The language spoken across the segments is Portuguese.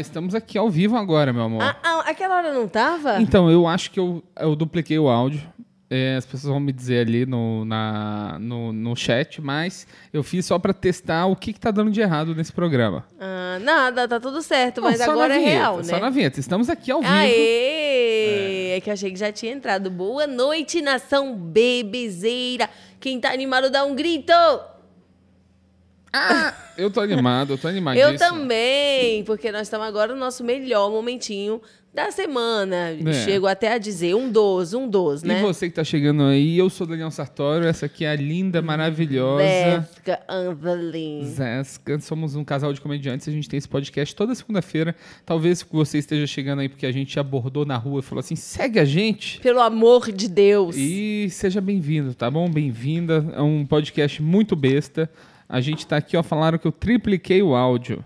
Estamos aqui ao vivo agora, meu amor. Ah, ah, aquela hora não tava? Então, eu acho que eu, eu dupliquei o áudio. É, as pessoas vão me dizer ali no, na, no, no chat, mas eu fiz só pra testar o que, que tá dando de errado nesse programa. Ah, nada, tá tudo certo, mas Não, só agora é vinheta, real, né? Só na vinheta. Estamos aqui ao vivo. Aê! É. que eu achei que já tinha entrado. Boa noite, nação bebezeira. Quem tá animado dá um grito. Ah, eu tô animado, eu tô animadíssimo. Eu também, porque nós estamos agora no nosso melhor momentinho da semana. É. Chego até a dizer um dos, um dos, né? E você que tá chegando aí, eu sou Daniel Sartório, essa aqui é a linda, maravilhosa Jéssica Anvelin. Zesca. Somos um casal de comediantes, a gente tem esse podcast toda segunda-feira. Talvez você esteja chegando aí porque a gente abordou na rua e falou assim: segue a gente. Pelo amor de Deus. E seja bem-vindo, tá bom? Bem-vinda. É um podcast muito besta. A gente tá aqui, ó, falaram que eu tripliquei o áudio.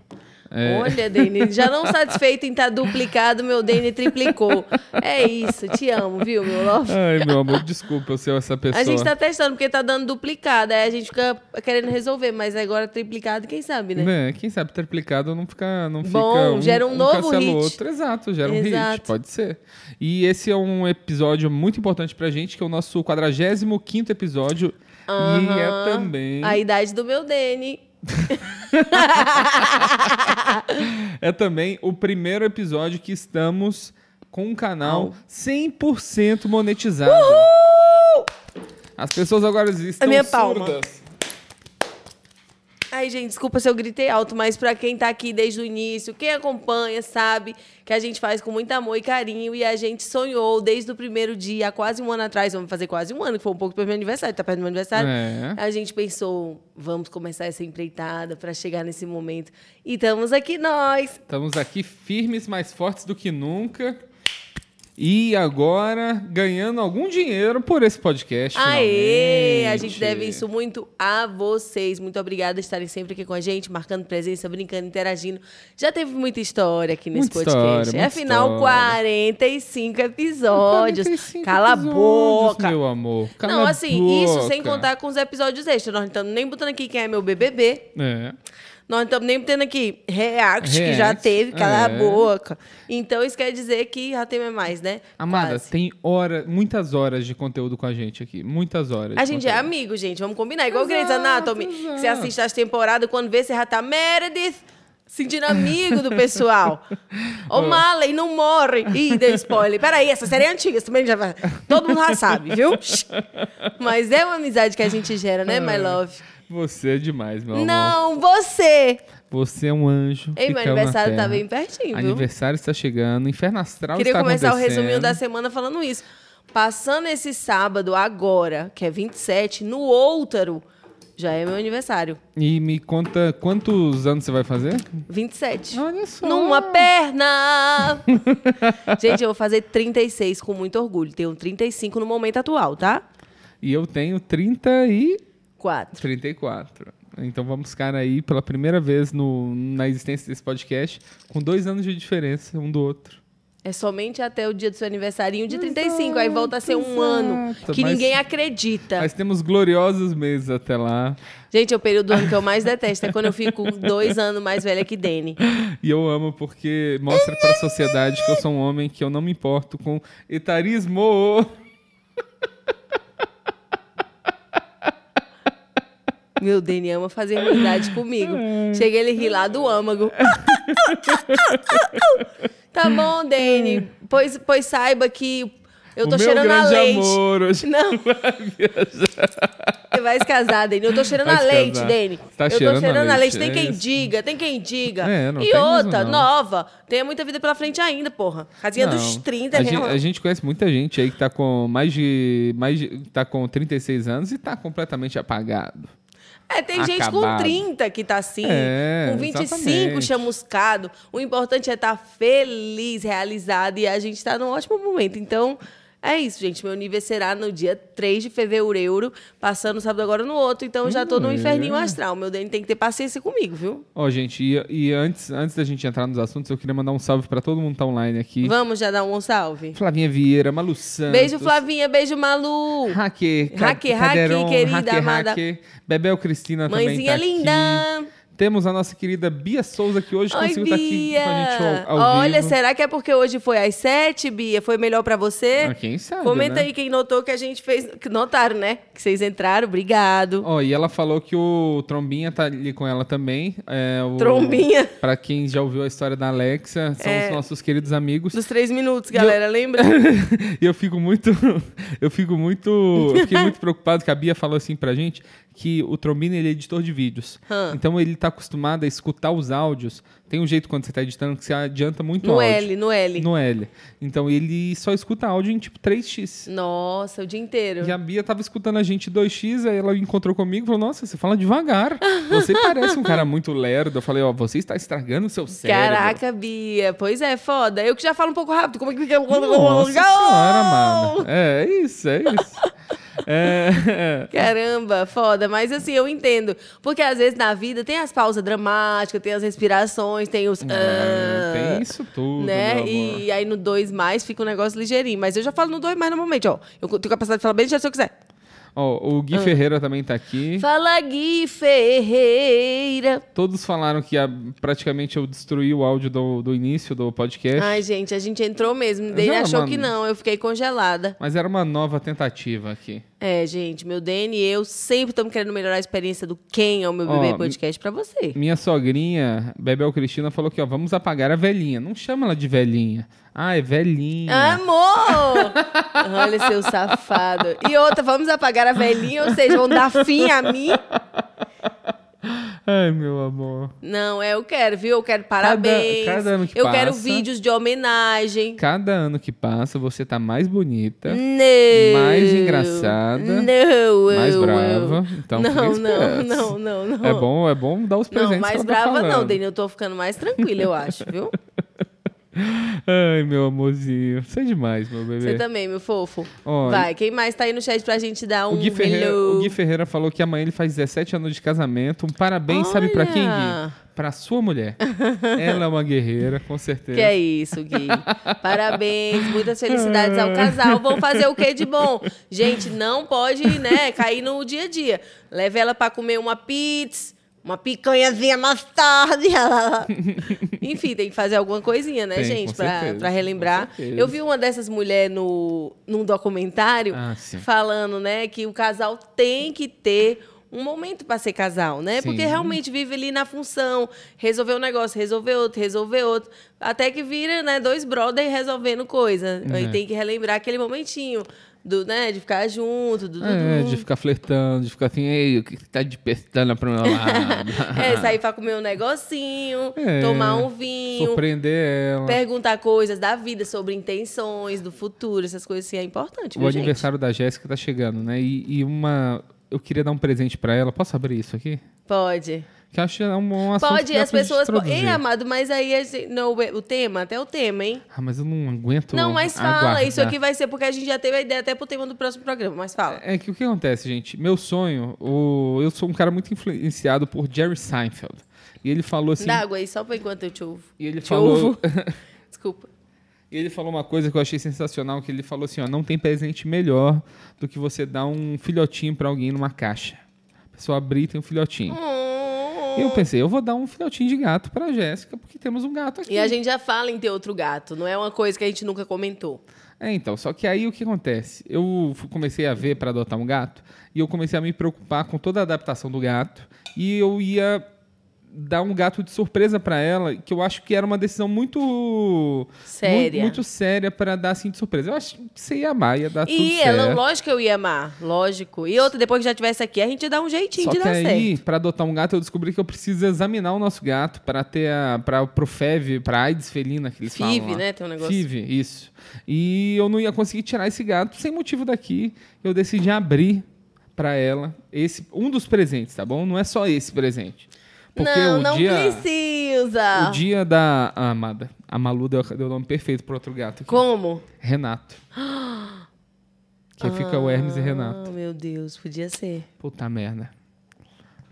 É, Olha, Dani, já não satisfeito em estar duplicado, meu Dani triplicou. É isso, te amo, viu, meu love? Ai, meu amor, desculpa eu ser essa pessoa. A gente tá testando porque tá dando duplicado, aí a gente fica querendo resolver, mas agora triplicado, quem sabe, né? Né, Quem sabe triplicado não fica. Não Bom, fica gera um novo cancela o hit. outro. Exato, gera um hit, Exato. pode ser. E esse é um episódio muito importante pra gente, que é o nosso 45 episódio. E é também. A idade do meu Dani. É também o primeiro episódio que estamos com um canal 100% monetizado. As pessoas agora estão A minha palma. Ai, gente, desculpa se eu gritei alto, mas pra quem tá aqui desde o início, quem acompanha sabe que a gente faz com muito amor e carinho e a gente sonhou desde o primeiro dia, há quase um ano atrás, vamos fazer quase um ano, que foi um pouco pro meu aniversário, tá perto do meu aniversário. É. A gente pensou, vamos começar essa empreitada pra chegar nesse momento. E estamos aqui nós. Estamos aqui firmes, mais fortes do que nunca. E agora ganhando algum dinheiro por esse podcast. Aê! A finalmente. gente deve isso muito a vocês. Muito obrigada por estarem sempre aqui com a gente, marcando presença, brincando, interagindo. Já teve muita história aqui nesse Muita podcast. história, é afinal história. 45 episódios. 45 Cala episódios, a boca. Meu amor. Cala Não, a assim, isso sem boca. contar com os episódios extras. Nós não estamos nem botando aqui quem é meu BBB. É. Nós não estamos nem botando aqui React, que já React, teve, cala a é. boca. Então isso quer dizer que já tem mais, né? Amada, Quase. tem hora, muitas horas de conteúdo com a gente aqui. Muitas horas. A gente é conteúdo. amigo, gente. Vamos combinar. Igual o Grey's Exato, Anatomy. que Você exato. assiste as temporadas, quando vê, você já tá Meredith. Sentindo amigo do pessoal. Ô, Marley, não morre. Ih, deu spoiler. Peraí, essa série é antiga. Também já vai... Todo mundo já sabe, viu? Mas é uma amizade que a gente gera, né, my love? Você é demais, meu amor. Não, você! Você é um anjo. Ei, meu aniversário tá bem pertinho, viu? Aniversário está chegando. Inferno Astral Queria está começar o resuminho da semana falando isso. Passando esse sábado agora, que é 27, no outro, já é meu aniversário. E me conta quantos anos você vai fazer? 27. Olha só. Numa perna! Gente, eu vou fazer 36 com muito orgulho. Tenho 35 no momento atual, tá? E eu tenho 30 e 4. 34. Então vamos ficar aí pela primeira vez no, na existência desse podcast com dois anos de diferença um do outro. É somente até o dia do seu aniversarinho de 35. aí volta a ser um exato, ano. Que mas- ninguém acredita. Mas temos gloriosos meses até lá. Gente, é o período do ano que eu mais detesto. É quando eu fico dois anos mais velha que Dani. E eu amo porque mostra para a sociedade que eu sou um homem que eu não me importo com etarismo. Meu Dani ama fazer amizade comigo. Chega ele rir lá do âmago. tá bom, Dani. Pois, pois saiba que eu tô o cheirando a leite. amor hoje Não. Você vai se casar, Dani. Eu tô cheirando Vai a leite, casar. Dani. Tá eu tô cheirando a cheirando a leite. leite, Tem é quem isso. diga, tem quem diga. É, não e tem mesmo, outra, não. nova. Tem muita vida pela frente ainda, porra. Casinha dos Não. 30, a né? gente, a gente conhece muita gente aí que tá com mais de. Mais de tá com 36 anos e tá completamente apagado. É, tem gente com Acabado. 30 que tá assim, É, com 25 exatamente. chamuscado. O importante é estar feliz, realizado e a gente tá num ótimo momento. Então, é isso, gente. Meu nível será no dia 3 de fevereiro, passando sábado agora no outro. Então, eu já tô no Hum, inferninho é. astral. Meu Dani tem que ter paciência comigo, viu? Ó, gente, e, e antes, antes da gente entrar nos assuntos, eu queria mandar um salve pra todo mundo que tá online aqui. Vamos já dar um salve. Flavinha Vieira, Malu Santos. Beijo, Flavinha. Beijo, Malu. Raque, Raque, Raque, querida, amada. Raque. Bebel Cristina também Mãezinha tá linda. aqui. Temos a nossa querida Bia Souza, que hoje Oi, conseguiu estar aqui Bia. com a gente ao, ao Olha, vivo. será que é porque hoje foi às sete, Bia? Foi melhor pra você? Ah, quem sabe, Comenta né? aí quem notou que a gente fez. que Notaram, né? Que vocês entraram. Obrigado. Ó, e ela falou que o Trombinha tá ali com ela também. É, o... Trombinha. Pra quem já ouviu a história da Alexa, são É. os nossos queridos amigos. Dos três minutos, galera, lembra? e eu fico muito. Eu fico muito. Eu fiquei muito preocupado que a Bia falou assim pra gente que o Trombino ele é editor de vídeos. Hã. Então ele tá acostumado a escutar os áudios. Tem um jeito quando você tá editando que você adianta muito No áudio. L, no L. No L. Então ele só escuta áudio em tipo 3x. Nossa, o dia inteiro. E a Bia tava escutando a gente 2x, aí ela encontrou comigo e falou: Nossa, você fala devagar. Você parece um cara muito lerdo. Eu falei: Ó, você está estragando o seu cérebro. Caraca, Bia. Pois é, foda. Eu que já falo um pouco rápido. Como é que fica? Nossa senhora, mano. É, é isso, é isso. É, Caramba, foda. Mas assim, eu entendo. Porque às vezes na vida tem as pausas dramáticas, tem as respirações, tem os. é, ah, tem isso tudo, né? E aí no 2 mais fica um negócio ligeirinho. Mas eu já falo no 2 mais normalmente, ó. Eu tenho capacidade de falar bem jeito que eu quiser. Ó, o Ah. Gui Ferreira também tá aqui. Fala Gui Ferreira. Todos falaram que a- praticamente eu destruí o áudio do, do início do podcast. Ai, gente, a gente entrou mesmo. Ele achou mano. que não, eu fiquei congelada. Mas era uma nova tentativa aqui. É, gente, meu Dani e eu sempre estamos querendo melhorar a experiência do Quem é o meu Ó, bebê podcast pra você. Minha sogrinha, Bebel Cristina, falou que ó, vamos apagar a velhinha. Não chama ela de velhinha. Ah, é velhinha. Amor! Olha, seu safado. E outra, vamos apagar a velhinha, ou seja, vão dar fim a mim? Ai, meu amor. Não, é, eu quero, viu? Eu quero parabéns. cada ano que eu quero passa- vídeos de homenagem. Cada ano que passa, você tá mais bonita, Não. mais engraçada, Não, mais eu- brava. Então, não, não, não, não, não. É bom, é bom dar os presentes Não, mais tá brava não. Dani. Eu tô ficando mais tranquila, eu acho, viu? Ai, meu amorzinho. Você é demais, meu bebê. Você também, meu fofo. Ó, Vai, quem mais tá aí no chat pra gente dar um O Gui, Ferreira, hello? o Gui Ferreira falou que amanhã ele faz 17 anos de casamento. Um parabéns, sabe pra quem, Olha! Gui? Pra sua mulher. Ela é uma guerreira, com certeza. Que é isso, Gui. Parabéns, muitas felicidades ao casal. Vão fazer o que de bom? Gente, não pode, né, cair no dia a dia. Leve ela pra comer uma pizza, uma picanhazinha mais tarde. Enfim, tem que fazer alguma coisinha, né, Tem, gente, pra relembrar. Eu vi uma dessas mulheres no, num documentário Ah, falando, né, que o casal tem que ter um momento para ser casal, né? Porque Sim. realmente vive ali na função, resolver um negócio, resolver outro, resolver outro, até que vira, né, dois brothers resolvendo coisa. Aí É. tem que relembrar aquele momentinho do, né, de ficar junto, do, É, do- de ficar flertando, de ficar assim, ei, o que tá de pestana pro meu lado? É, sair pra comer um negocinho, É, tomar um vinho, Surpreender ela. perguntar coisas da vida, sobre intenções, do futuro, essas coisas assim é importante, O viu, gente? aniversário da Jéssica tá chegando, né? E, e uma. Eu queria dar um presente pra ela. Posso abrir isso aqui? Pode. Que acho que é um, um assunto Pode, as pessoas. po- Ei, amado, mas aí a gente- não, o tema, até o tema, hein? Ah, mas eu não aguento. Não, mas fala, aguardar. isso aqui vai ser porque a gente já teve a ideia até pro tema do próximo programa, mas fala. É que o que acontece, gente? Meu sonho, o... eu sou um cara muito influenciado por Jerry Seinfeld. E ele falou assim. Dá água aí, só pra enquanto eu te ouvo. E ele Te falou. Desculpa. E ele falou uma coisa que eu achei sensacional, que ele falou assim, ó, não tem presente melhor do que você dar um filhotinho pra alguém numa caixa. A pessoa abrir e tem um filhotinho. E eu pensei, eu vou dar um filhotinho de gato pra Jéssica, porque temos um gato aqui. E a gente já fala em ter outro gato, não é uma coisa que a gente nunca comentou. É, então, só que aí o que acontece? Eu comecei a ver para adotar um gato e eu comecei a me preocupar com toda a adaptação do gato e eu ia dar um gato de surpresa para ela, que eu acho que era uma decisão muito Séria. muito, muito séria para dar assim de surpresa. Eu acho que você ia amar, ia dar tudo E certo. ela, lógico que eu ia amar, lógico. E outra, depois que já tivesse aqui, a gente ia dar um jeitinho Só de que dar aí, certo. para adotar um gato, eu descobri que eu preciso examinar o nosso gato para ter a para pro FEV, para AIDS felina que eles FIV, falam. né? Tem um negócio. FIV, isso. E eu não ia conseguir tirar esse gato sem motivo daqui. Eu decidi abrir pra ela esse um dos presentes, tá bom? Não é só esse presente. Porque não, o não dia precisa. o dia da a amada, a Malu deu, deu o nome perfeito pro outro gato aqui. Como? Renato. Que fica o Hermes e Renato. Ah, meu Deus, podia ser. Puta merda.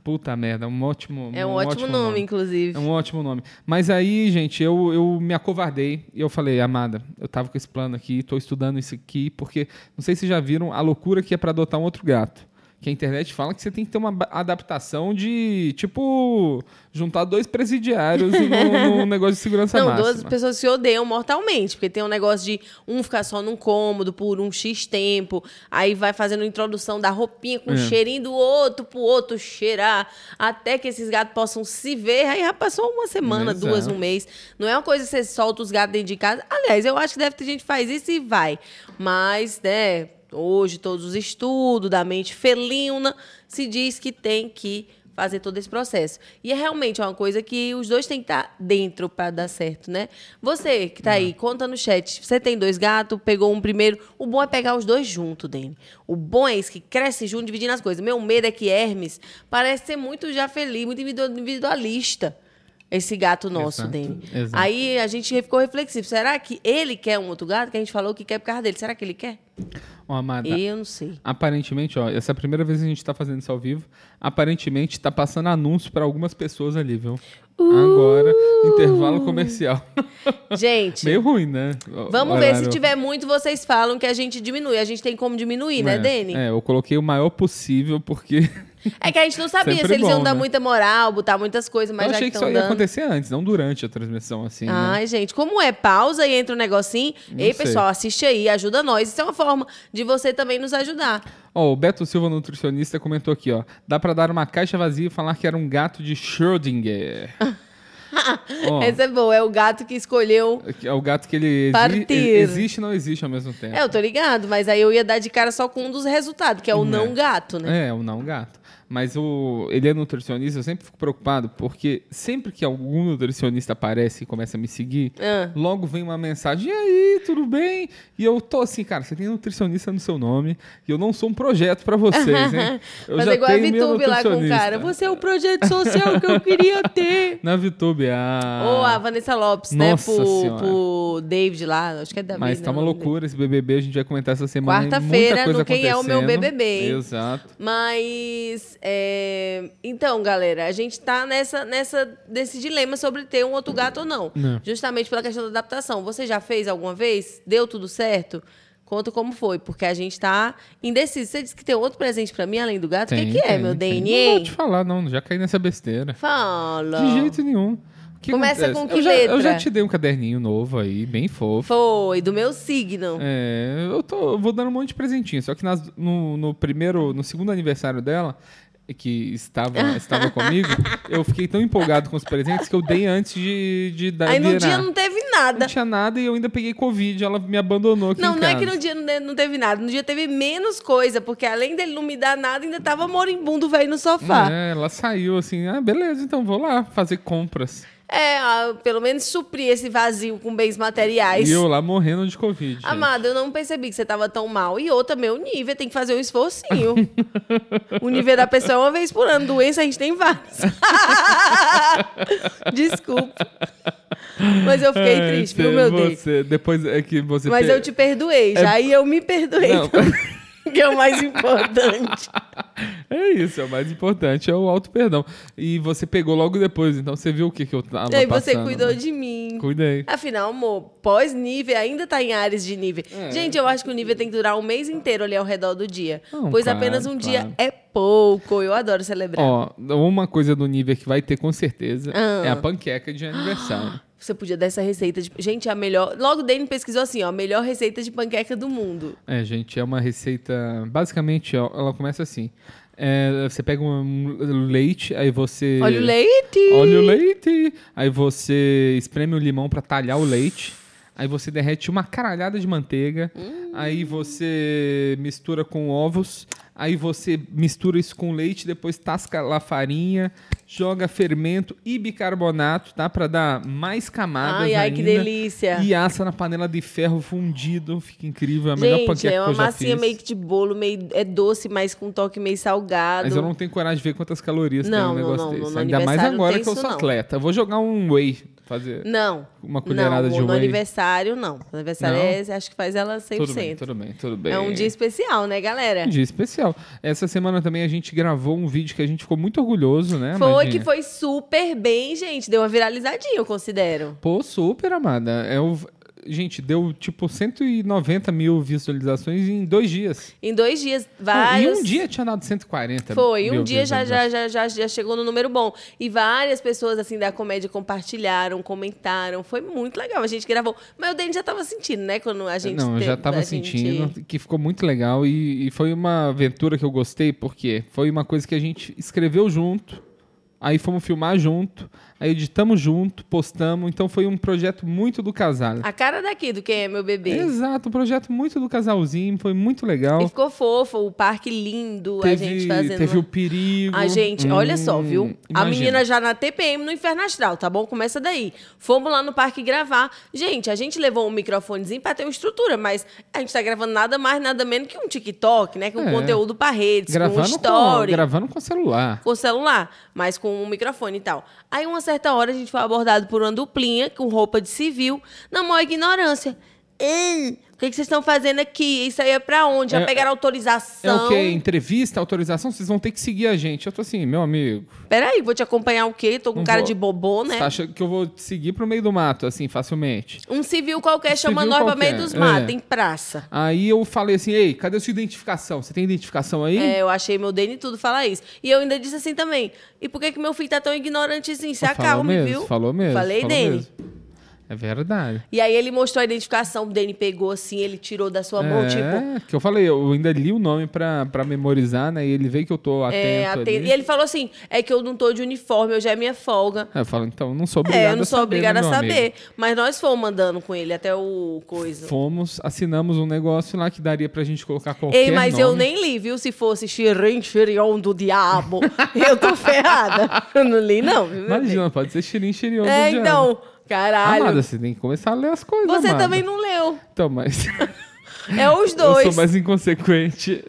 Puta merda, um ótimo É um, ótimo, nome, inclusive. É um ótimo nome. Mas aí, gente, eu, eu me acovardei e eu falei, Amada, eu tava com esse plano aqui, tô estudando isso aqui, porque não sei se já viram a loucura que é pra adotar um outro gato. Que a internet fala que você tem que ter uma adaptação de, tipo, juntar dois presidiários num, num negócio de segurança Não, máxima. duas pessoas se odeiam mortalmente, porque tem um negócio de um ficar só num cômodo por um X tempo, aí vai fazendo introdução da roupinha com É. o cheirinho do outro pro outro cheirar, até que esses gatos possam se ver, aí já passou uma semana, Exato. duas, um mês. Não é uma coisa que você solta os gatos dentro de casa. Aliás, eu acho que deve ter gente que faz isso e vai. Mas, né, hoje todos os estudos da mente felina se diz que tem que fazer todo esse processo. E é realmente uma coisa que os dois têm que estar dentro para dar certo, né? Você que tá aí, conta no chat. Você tem dois gatos, pegou um primeiro. O bom é pegar os dois junto, Dani. O bom é isso, que cresce junto, dividindo as coisas. Meu medo é que Hermes parece ser muito já feliz, muito individu- individualista. Esse gato nosso, Exato, exato. Aí a gente ficou reflexivo. Será que ele quer um outro gato? Que a gente falou que quer por causa dele. Será que ele quer? Ó, Amada, Eu não sei. Aparentemente, ó, essa é a primeira vez que a gente tá fazendo isso ao vivo. Aparentemente tá passando anúncio pra algumas pessoas ali, viu? Agora, intervalo comercial. Gente, Meio ruim, né? O vamos ver se tiver muito, vocês falam que a gente diminui. A gente tem como diminuir, né, É, Dani? É, eu coloquei o maior possível porque É que a gente não sabia Sempre se eles iam bom, dar né? muita moral, botar muitas coisas, mas eu já achei que que só estão ia dando. acontecer antes, não durante a transmissão, assim, né? Ai, gente, como é pausa e entra um negocinho, ei, sei. pessoal, assiste aí, ajuda nós. Isso é uma forma de você também nos ajudar. Ó, o Beto Silva, nutricionista, comentou aqui, ó. Dá pra dar uma caixa vazia e falar que era um gato de Schrödinger. Ó, Essa é boa, é o gato que escolheu. é o gato que ele, Partir. existe e não existe ao mesmo tempo. É, eu tô ligado, mas aí eu ia dar de cara só com um dos resultados, que é o não gato, né? É, o não gato. Mas o, ele é nutricionista, eu sempre fico preocupado, porque sempre que algum nutricionista aparece e começa a me seguir, Ah. logo vem uma mensagem, e aí, tudo bem? E eu tô assim, cara, você tem nutricionista no seu nome, e eu não sou um projeto pra vocês, hein? Eu Mas já é igual a tenho minha VTube lá com o cara. Você é o projeto social que eu queria ter. Na VTube, a... Ou a Vanessa Lopes, Nossa né? Pro, Senhora. pro David lá. Acho que é David. Mas tá né, uma dele. loucura esse BBB, a gente vai comentar essa semana. Quarta-feira, no Quem é o Meu. BBB? Exato. Mas, é, então, galera, a gente tá nessa, nessa, nesse dilema sobre ter um outro gato ou não. Não. Justamente pela questão da adaptação. Você já fez alguma vez? Deu tudo certo? Conta como foi, porque a gente tá indeciso. Você disse que tem outro presente pra mim, além do gato? o que, que é, tem, meu tem. DNA? Não vou te falar, não. Já caí nessa besteira. Fala. De jeito nenhum. Que Começa acontece? com que eu já, letra? Eu já te dei um caderninho novo aí, bem fofo. Foi, do meu signo. É, eu, tô, eu vou dando um monte de presentinho. Só que nas- no, no primeiro, no segundo aniversário dela, que estava, estava comigo, eu fiquei tão empolgado com os presentes que eu dei antes de, de dar Aí no virar. dia não teve nada. Não tinha nada e eu ainda peguei Covid. Ela me abandonou aqui Não, não é casa. que no dia não teve nada. No dia teve menos coisa, porque além dele não me dar nada, ainda tava moribundo velho no sofá. É, ela saiu assim, ah, beleza, então vou lá fazer compras. É, ah, pelo menos suprir esse vazio com bens materiais. E eu lá morrendo de Covid. gente. Amado, eu não percebi que você tava tão mal. E outra, meu nível, tem que fazer um esforcinho. o nível da pessoa é uma vez por ano. Doença a gente tem várias. Desculpa. Mas eu fiquei É, triste, viu, meu Deus? você- Depois é que você. Mas pe- eu te perdoei já. E eu me perdoei. Não. também, que é o mais importante. É isso, é o mais importante, é o auto perdão. E você pegou logo depois, então você viu o que, que eu tava E aí você passando, cuidou né? de mim. Cuidei. Afinal, amor, pós-nível ainda tá em áreas de nível. É. Gente, eu acho que o nível tem que durar um mês inteiro ali ao redor do dia. Não, pois claro, apenas um dia claro. é pouco. Eu adoro celebrar. Ó, uma coisa do nível que vai ter com certeza Ah. é a panqueca de aniversário. Você podia dar essa receita de. Gente, a melhor. Logo o Dani pesquisou assim, ó, a melhor receita de panqueca do mundo. É, gente, é uma receita. Basicamente, ó, ela começa assim. É, você pega um leite, aí você. Olha o leite! Olha o leite! Aí você espreme o limão pra talhar o leite. Aí você derrete uma caralhada de manteiga. Aí você mistura com ovos. Aí você mistura isso com leite, depois tasca lá a farinha, joga fermento e bicarbonato, tá? Pra dar mais camadas Ai, ai, ainda. que delícia. E assa na panela de ferro fundido. Fica incrível. É a melhor panqueca é uma que eu já massinha fiz. meio que de bolo, meio é doce, mas com um toque meio salgado. Mas eu não tenho coragem de ver quantas calorias Não, tem um não, negócio não, desse. no Ainda mais não agora que eu sou não. atleta. Eu vou jogar um whey. Fazer Não. uma colherada não, de no whey. aniversário, não. No aniversário, Não? é, acho que faz ela 100%. Tudo bem, tudo bem, tudo bem. É um dia especial, né, galera? Um dia especial. Essa semana também a gente gravou um vídeo que a gente ficou muito orgulhoso, né? Foi que foi super bem, gente. Deu uma viralizadinha, eu considero. Pô, super, amada. É o... Gente, deu tipo 190 mil visualizações em dois dias. Em dois dias, Não, vários. Em um dia tinha dado 140 Foi, um dia já, já, já, já, já chegou no número bom. E várias pessoas, assim, da comédia compartilharam, comentaram. Foi muito legal. A gente gravou. Mas o Dani já tava sentindo, né? Quando a gente. Não, eu já tava a gente- sentindo que ficou muito legal e, e foi uma aventura que eu gostei, porque foi uma coisa que a gente escreveu junto, aí fomos filmar junto, aí editamos junto, postamos, então foi um projeto muito do casal. A cara daqui do quem é meu bebê. Exato, um projeto muito do casalzinho, foi muito legal. E ficou fofo, o parque lindo, a gente fazendo. teve o perigo. A gente, olha só, Hum, viu? A imagina. menina já na TPM no Inferno Astral, tá bom? Começa daí. Fomos lá no parque gravar. Gente, a gente levou um microfonezinho pra ter uma estrutura, mas a gente tá gravando nada mais, nada menos que um TikTok, né? Com É. conteúdo pra redes, com um gravando, com, story. gravando com celular. com celular, mas com um microfone e tal. Aí, uma certa hora, a gente foi abordado por uma duplinha com roupa de civil, na maior ignorância. Ei, o que, que vocês estão fazendo aqui? Isso aí é pra onde? Já É- pegaram É autorização? o quê? Entrevista, autorização? Vocês vão ter que seguir a gente. Eu tô assim, meu amigo. Peraí, vou te acompanhar o quê? Tô com Não cara vou. de bobô, né? Você acha que eu vou te seguir pro meio do mato, assim, facilmente? Um civil qualquer Civil chama nós pra qualquer, meio dos é. matos, em praça. Aí eu falei assim, ei, cadê a sua identificação? Você tem identificação aí? É, eu achei meu DN tudo falar isso. E eu ainda disse assim também. E por que, que meu filho tá tão ignorante assim? Falou acalme, mesmo, viu? Falou mesmo. Falei, falou Dene. mesmo. É verdade. E aí ele mostrou a identificação, o Dene pegou assim, ele tirou da sua mão, tipo. É, que eu falei, eu ainda li o nome pra, pra memorizar, né? E ele vê que eu tô atento É, aten- ali. E ele falou assim: é que eu não tô de uniforme, hoje é minha folga. Aí eu falo, então, não sou obrigado É, eu não a sou saber, obrigada né, a meu amigo? saber. Mas nós fomos mandando com ele até o coisa. Fomos, assinamos um negócio lá que daria pra gente colocar qualquer Ei, mas eu nome. nem li, viu? Se fosse Xirin, Xirion do diabo, eu tô ferrada. Eu não li, não? Imagina, pode ser xirim xirion É, do diabo. então, caralho. Amada, você tem que começar a ler as coisas, Você amada. também não leu. Então, mas É os eu dois. sou mais inconsequente.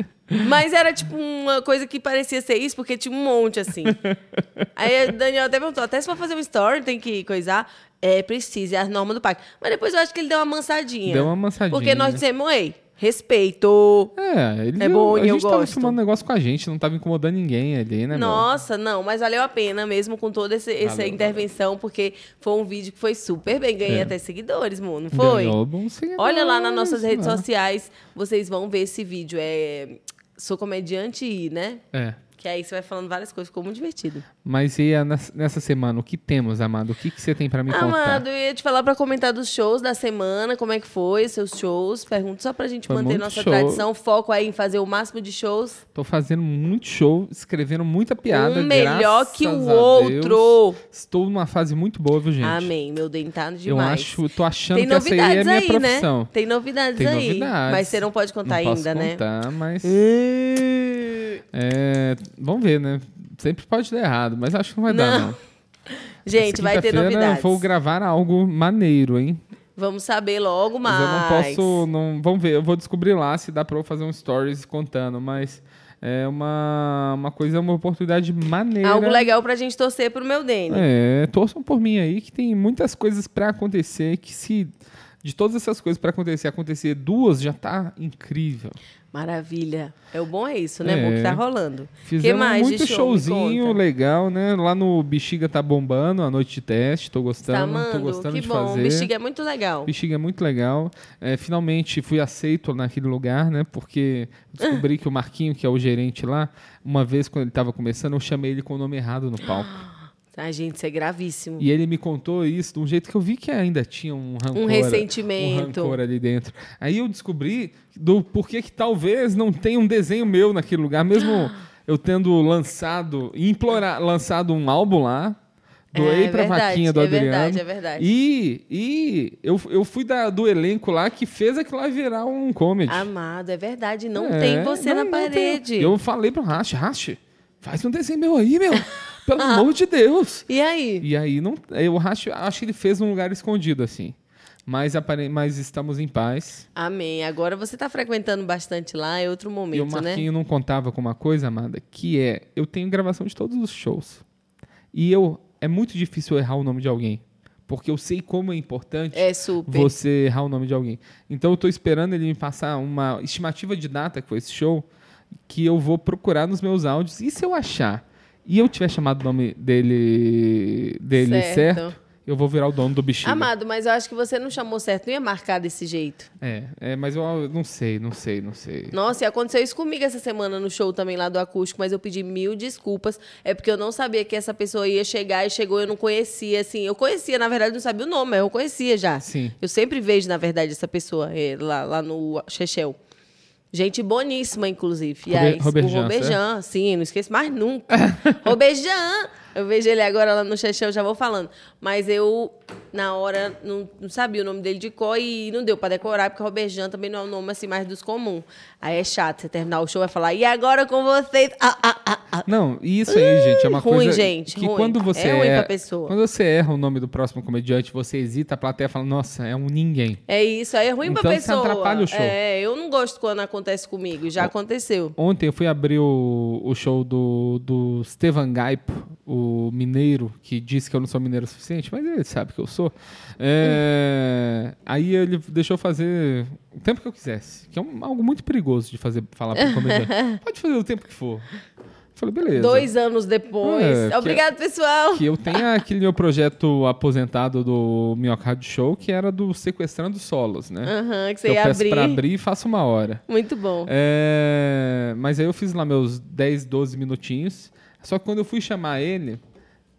Mas era tipo uma coisa que parecia ser isso, porque tinha um monte assim. Aí a Daniel até perguntou: até se for fazer um story, tem que coisar. É, precisa, é a norma do parque. Mas depois eu acho que ele deu uma mansadinha. Deu uma mansadinha. Porque nós dissemos, ei, respeito. É, ele É bom a e eu gente tava gosto. filmando negócio com a gente, não tava incomodando ninguém ali, né, meu? Nossa, não, mas valeu a pena mesmo com toda esse- essa Valeu, intervenção, porque foi um vídeo que foi super bem. Ganhei É. até seguidores, mano, não foi? Ganhou seguidores, Olha lá nas nossas redes lá. sociais, vocês vão ver esse vídeo. É Sou comediante e, né? É. Que aí você vai falando várias coisas, ficou muito divertido. Mas e nessa semana, o que temos, Amado? O que, que você tem pra me contar? Amado, eu ia te falar pra comentar dos shows da semana, como é que foi, seus shows. Pergunto só pra gente Foi manter nossa show. tradição, foco aí em fazer o máximo de shows. Tô fazendo muito show, escrevendo muita piada. um melhor que o outro. Estou numa fase muito boa, viu, gente? Amém, meu dentado Eu demais. acho, tô achando Tem que essa aí é a novidades minha aí, profissão. né? Tem novidades Tem aí. novidades. Mas você não pode contar não posso ainda, né? contar, mas é, vamos ver, né? Sempre pode dar errado, mas acho que não vai dar, Não. não. Gente, vai ter novidades. Vou gravar algo maneiro, hein? Vamos saber logo mais. Mas eu não posso. Não, vamos ver, eu vou descobrir lá se dá pra eu fazer um stories contando, mas é uma, uma coisa, uma oportunidade maneira. Algo legal pra gente torcer pro meu Dene. É, torçam por mim aí, que tem muitas coisas pra acontecer, que se de todas essas coisas pra acontecer, acontecer duas já tá incrível. Maravilha. É o bom é isso, né? É. Bom que tá rolando. Fizemos mais de muito show? Showzinho legal, né? Lá no Bexiga tá bombando, a noite de teste, tô Tá gostando, tô amando? gostando Que de bom. fazer. Bexiga é muito legal. Bexiga é muito legal. É, finalmente fui aceito naquele lugar, né? Porque descobri que o Marquinho, que é o gerente lá, uma vez quando ele estava começando, eu chamei ele com o nome errado no palco. Ai, gente, isso é gravíssimo. E ele me contou isso de um jeito que eu vi que ainda tinha um rancor. Um ressentimento. Um rancor ali dentro. Aí eu descobri do porquê que talvez não tenha um desenho meu naquele lugar, mesmo eu tendo lançado, implorar, lançado um álbum lá. Doei É pra verdade, vaquinha do é Adriano. verdade, é verdade. E, e eu, eu fui da, do elenco lá que fez aquilo lá virar um comedy. Amado, é verdade. Não É, tem você não, na não tem. parede. Eu falei pro Rache, Rache, faz um desenho meu aí, meu. Pelo amor de Deus. E aí? E aí, não, eu acho, acho que ele fez um lugar escondido, assim. Mas, apare- mas estamos em paz. Amém. Agora você tá frequentando bastante lá, é outro e o momento, né? Marquinho não contava com uma coisa, amada, que é, eu tenho gravação de todos os shows. E eu, é muito difícil eu errar o nome de alguém. Porque eu sei como é importante É super. você errar o nome de alguém. Então eu tô esperando ele me passar uma estimativa de data com esse show que eu vou procurar nos meus áudios. E se eu achar e eu tiver chamado o nome dele, dele Certo. certo, eu vou virar o dono do bichinho. Amado, mas eu acho que você não chamou certo, não ia marcar desse jeito. É, é, mas eu não sei, não sei, não sei. Nossa, e aconteceu isso comigo essa semana no show também lá do acústico, mas eu pedi mil desculpas. É porque eu não sabia que essa pessoa ia chegar e chegou, eu não conhecia, assim. Eu conhecia, na verdade, não sabia o nome, mas eu conhecia já. Sim. Eu sempre vejo, na verdade, essa pessoa é, lá, lá no Chechel. Gente boníssima, inclusive. E aí, Roberjan, o Roberjan, sim, não esqueço mais nunca. Roberjan! Eu vejo ele agora lá no Chechel, já vou falando. Mas eu, na hora, não, não sabia o nome dele de cor e não deu pra decorar, porque Roberjan também não é um nome assim mais dos comuns. Aí é chato, você terminar o show e falar, e agora com vocês? Ah, ah, ah, ah. Não, isso aí, gente, é uma ruim, coisa gente, que ruim. quando você É ruim pra erra- pessoa. quando você erra o nome do próximo comediante, você hesita, a plateia fala, nossa, é um ninguém. É isso, aí é ruim pra Então você pessoa. atrapalha o show. É, eu não gosto quando acontece comigo, já aconteceu. Ontem eu fui abrir o, o show do, do Stevan Gaipo, o mineiro, que disse que eu não sou mineiro o suficiente, mas ele sabe que eu sou. É, aí ele deixou eu fazer o tempo que eu quisesse, que é um- algo muito perigoso de fazer falar para comediante. Pode fazer o tempo que for. Eu falei, beleza. Dois anos depois. É, que- Obrigado, pessoal. Que eu tenha aquele meu projeto aposentado do Minhoca Rádio Show, que era do Sequestrando Solos, né? Aham, que Que você eu ia peço abrir. pra abrir e faço uma hora. Muito bom. É, mas aí eu fiz lá meus 10, 12 minutinhos. Só que quando eu fui chamar ele,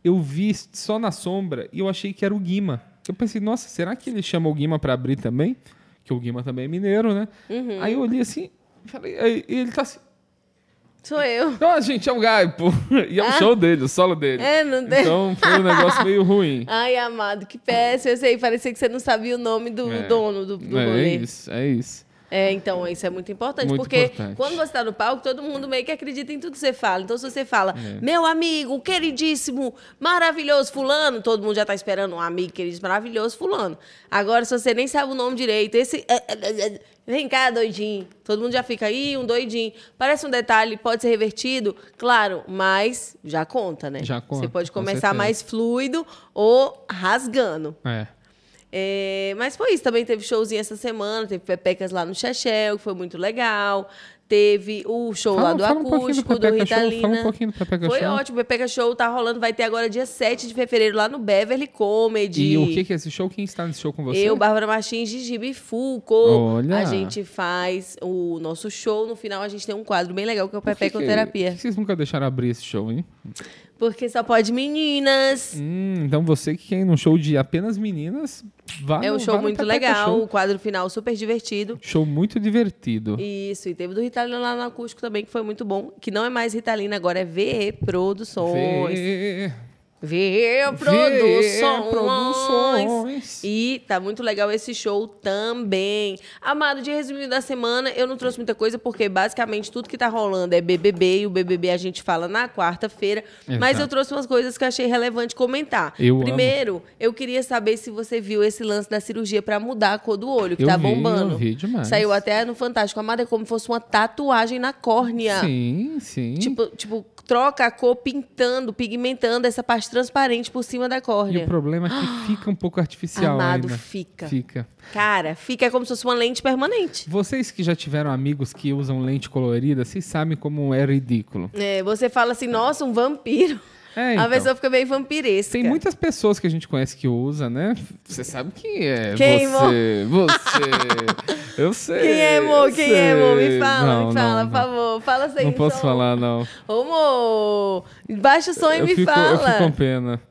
eu vi só na sombra e eu achei que era o Guima. Eu pensei, nossa, será que ele chama o Guima pra abrir também? Que o Guima também é mineiro, né? Uhum. Aí eu olhei assim, falei, aí ele tá assim. Sou eu. Ah, gente, é o Gaipo. E é o show dele, o solo dele. É, não tem. Então foi um negócio meio ruim. Ai, amado, que péssimo. Eu sei, parecia que você não sabia o nome do É. dono do, do é, rolê. isso, é isso. É, então, isso é muito importante. Muito porque importante. quando você tá no palco, todo mundo meio que acredita em tudo que você fala. Então, se você fala, É. meu amigo, queridíssimo, maravilhoso fulano, todo mundo já tá esperando um amigo queridíssimo, maravilhoso fulano. Agora, se você nem sabe o nome direito, esse... eh, eh, eh, Vem cá, doidinho. Todo mundo já fica aí, um doidinho. Parece um detalhe, pode ser revertido, claro, mas já conta, né? Já conta, Você pode com começar certeza. mais fluido ou rasgando. É. É, mas foi isso, também teve showzinho essa semana, teve Pepecas lá no Chechel, que foi muito legal. Teve o show Fala- lá do fala um do acústico, do, Show, Ritalina. fala um pouquinho do Pepeca foi Show. ótimo, o Pepeca Show tá rolando, vai ter agora dia 7 de fevereiro lá no Beverly Comedy. E o que, que é esse show? Quem está nesse show com você? Eu, Bárbara Martins, Gigi Bifuco. Olha. A gente faz o nosso show. No final, a gente tem um quadro bem legal que é o que Pepeca que- Terapia. por que vocês nunca deixaram abrir esse show, hein? Porque só pode meninas. Hum, então você que quer ir num show de apenas meninas, vá é um show muito legal, Show. o quadro final super divertido. Show muito divertido. Isso, e teve do Ritalina lá no acústico também, que foi muito bom. Que não é mais Ritalina, agora é VE Produções. VE Vê Produções. Produções. E tá muito legal esse show também. Amado, de resumido da semana, eu não trouxe muita coisa, porque basicamente tudo que tá rolando é BBB, e o BBB a gente fala na quarta-feira. Mas eu trouxe umas coisas que eu achei relevante comentar. Eu Primeiro, eu queria saber se você viu esse lance da cirurgia pra mudar a cor do olho, que Eu tá vi, bombando. eu vi demais. Saiu até no Fantástico. Amada, é como se fosse uma tatuagem na córnea. Sim, sim. Tipo, tipo, troca a cor pintando, pigmentando essa parte transparente por cima da e córnea. o problema é que fica um pouco artificial Amado, ainda. fica. Fica. Cara, fica como se fosse uma lente permanente. Vocês que já tiveram amigos que usam lente colorida, vocês sabem como é ridículo. É, você fala assim, nossa, um vampiro. É, A então. pessoa fica meio vampiresca. Tem muitas pessoas que a gente conhece que usa, né? Você sabe quem é. Quem, você, você. Eu sei. Quem é, amor? Quem é, amor? Me sei. fala, Não, me fala, não, por favor. Fala sem Não posso som. falar, não. Ô, amor, baixa o som e eu, me fico, fala. eu fico com pena.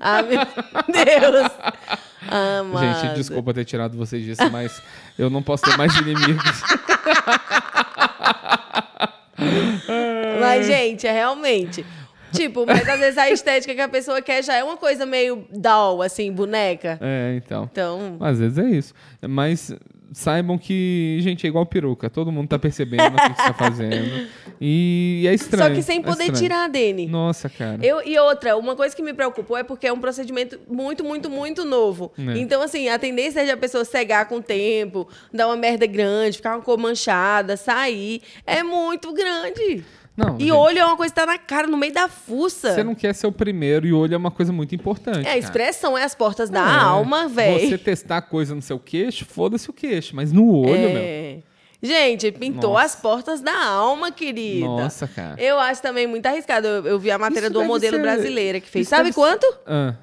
Ah, meu Deus. Amado. Gente, desculpa ter tirado vocês disso, mas eu não posso ter mais inimigos. Mas, gente, é realmente. Tipo, mas às vezes a estética que a pessoa quer já é uma coisa meio doll, assim, boneca. É, então. Então, Às vezes é isso. Mas saibam que, gente, é igual peruca. Todo mundo tá percebendo o que, você tá fazendo. E é estranho. Só que sem é poder estranho. tirar dele. Nossa, cara. Eu, e outra, uma coisa que me preocupou é porque é um procedimento muito, muito, muito novo. É. Então, assim, a tendência é de a pessoa cegar com o tempo, dar uma merda grande, ficar uma cor manchada, sair. É muito grande. Não, E gente, olho é uma coisa que tá na cara, no meio da fuça. Você não quer ser o primeiro e olho é uma coisa muito importante. É, a expressão é as portas da É. alma, velho. Você testar coisa no seu queixo, foda-se o queixo. Mas no olho, meu. É. Gente, pintou Nossa. as portas da alma, querida. Nossa, cara. Eu acho também muito arriscado. Eu, eu vi a matéria Isso deve modelo ser- brasileira que fez. isso Sabe deve quanto? Ah.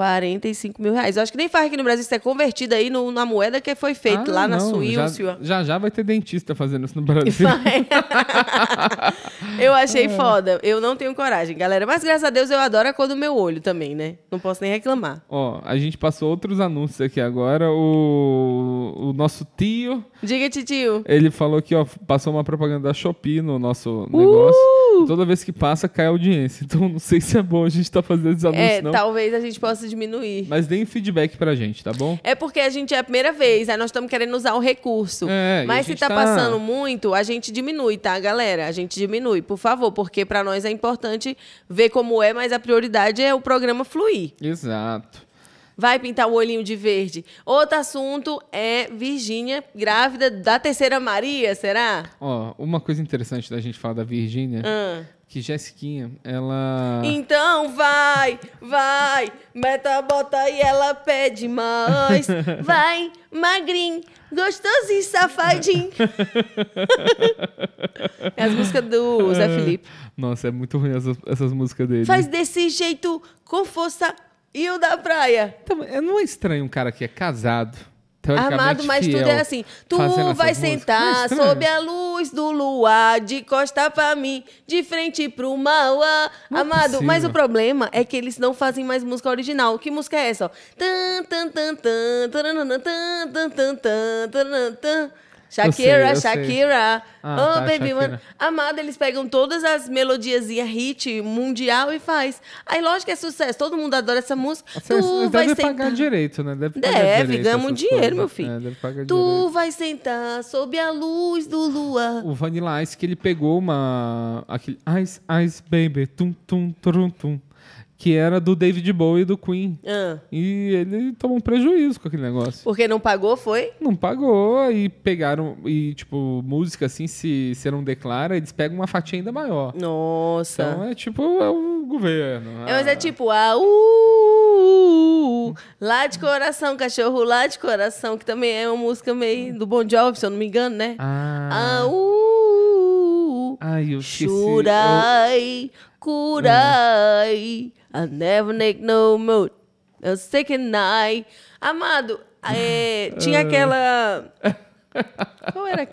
45 mil reais. Eu acho que nem faz aqui no Brasil. Isso é convertido aí no- na moeda que foi feito Ah, lá na não, Suíça. Já, já já vai ter dentista fazendo isso no Brasil. eu É. achei foda. Eu não tenho coragem, galera. Mas graças a Deus eu adoro a cor do meu olho também, né? Não posso nem reclamar. Ó, a gente passou outros anúncios aqui agora. O, o nosso tio, Diga, titio. ele falou que ó, passou uma propaganda da Shopee no nosso Uh! negócio. Toda vez que passa, cai a audiência. Então não sei se é bom a gente tá fazendo esses anúncios, É, não. talvez a gente possa diminuir. Mas deem feedback pra gente, tá bom? É porque a gente é a primeira vez, aí nós estamos querendo usar o recurso. É, Mas se tá, tá- passando muito, a gente diminui, tá, galera? A gente diminui, por favor, porque pra nós é importante ver como é, mas a prioridade é o programa fluir. Exato. Vai pintar o olhinho de verde. Outro assunto é Virgínia, grávida da terceira Maria, será? Ó, uma coisa interessante da gente falar da Virgínia, Ah. Que Jessiquinha, ela... Então vai, vai, meta a bota e ela pede mais. Vai, magrinho, gostoso e safadinho. é as músicas do Zé Felipe. Nossa, é muito ruim essas, essas músicas dele. Faz desse jeito, com força, e o da praia. Então, é- não é estranho um cara que é casado, Amado, mas tudo é assim. Tu vai é sentar estranho? sob a luz do luar, de costa pra mim, de frente pro Mauá. Não é Amado, mas o problema é que eles não fazem mais música original. Que música é essa? ó? Tan, tan, tan, tan, taranana, tan, tan, tan, tan, taranana, tan. Shakira, sei. Shakira. Ah, oh, tá, baby, Shakira. one. Amado, eles pegam todas as melodiazinhas hit mundial e faz. Aí, lógico que é sucesso. Todo mundo adora essa música. Vocês tu vai devem sentar. pagar direito, né? Deve, pagar Deve, direito ganhamos essas dinheiro, coisas. meu filho. É, deve pagar direito. Tu vai sentar sob a luz do luar. O Vanilla Ice, que ele pegou uma... Aquele Ice, Ice Baby, tum, tum, turum, tum. Que era do David Bowie e do Queen. Ah, E ele tomou um prejuízo com aquele negócio. porque não pagou, foi? Não pagou e pegaram... E, tipo, música assim, se você não declara, eles pegam uma fatia ainda maior. Nossa. Então é tipo, é o governo. É, mas é Ah. tipo, ah, uh, lá de coração, cachorro lá de coração, que também é uma música meio do Bon Jovi, se eu não me engano, né? Ah, Ah, uh, ai, eu esqueci. eu- Churai, curai, I never make no mood. Eu sei que night. Amado, é, tinha aquela. Qual era?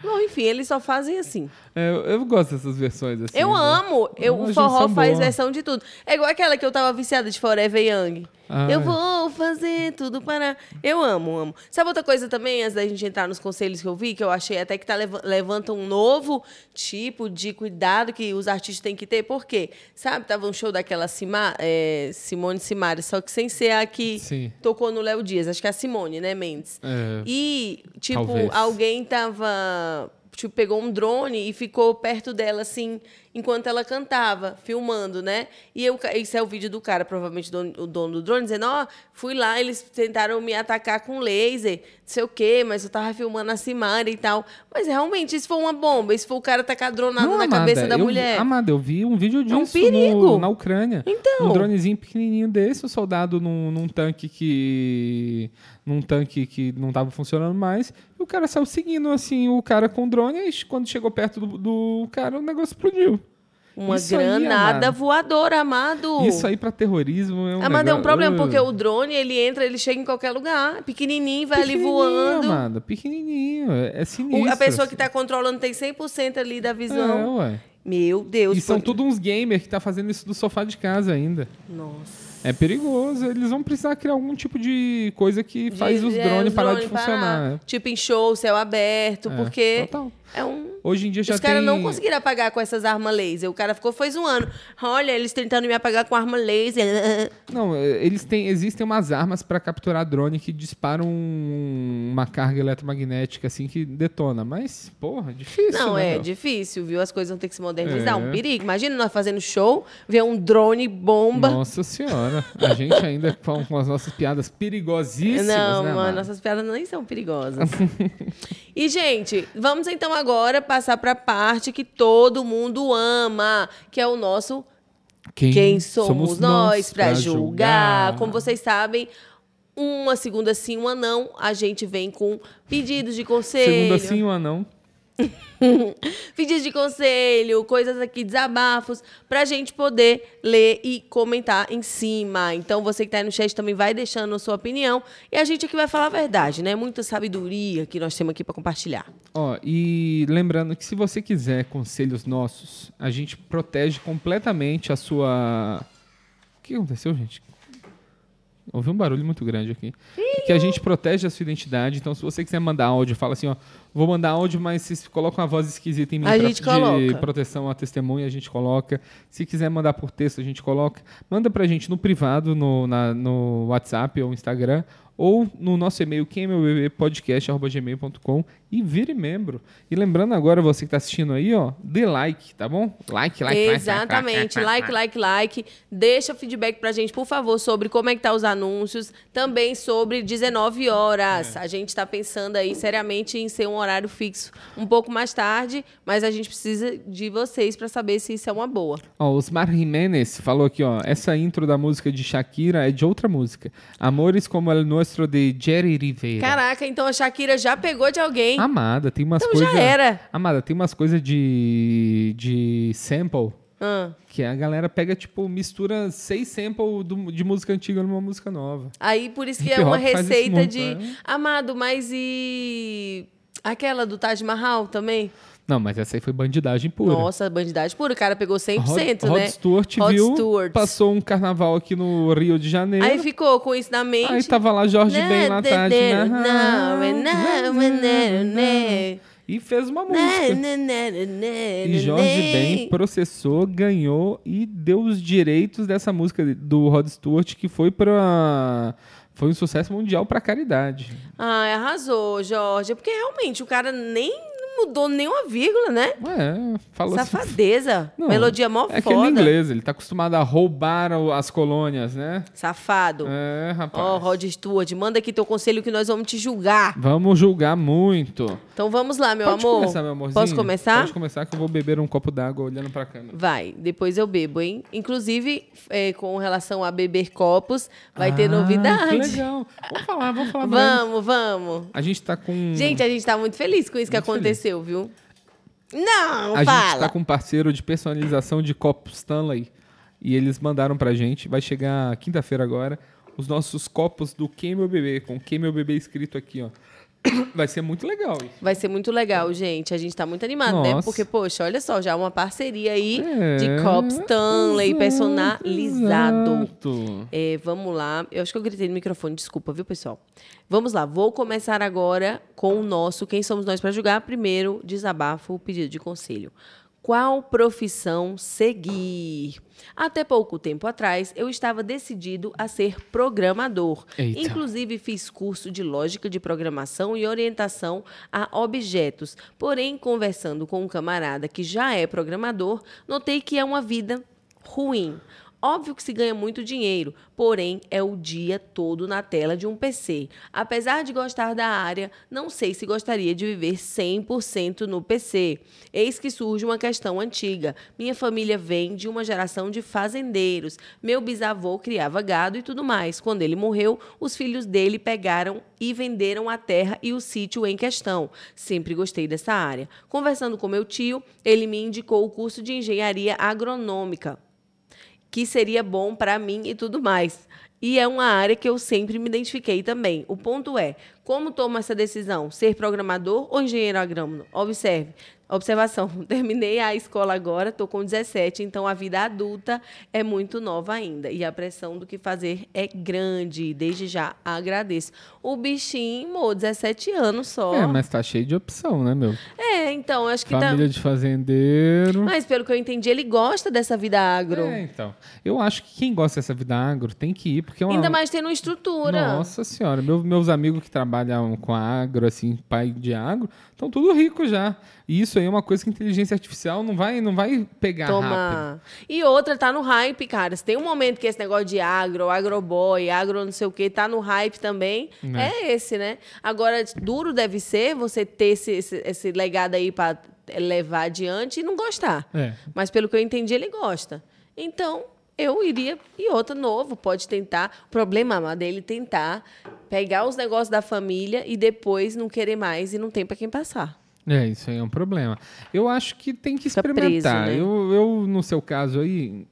Bom, enfim, eles só fazem assim. é, eu, eu gosto dessas versões assim. Eu né? amo. Eu, o forró faz boa. versão de tudo. É igual aquela que eu tava viciada de Forever Young. Ah, eu é. vou fazer tudo para. Eu amo, amo. Sabe outra coisa também, antes da gente entrar nos conselhos que eu vi, que eu achei até que tá leva- levanta um novo tipo de cuidado que os artistas têm que ter? Por quê? Sabe, tava um show daquela Sima, é, Simone Simari, só que sem ser a que Sim. tocou no Léo Dias. Acho que é a Simone, né, Mendes? É. E, tipo, Talvez. alguém tava. Tipo, pegou um drone e ficou perto dela, assim, enquanto ela cantava, filmando, né? E eu, esse é o vídeo do cara, provavelmente dono- o dono do drone, dizendo: Ó, fui lá, eles tentaram me atacar com laser, não sei o quê, mas eu tava filmando a Simara e tal. Mas realmente, isso foi uma bomba. Isso foi o cara tacar dronado Não, na Amada, cabeça da eu, mulher. Amada, eu vi um vídeo disso perigo. no- na Ucrânia. Então. Um dronezinho pequenininho desse, o soldado num, num tanque que num tanque que não tava funcionando mais. E o cara saiu seguindo assim o cara com o drone e quando chegou perto do, do cara o negócio explodiu. Uma Isso aí, granada amado. voadora, amado. Isso aí pra terrorismo é um Amado, é um negócio- problema, Uh. porque o drone, ele entra, ele chega em qualquer lugar, pequenininho, vai ali Pequenininho, voando. Amada, pequenininho, é, é O- sinistro. a pessoa que tá controlando tem 100% ali da É, visão. ué. Meu Deus. E são todos uns gamers que tá fazendo isso do sofá de casa ainda. Nossa. É perigoso. Eles vão precisar criar algum tipo de coisa que faz De- os é, drones os parar de funcionar. né? Tipo em show, céu aberto, É, porque total. É um Hoje em dia já Os tem. caras não conseguiram apagar com essas armas laser. O cara ficou foi zoando. Olha, eles tentando me apagar com arma laser. Não, é, eles têm. Existem umas armas para capturar drone que disparam um- uma carga eletromagnética assim que detona. Mas, porra, difícil. Não, né, é meu? difícil, viu? As coisas vão ter que se modernizar. É. Um perigo. Imagina nós fazendo show, ver um drone bomba. Nossa senhora. A gente ainda com, com as nossas piadas perigosíssimas, Não, né, mano, mano? nossas piadas nem são perigosas. e, gente, vamos então agora passar pra parte que todo mundo ama, que é o nosso Quem Somos, Nós pra julgar. Como vocês sabem, uma segunda sim, uma não, a gente vem com pedidos de conselho. Segunda sim, um anão. pedidos de conselho, coisas aqui, desabafos, pra gente poder ler e comentar em cima. Então, você que tá aí no chat também vai deixando a sua opinião. E a gente aqui vai falar a verdade, né? Muita sabedoria que nós temos aqui pra compartilhar. Ó, e lembrando que se você quiser conselhos nossos, a gente protege completamente a sua. O que aconteceu, gente? Houve um barulho muito grande aqui. Que a gente protege a sua identidade. Então, se você quiser mandar áudio, fala assim, ó. Vou mandar áudio, mas se coloca uma voz esquisita em mim A pra- gente coloca. proteção à testemunha, a gente coloca. Se quiser mandar por texto, a gente coloca. Manda pra gente no privado, no, na- no WhatsApp ou Instagram, ou no nosso e-mail, quem é meu bebê, podcast.gmail.com e vire membro. E lembrando agora, você que tá assistindo aí, ó, dê like, tá bom? Like, like, like, Exatamente. Like, like, like. Deixa feedback pra gente, por favor, sobre como é que tá os anúncios. Também sobre 19 horas. É. A gente tá pensando aí seriamente em ser um horário fixo um pouco mais tarde, mas a gente precisa de vocês pra saber se isso é uma boa. Ó, Osmar Jiménez falou aqui, ó, essa intro da música de Shakira é de outra música. Amores como el nuestro de Jerry Rivera. Caraca, então a Shakira já pegou de alguém. Amada, tem umas Então coisas... já era. Amada, tem umas coisas de, de sample Ah. que a galera pega, tipo, mistura seis samples do- de música antiga numa música nova. Aí por isso que é uma receita muito, de. né? Amado, mas e. Aquela do Taj Mahal também? Não, mas essa aí foi bandidagem pura. Nossa, bandidagem pura. O cara pegou 100%, Rod, Rod né? Stewart Rod viu, Stewart. passou um carnaval aqui no Rio de Janeiro. Aí ficou com isso na mente. Aí tava lá Jorge Né, Ben lá de- tarde. né? não, é não, é né. E fez uma Né, música. né, né, né, né, E Jorge né. Ben processou, ganhou e deu os direitos dessa música do Rod Stewart, que foi para foi um sucesso mundial para caridade. Ai, arrasou, Jorge. Porque realmente o cara nem mudou nenhuma vírgula, né? É, falou assim. Safadeza. Não, Melodia mó É aquele foda. inglês, ele tá acostumado a roubar as colônias, né? Safado. É, rapaz. Ó, Rod Stewart, manda aqui teu conselho que nós vamos te julgar. Vamos julgar muito. Então vamos lá, meu Pode amor. começar, meu amorzinho? Posso começar? Pode começar que eu vou beber um copo d'água olhando pra câmera. Vai, depois eu bebo, hein? Inclusive, é, com relação a beber copos, vai ter Ah, novidade. Que legal. Vamos falar, vamos falar. Vamos, vamos. A gente tá com... Gente, a gente tá muito feliz com isso que Muito aconteceu, viu? Não, A fala. gente tá com um parceiro de personalização de copos Stanley. E eles mandaram pra gente, vai chegar quinta-feira agora, os nossos copos do Quem Meu Bebê, com Quem Meu Bebê escrito aqui, ó. Vai ser muito legal isso. Vai ser muito legal, gente. A gente tá muito animado, né? Nossa. Porque, poxa, olha só, já uma parceria aí É, de Cop Stanley exato, personalizado. exato. É, vamos lá. Eu acho que eu gritei no microfone, desculpa, viu, pessoal? Vamos lá, vou começar agora com o nosso Quem Somos Nós para Julgar. Primeiro, desabafo, o pedido de conselho. Qual profissão seguir? Até pouco tempo atrás, eu estava decidido a ser programador. Eita. Inclusive, fiz curso de lógica de programação e orientação a objetos. Porém, conversando com um camarada que já é programador, notei que é uma vida ruim. Óbvio que se ganha muito dinheiro, porém é o dia todo na tela de um PC. Apesar de gostar da área, não sei se gostaria de viver 100% no PC. Eis que surge uma questão antiga. Minha família vem de uma geração de fazendeiros. Meu bisavô criava gado e tudo mais. Quando ele morreu, os filhos dele pegaram e venderam a terra e o sítio em questão. Sempre gostei dessa área. Conversando com meu tio, ele me indicou o curso de engenharia agronômica que seria bom para mim e tudo mais. E é uma área que eu sempre me identifiquei também. O ponto é, Como tomo essa decisão? Ser programador ou engenheiro agrônomo? Observe. Observação, terminei a escola agora, estou com 17, então a vida adulta é muito nova ainda. E a pressão do que fazer é grande. Desde já agradeço. O bichinho, mo, 17 anos só. É, mas tá cheio de opção, né, meu? É, então, acho que Família tá. de fazendeiro. Mas pelo que eu entendi, ele gosta dessa vida agro. É, então. Eu acho que quem gosta dessa vida agro tem que ir, porque é uma. Ainda mais tendo estrutura. Nossa senhora, meu- meus amigos que trabalham com agro, assim, pai de agro, estão tudo ricos já. E isso aí é uma coisa que a inteligência artificial não vai, não vai pegar rápido. Toma. E outra, tá no hype, cara. Se tem um momento que esse negócio de agro, agroboy, agro não sei o que, tá no hype também, Né. É esse, né? Agora, duro deve ser você ter esse, esse, esse legado aí pra levar adiante e não gostar. É. Mas pelo que eu entendi, ele gosta. Então, eu iria. E outro novo, pode tentar. O problema amado, é tentar pegar os negócios da família e depois não querer mais e não tem pra quem passar. É, isso aí é um problema. Eu acho que tem que Fica experimentar. preso, né? eu, eu, no seu caso aí,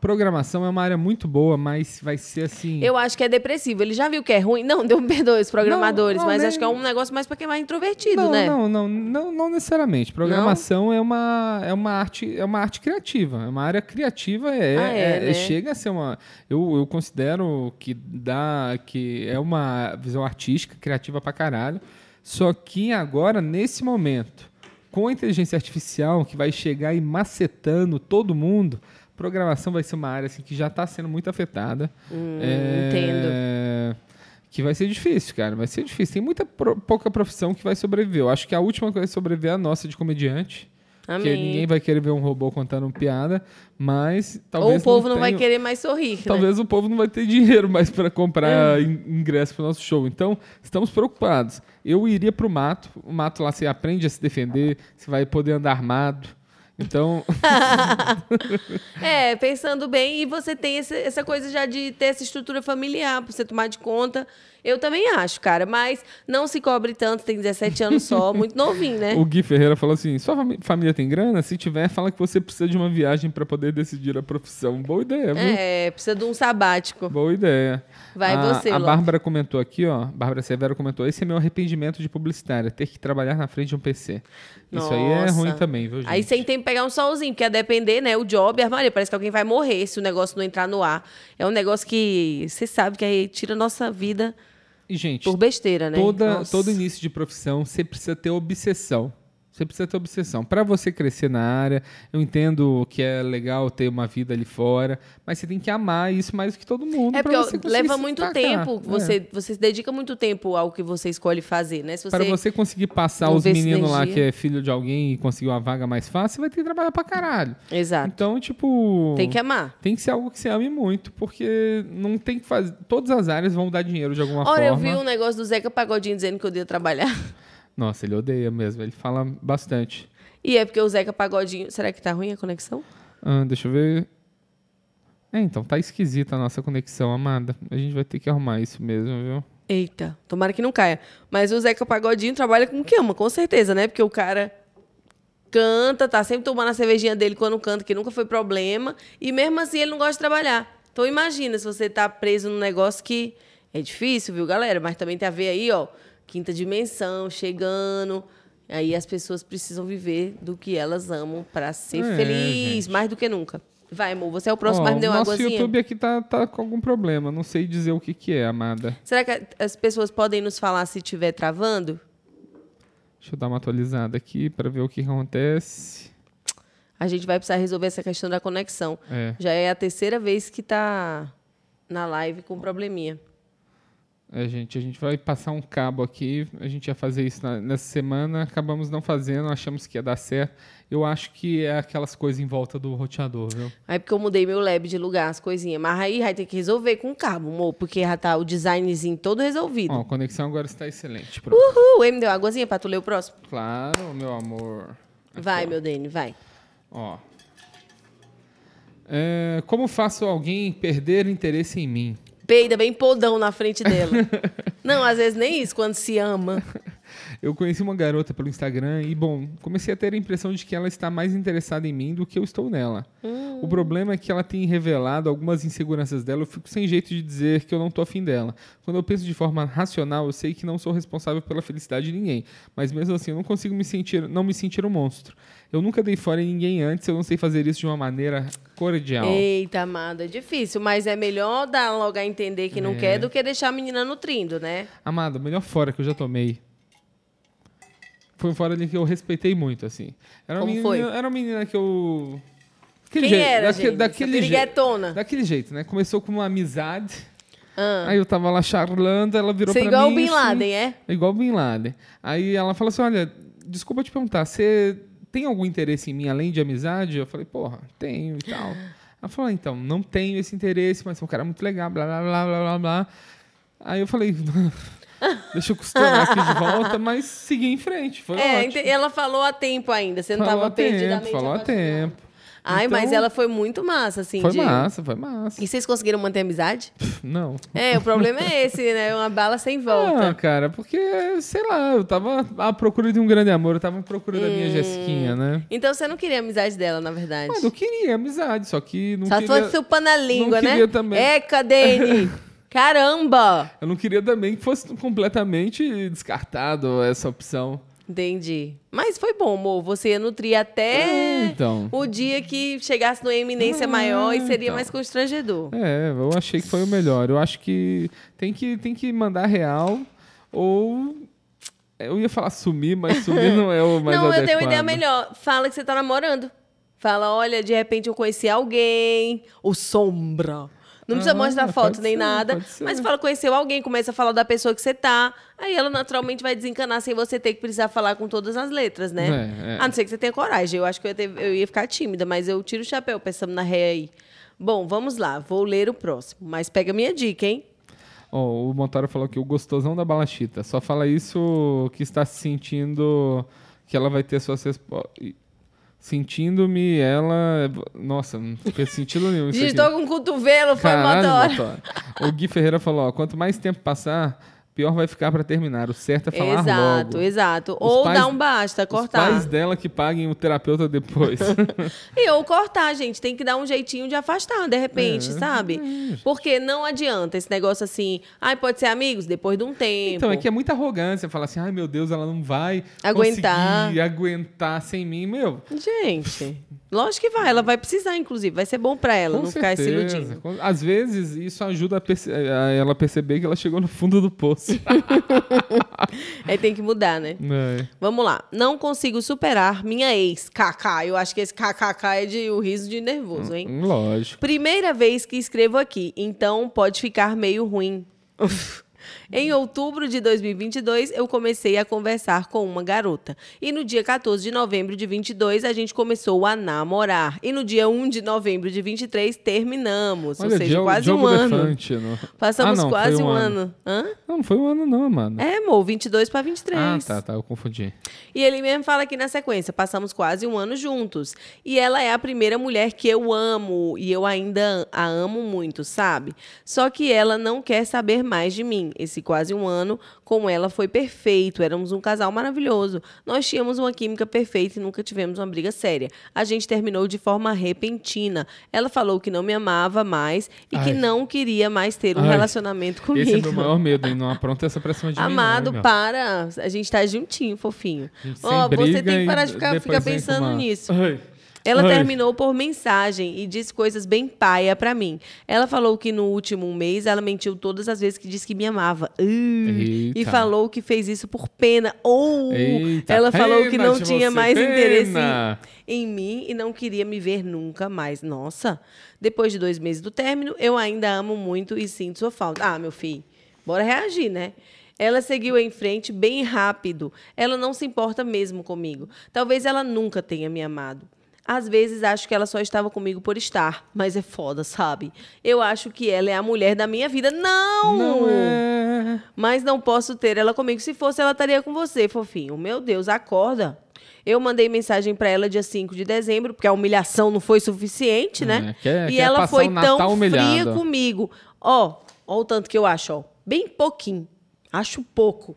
programação é uma área muito boa, mas vai ser assim. Eu acho que é depressivo. Ele já viu que é ruim? Não, deu perdoe os programadores, Não, não, mas nem- acho que é um negócio mais pra quem é mais introvertido, não, né? não, não, não, não necessariamente. Programação é uma, é uma arte, é uma arte criativa. É uma área criativa, é, Ah, é, é- né? chega a ser uma. Eu, eu considero que dá, que é uma visão artística, criativa pra caralho. Só que agora, nesse momento, com a inteligência artificial que vai chegar e macetando todo mundo, programação vai ser uma área assim, que já está sendo muito afetada. Hum, É, entendo. Que vai ser difícil, cara. Vai ser difícil. Tem muita pro- pouca profissão que vai sobreviver. Eu acho que a última que vai sobreviver é a nossa de comediante. Porque Amém. ninguém vai querer ver um robô contando piada, mas Ou talvez o povo não, vai tenha- querer mais sorrir, né? Talvez o povo não vai ter dinheiro mais para É. comprar in- ingresso para o nosso show. Então, estamos preocupados. Eu iria para o mato. O mato lá você aprende a se defender, você vai poder andar armado. Então, É, pensando bem, e você tem esse- essa coisa já de ter essa estrutura familiar pra você tomar de conta. Eu também acho, cara, mas não se cobre tanto, tem 17 anos só, muito novinho, né? o Gui Ferreira falou assim: sua família tem grana? Se tiver, fala que você precisa de uma viagem para poder decidir a profissão. Boa ideia, viu? É, precisa de um sabático. Boa ideia. Vai a, você, A. Bárbara comentou aqui, ó. Bárbara Severo comentou: esse é meu arrependimento de publicitária, ter que trabalhar na frente de um PC. Isso aí é Nossa. ruim também, viu, gente? Aí sem tempo pegar um solzinho, porque a depender, né? O job, a Maria, parece que alguém vai morrer se o negócio não entrar no ar. É um negócio que você sabe que aí tira a nossa vida E, gente, por besteira, né? toda, Nossa. todo início de profissão, você precisa ter obsessão. Você precisa ter obsessão. Para você crescer na área, eu entendo que é legal ter uma vida ali fora, mas você tem que amar isso mais do que todo mundo. É porque leva muito destacar. tempo. É. Você, você se dedica muito tempo ao que você escolhe fazer, né? Para você conseguir passar os meninos lá que é filho de alguém e conseguir uma vaga mais fácil, você vai ter que trabalhar pra caralho. Exato. Então, tipo. Tem que amar. Tem que ser algo que você ame muito, porque não tem que fazer. Todas as áreas vão dar dinheiro de alguma Olha, eu forma. vi um negócio do Zeca Pagodinho dizendo que eu odeio trabalhar. Nossa, ele odeia mesmo. Ele fala bastante. E é porque o Zeca Pagodinho. Será que tá ruim a conexão? Ah, deixa eu ver. É, então, tá esquisita a nossa conexão, amada. A gente vai ter que arrumar isso mesmo, viu? Eita, tomara que não caia. Mas o Zeca Pagodinho trabalha com o que ama, com certeza, né? Porque o cara canta, tá sempre tomando a cervejinha dele quando canta, que nunca foi problema. E mesmo assim ele não gosta de trabalhar. Então imagina se você tá preso num negócio que é difícil, viu, galera? Mas também tem a ver aí, ó, quinta dimensão chegando. Aí as pessoas precisam viver do que elas amam pra ser É, feliz, gente. mais do que nunca. Vai, amor, você é o próximo, Ó, mas me deu uma nosso águazinha. YouTube aqui tá, tá com algum problema. Não sei dizer o que, que é, amada. Será que as pessoas podem nos falar se estiver travando? Deixa eu dar uma atualizada aqui para ver o que acontece. A gente vai precisar resolver essa questão da conexão. É. Já é a terceira vez que tá na live com probleminha. É, gente, a gente vai passar um cabo aqui. A gente ia fazer isso na- nessa semana, acabamos não fazendo, achamos que ia dar certo. Eu acho que é aquelas coisas em volta do roteador, viu? Aí porque eu mudei meu lab de lugar, as coisinhas. Mas aí vai ter que resolver com cabo, amor, porque já tá o designzinho todo resolvido. Ó, a conexão agora está excelente. Pronto. Uhul! Ei, me deu águazinha pra tu ler o próximo? Claro, meu amor. Vai, meu Dani, vai. Ó. É, como faço alguém perder interesse em mim? Peida bem podão na frente dela. Não, às vezes nem isso, quando se ama. Eu conheci uma garota pelo Instagram e, bom, comecei a ter a impressão de que ela está mais interessada em mim do que eu estou nela. Hum. O problema é que ela tem revelado algumas inseguranças dela. Eu fico sem jeito de dizer que eu não estou afim dela. Quando eu penso de forma racional, eu sei que não sou responsável pela felicidade de ninguém. Mas mesmo assim, eu não consigo me sentir, não me sentir um monstro. Eu nunca dei fora em ninguém antes, eu não sei fazer isso de uma maneira cordial. Eita, amado, é difícil, mas é melhor dar logo a entender que não É. quer do que deixar a menina nutrindo, né? Amado, melhor fora que eu já tomei. Foi um fora ali que eu respeitei muito, assim. Era uma Como menina, foi? Era uma menina que eu. Daquele Quem era, daque- gente? Daquele, jeito. Daquele jeito, né? Começou com uma amizade. Ah. Aí eu tava lá charlando, ela virou Você é pra igual mim. o Bin assim, Laden, é? Igual o Bin Laden. Aí ela falou assim: olha, desculpa te perguntar, você tem algum interesse em mim além de amizade? Eu falei, porra, tenho e tal. Ela falou, então, não tenho esse interesse, mas é um cara muito legal, blá blá blá blá blá blá. Aí eu falei, deixa eu costurar aqui de volta, mas segui em frente. Foi É, ótimo. ela falou a tempo ainda, você não Falou tava a tempo, falou a tempo. Ai, mas Então, ela foi muito massa, assim. Foi de- massa, foi massa. E vocês conseguiram manter a amizade? Não. É, o problema é esse, né? Uma bala sem Ah, volta. cara, porque, sei lá, eu tava à procura de um grande amor, eu tava à procura da Hum. minha Jessiquinha, né? Então você não queria a amizade dela, na verdade. Mas eu queria amizade, só que não Só queria... fosse chupando a língua, né? queria também. Eca, Dani! Caramba! Eu não queria também que fosse completamente descartado essa opção. Entendi. Mas foi bom, amor. Você ia nutrir até Então. o dia que chegasse numa eminência Ah, maior e seria então. mais constrangedor. É, eu achei que foi o melhor. Eu acho que tem que, tem que mandar real ou... Eu ia falar sumir, mas sumir não é o mais não, eu adequado. tenho uma ideia melhor. Fala que você tá namorando. Fala, olha, de repente eu conheci alguém. O sombra. Não precisa Ah, mostrar foto nem ser, nada. Mas fala, conheceu alguém, começa a falar da pessoa que você tá. Aí ela naturalmente vai desencanar sem você ter que precisar falar com todas as letras, né? É, é. A não ser que você tenha coragem. Eu acho que eu ia, ter- eu ia ficar tímida, mas eu tiro o chapéu pensando na ré aí. Bom, vamos lá. Vou ler o próximo. Mas pega minha dica, hein? Ó, o Montaro falou que o gostosão da balachita. Só fala isso que está se sentindo que ela vai ter suas respostas. Sentindo-me, ela. Nossa, não fez sentido nenhum. Digitou com o cotovelo, foi Caralho, motora. Motora. O Gui Ferreira falou: ó, quanto mais tempo passar, pior vai ficar para terminar. O certo é falar Exato, logo. exato. Os Ou pais- dar um basta, Os cortar. pais dela que paguem o terapeuta depois. E ou cortar, gente. Tem que dar um jeitinho de afastar, de repente, É, sabe? Porque não adianta esse negócio assim. Ai, pode ser amigos depois de um tempo. então, é que é muita arrogância falar assim: ai meu Deus, ela não vai Aguentar. conseguir aguentar sem mim. Meu, Gente, lógico que vai. Ela vai precisar, inclusive. Vai ser bom pra ela Com não ficar se certeza. iludindo. Às vezes, isso ajuda a, a ela perceber que ela chegou no fundo do poço. Aí tem que mudar, né? É. Vamos lá. Não consigo superar minha ex. KK. Eu acho que esse KKK é de o riso de nervoso, hein? Lógico. Primeira vez que escrevo aqui, então pode ficar meio ruim. Em outubro de 2022, eu comecei a conversar com uma garota. E no dia 14 de novembro de 22, a gente começou a namorar. E no dia 1 de novembro de 23, terminamos. Olha, ou seja, Diogo, quase Diogo um ano. Defante, não. Passamos Ah, não, quase foi um ano. Hã? Não, não foi um ano, não, Amanda. É, amor, 22 para 23. Ah, tá, tá, eu confundi. E ele mesmo fala aqui na sequência: passamos quase um ano juntos. E ela é a primeira mulher que eu amo. E eu ainda a amo muito, sabe? Só que ela não quer saber mais de mim. Esse quase um ano com ela foi perfeito. Éramos um casal maravilhoso. Nós tínhamos uma química perfeita e nunca tivemos uma briga séria. A gente terminou de forma repentina. Ela falou que não me amava mais e que Ai. não queria mais ter um Ai. relacionamento comigo. Esse é meu maior medo, hein? Não apronta essa pressão de Amado, mim, não, para. A gente tá juntinho, fofinho. Ó, sem você tem que parar de ficar, ficar pensando nisso. Ai. Ela Ai. terminou por mensagem e disse coisas bem paia pra mim. Ela falou que no último mês ela mentiu todas as vezes que disse que me amava. Uh, e falou que fez isso por pena. Ou Eita, ela falou que pena não de tinha mais interesse pena. em mim e não queria me ver nunca mais. Nossa. Depois de dois meses do término, eu ainda amo muito e sinto sua falta. Ah, meu filho, bora reagir, né? Ela seguiu em frente bem rápido. Ela não se importa mesmo comigo. Talvez ela nunca tenha me amado. Às vezes acho que ela só estava comigo por estar, mas é foda, sabe? Eu acho que ela é a mulher da minha vida. Não! Não é. Mas não posso ter ela comigo. Se fosse, ela estaria com você, fofinho. Meu Deus, acorda. Eu mandei mensagem pra ela dia 5 de dezembro, porque a humilhação não foi suficiente, né? É, quer- e quer ela foi tão fria humilhada. comigo. Ó, ó o tanto que eu acho, ó. Bem pouquinho. Acho pouco.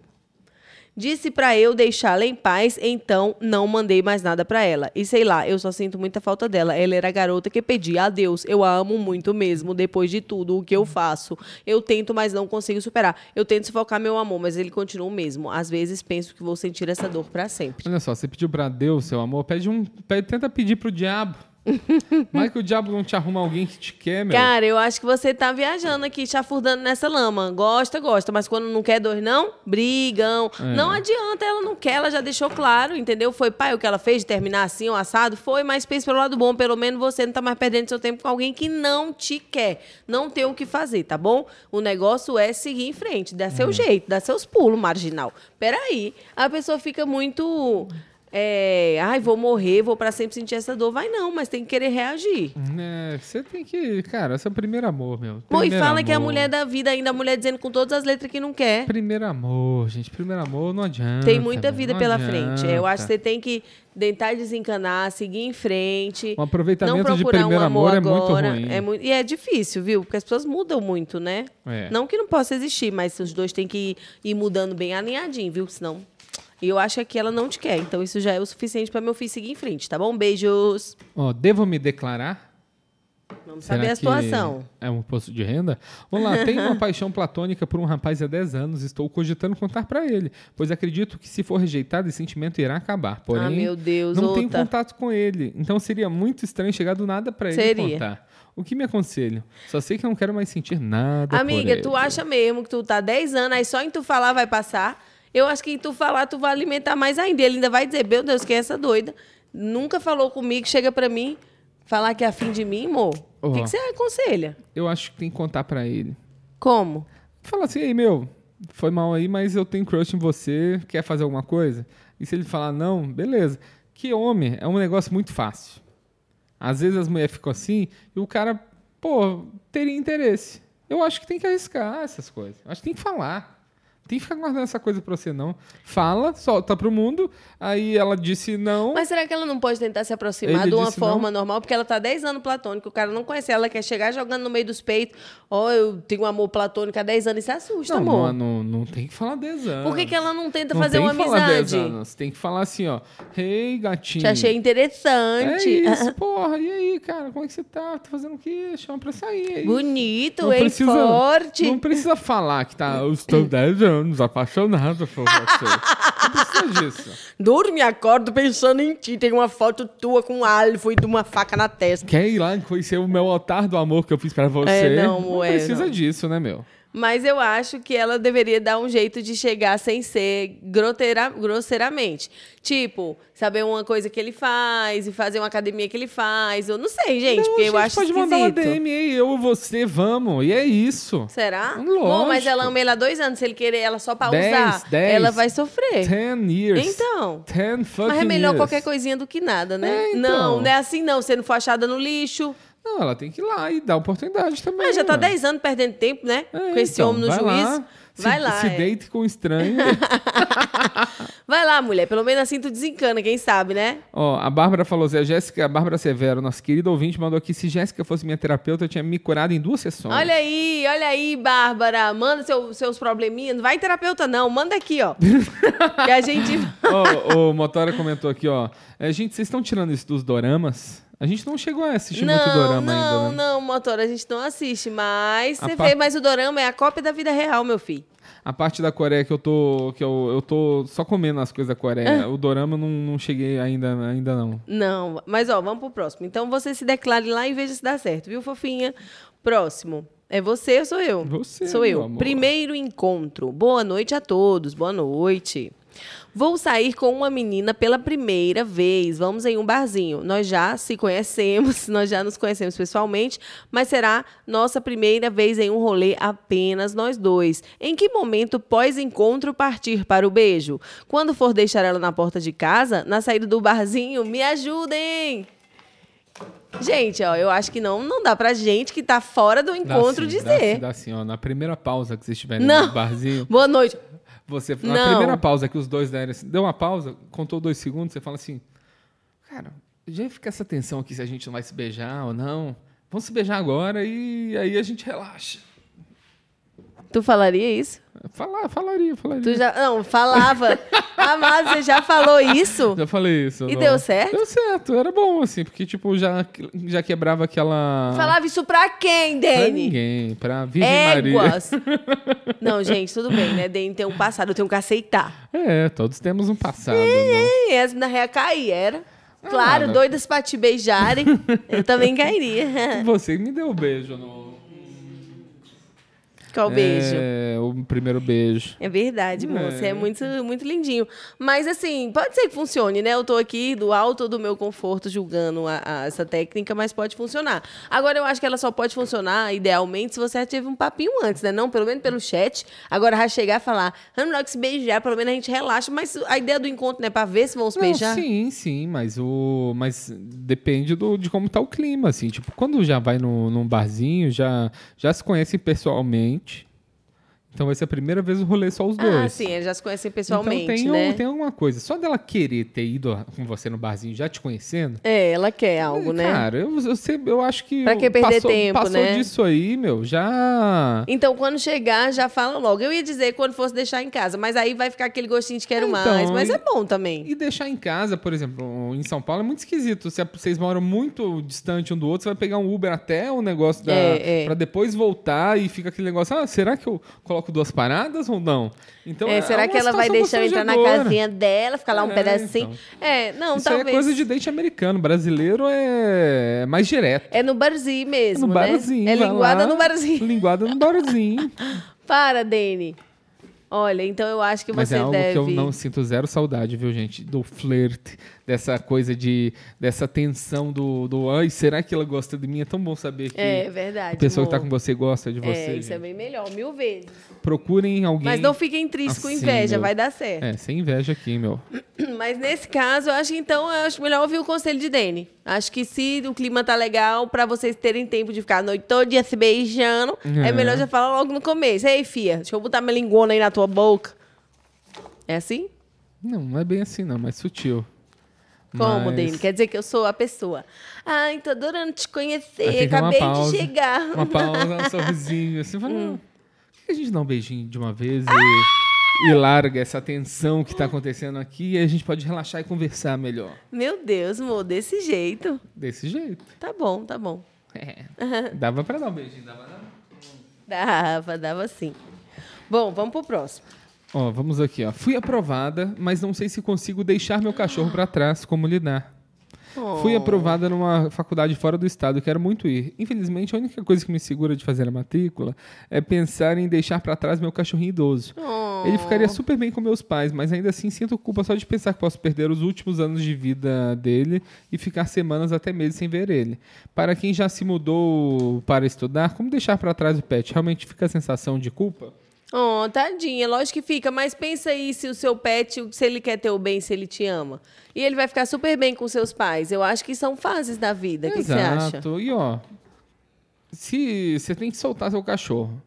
Disse pra eu deixá-la em paz, então não mandei mais nada pra ela. E sei lá, eu só sinto muita falta dela. Ela era a garota que pedia a Deus. Eu a amo muito mesmo, depois de tudo o que eu faço. Eu tento, mas não consigo superar. Eu tento sufocar meu amor, mas ele continua o mesmo. Às vezes penso que vou sentir essa dor pra sempre. Olha só, você pediu pra Deus, seu amor, pede um. Pede, tenta pedir pro diabo. Mas que o diabo não te arruma alguém que te quer, meu. Cara, eu acho que você tá viajando aqui, chafurdando nessa lama. Gosta, gosta, mas quando não quer dois, não, brigam. É. Não adianta, ela não quer, ela já deixou claro, entendeu? Foi pai o que ela fez de terminar assim, o assado, foi, mas pense pelo lado bom, pelo menos você não tá mais perdendo seu tempo com alguém que não te quer. Não tem o que fazer, tá bom? O negócio é seguir em frente, dar É. seu jeito, dar seus pulos, marginal. Peraí, a pessoa fica muito. É, ai, vou morrer, vou pra sempre sentir essa dor. Vai não, mas tem que querer reagir. É, você tem que. Cara, seu primeiro amor, meu. Pô, e fala que é a amor. mulher da vida, ainda a mulher dizendo com todas as letras que não quer. Primeiro amor, gente. Primeiro amor não adianta. Tem muita vida pela frente. Eu acho que adianta. você tem que tentar desencanar, seguir em frente. O aproveitamento não de procurar primeiro um amor, amor é muito agora. ruim. É muito- E é difícil, viu? Porque as pessoas mudam muito, né? É. Não que não possa existir, mas os dois têm que ir mudando bem alinhadinho, viu? Senão. E eu acho que ela não te quer. Então isso já é o suficiente para meu filho seguir em frente, tá bom? Beijos. Ó, devo me declarar? Vamos Será saber a situação. É um posto de renda? Vamos lá, tenho uma paixão platônica por um rapaz há 10 anos, estou cogitando contar pra ele, pois acredito que se for rejeitado, esse sentimento irá acabar. Porém, ah, meu Deus, não tenho outra. contato com ele, então seria muito estranho chegar do nada pra ele Seria. contar. O que me aconselho? Só sei que não quero mais sentir nada Amiga, tu acha mesmo que tu tá 10 anos, aí só em tu falar vai passar? Eu acho que tu falar, tu vai alimentar mais ainda. Ele ainda vai dizer, meu Deus, quem é essa doida? Nunca falou comigo, chega pra mim, falar que é afim de mim, amor. O que, que você aconselha? Eu acho que tem que contar pra ele. Como? Fala assim, aí, meu, foi mal aí, mas eu tenho crush em você, quer fazer alguma coisa? E se ele falar não, beleza. Que homem é um negócio muito fácil. Às vezes as mulheres ficam assim e o cara, pô, teria interesse. Eu acho que tem que arriscar essas coisas. Acho que tem que falar. Tem que ficar guardando essa coisa pra você, não. Fala, solta pro mundo. Aí ela disse não. Mas será que ela não pode tentar se aproximar Ele de uma forma normal? Porque ela tá 10 anos platônica, o cara não conhece ela, quer chegar jogando no meio dos peitos. Ó, eu tenho um amor platônico há 10 anos e se assusta, não, amor. não, não, não tem que falar 10 anos. Por que, que ela não tenta Não fazer tem uma que falar 10 amizade? anos. Tem que falar assim, ó. Hey, gatinho. Te achei interessante. É isso, porra. E aí, cara, como é que você tá? Tá fazendo o quê? Chama pra sair. é. Bonito, Não hein? Forte. Não precisa falar que tá. Eu estou 10 anos apaixonado por você. Não precisa disso. Durmo e acordo pensando em ti. Tem uma foto tua com um alvo e de uma faca na testa. Quer ir lá conhecer o meu altar do amor que eu fiz pra você? É, não, é, precisa não. disso, né, meu? Mas eu acho que ela deveria dar um jeito de chegar sem ser groteira- grosseiramente. Tipo, saber uma coisa que ele faz e fazer uma academia que ele faz. Eu não sei, gente, Não, porque a eu gente acho pode esquisito. mandar uma DM aí, eu e você, vamos. E é isso. Será? Lógico. Bom, mas ela ama ele há dois anos. Se ele querer ela só pra Dez, usar, dez, ela vai sofrer. 10 years. Então. 10 fucking Mas é melhor years. qualquer coisinha do que nada, né? É, então. Não, não é assim não. Você não for achada no lixo. Não, ela tem que ir lá e dar oportunidade também. Ah, já tá ué. 10 anos perdendo tempo, né? É, com esse então, homem no vai juiz. Lá, vai se, lá. Se é. deite com estranho. Vai lá, mulher. Pelo menos assim tu desencana, quem sabe, né? Ó, a Bárbara falou assim, a Jéssica, a Bárbara Severo, nossa querida ouvinte, mandou aqui, se Jéssica fosse minha terapeuta, eu tinha me curado em duas sessões. Olha aí, olha aí, Bárbara. Manda seu- seus probleminhas. Não vai em terapeuta, não. Manda aqui, ó. que a gente. Ó, o Motora comentou aqui, ó. É, gente, vocês estão tirando isso dos doramas? A gente não chegou a assistir muito Não, dorama não, ainda, né? não, motor, a gente não assiste, mas A você par- vê, mas o dorama é a cópia da vida real, meu filho. A parte da Coreia que eu tô. que eu, eu tô só comendo as coisas da Coreia. Ah. O dorama eu não, não cheguei ainda, ainda não. Não, mas ó, vamos pro próximo. Então você se declare lá e veja se dá certo, viu, fofinha? Próximo. É você ou sou eu? Você, Sou eu. Primeiro encontro. Boa noite a todos. Boa noite. Vou sair com uma menina pela primeira vez. Vamos em um barzinho. Nós já se conhecemos, nós já nos conhecemos pessoalmente, mas será nossa primeira vez em um rolê apenas nós dois. Em que momento pós-encontro partir para o beijo? Quando for deixar ela na porta de casa, na saída do barzinho, me ajudem! Gente, ó, eu acho que não, não dá pra gente que tá fora do Dá encontro sim, Dá, dizer. sim, dá assim, ó. Na primeira pausa que vocês estiverem Não. no barzinho, Boa noite. Você. Na Não. primeira pausa que os dois deram, assim, deu uma pausa, contou dois segundos, você fala assim. Cara, já fica essa tensão aqui se a gente não vai se beijar ou não. Vamos se beijar agora e aí a gente relaxa. Tu falaria isso? Falar, falaria, falaria. Tu já. Não, falava. Amado, você já falou isso? Já falei isso. E não. deu certo? Deu certo, era bom, assim, porque, tipo, já, já quebrava aquela. Falava isso pra quem, Pra Dani? ninguém, pra Virgem Maria. Não, gente, tudo bem, né? Dani tem um passado, eu tenho que aceitar. É, todos temos um passado. né? E essa na real cair, era. Claro, nada. doidas pra te beijarem. Eu também cairia. Você me deu um beijo no. Qual beijo? É, o primeiro beijo. É verdade, moça. É É. muito, muito lindinho. Mas, assim, pode ser que funcione, né? Eu tô aqui do alto do meu conforto julgando a- a- essa técnica, mas pode funcionar. Agora, eu acho que ela só pode funcionar, idealmente, se você teve um papinho antes, né? Não, pelo menos pelo chat. Agora, já chegar e falar, vamos logo se beijar, pelo menos a gente relaxa. Mas a ideia do encontro, né? Pra ver se vão se Não, beijar. sim, sim, mas o. Mas depende do, de como tá o clima, assim. Tipo, quando já vai no, num barzinho, já, já se conhecem pessoalmente. 20 então vai ser a primeira vez o rolê só os dois. Ah, sim, eles já se conhecem pessoalmente, então tem, um- né? tem alguma coisa. Só dela querer ter ido com você no barzinho já te conhecendo. É, ela quer algo, né? Cara, eu, eu, sempre- eu acho que. Pra que perder passou, tempo, passou né? disso aí, meu, já. Então, quando chegar, já fala logo. Eu ia dizer quando fosse deixar em casa, mas aí vai ficar aquele gostinho de quero Então, mais. Mas e- é bom também. E deixar em casa, por exemplo, em São Paulo é muito esquisito. Se a- vocês moram muito distante um do outro, você vai pegar um Uber até o negócio da. É, é. Pra depois voltar e fica aquele negócio. Ah, será que eu coloco duas paradas ou não? Então, É, será uma que ela vai deixar eu entrar na casinha dela, ficar lá um É, pedacinho? então. É, não, Isso aí talvez. é coisa de date americano. Brasileiro é mais direto. É no barzinho mesmo, no né? barzinho. É vai linguada lá, no barzinho. Linguada no barzinho. Para, Dani. Olha, então eu acho que Mas você é algo deve. que eu não sinto zero saudade, viu, gente? Do flerte, dessa coisa de. dessa tensão do. do Ai, será que ela gosta de mim? É tão bom saber que É verdade. a pessoa que tá amor. com você gosta de você. É, isso é gente. bem melhor, mil vezes. Procurem alguém. Mas não fiquem tristes com assim, inveja, meu. vai dar certo. É, sem inveja aqui, meu. Mas nesse caso, eu acho que então eu acho melhor ouvir o conselho de Dani. Acho que se o clima tá legal, pra vocês terem tempo de ficar a noite todo dia se beijando, é, É. melhor já falar logo no começo. Ei, fia, deixa eu botar minha lingona aí na tua boca. É assim? Não, não é bem assim, não, mas sutil. Como, Mas- Dani? Quer dizer que eu sou a pessoa. Ai, tô adorando te conhecer, acabei pausa, de chegar. Uma pausa, um sorrisinho, assim, fala, Hum. "Ah, por que a gente dá um beijinho de uma vez e, e larga essa tensão que tá acontecendo aqui e a gente pode relaxar e conversar melhor. Meu Deus, amor, desse jeito. Desse jeito. Tá bom, tá bom. É. Dava pra dar um beijinho, dava não? Dava, dava sim. Bom, vamos pro próximo. Ó, vamos aqui, ó. Fui aprovada, mas não sei se consigo deixar meu cachorro pra trás, como lidar. Fui Oh. aprovada numa faculdade fora do estado, quero muito ir. Infelizmente, a única coisa que me segura de fazer a matrícula é pensar em deixar pra trás meu cachorrinho idoso. Oh. Ele ficaria super bem com meus pais, mas ainda assim sinto culpa só de pensar que posso perder os últimos anos de vida dele e ficar semanas até meses sem ver ele. Para quem já se mudou para estudar, como deixar pra trás o pet? Realmente fica a sensação de culpa? Oh, tadinha, lógico que fica, mas pensa aí se o seu pet, se ele quer ter o bem, se ele te ama. E ele vai ficar super bem com seus pais. Eu acho que são fases da vida. O que que você acha? Exato. E ó, se você tem que soltar seu cachorro.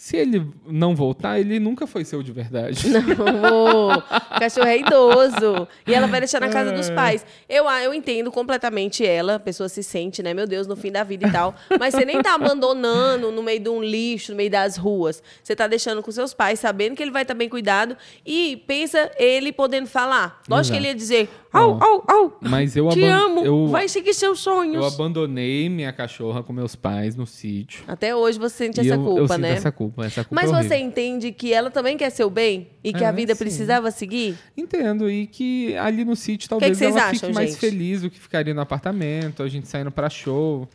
Se ele não voltar, ele nunca foi seu de verdade. Não, o cachorro é idoso. E ela vai deixar na casa É. dos pais. Eu, ah, eu entendo completamente ela. A pessoa se sente, né? Meu Deus, no fim da vida e tal. Mas você nem tá abandonando no meio de um lixo, no meio das ruas. Você tá deixando com seus pais, sabendo que ele vai estar bem cuidado. E pensa ele podendo falar. Lógico que ele ia dizer: au, au, au. Mas eu, Te amo. eu, Vai seguir seus eu sonhos. abandonei minha cachorra com meus pais no sítio. Até hoje você sente E essa eu, culpa, eu sinto né? essa culpa. Essa culpa Mas é você entende que ela também quer seu bem? E que É, a vida sim. precisava seguir? Entendo. E que ali no sítio talvez vocês ela acham, fique mais gente? feliz do que ficaria no apartamento, a gente saindo pra show.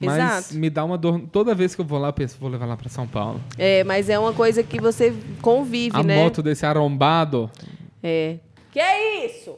Mas Exato. me dá uma dor. Toda vez que eu vou lá, eu penso, vou levar lá pra São Paulo. É, mas é uma coisa que você convive, a né? moto desse arrombado. É. Que é isso?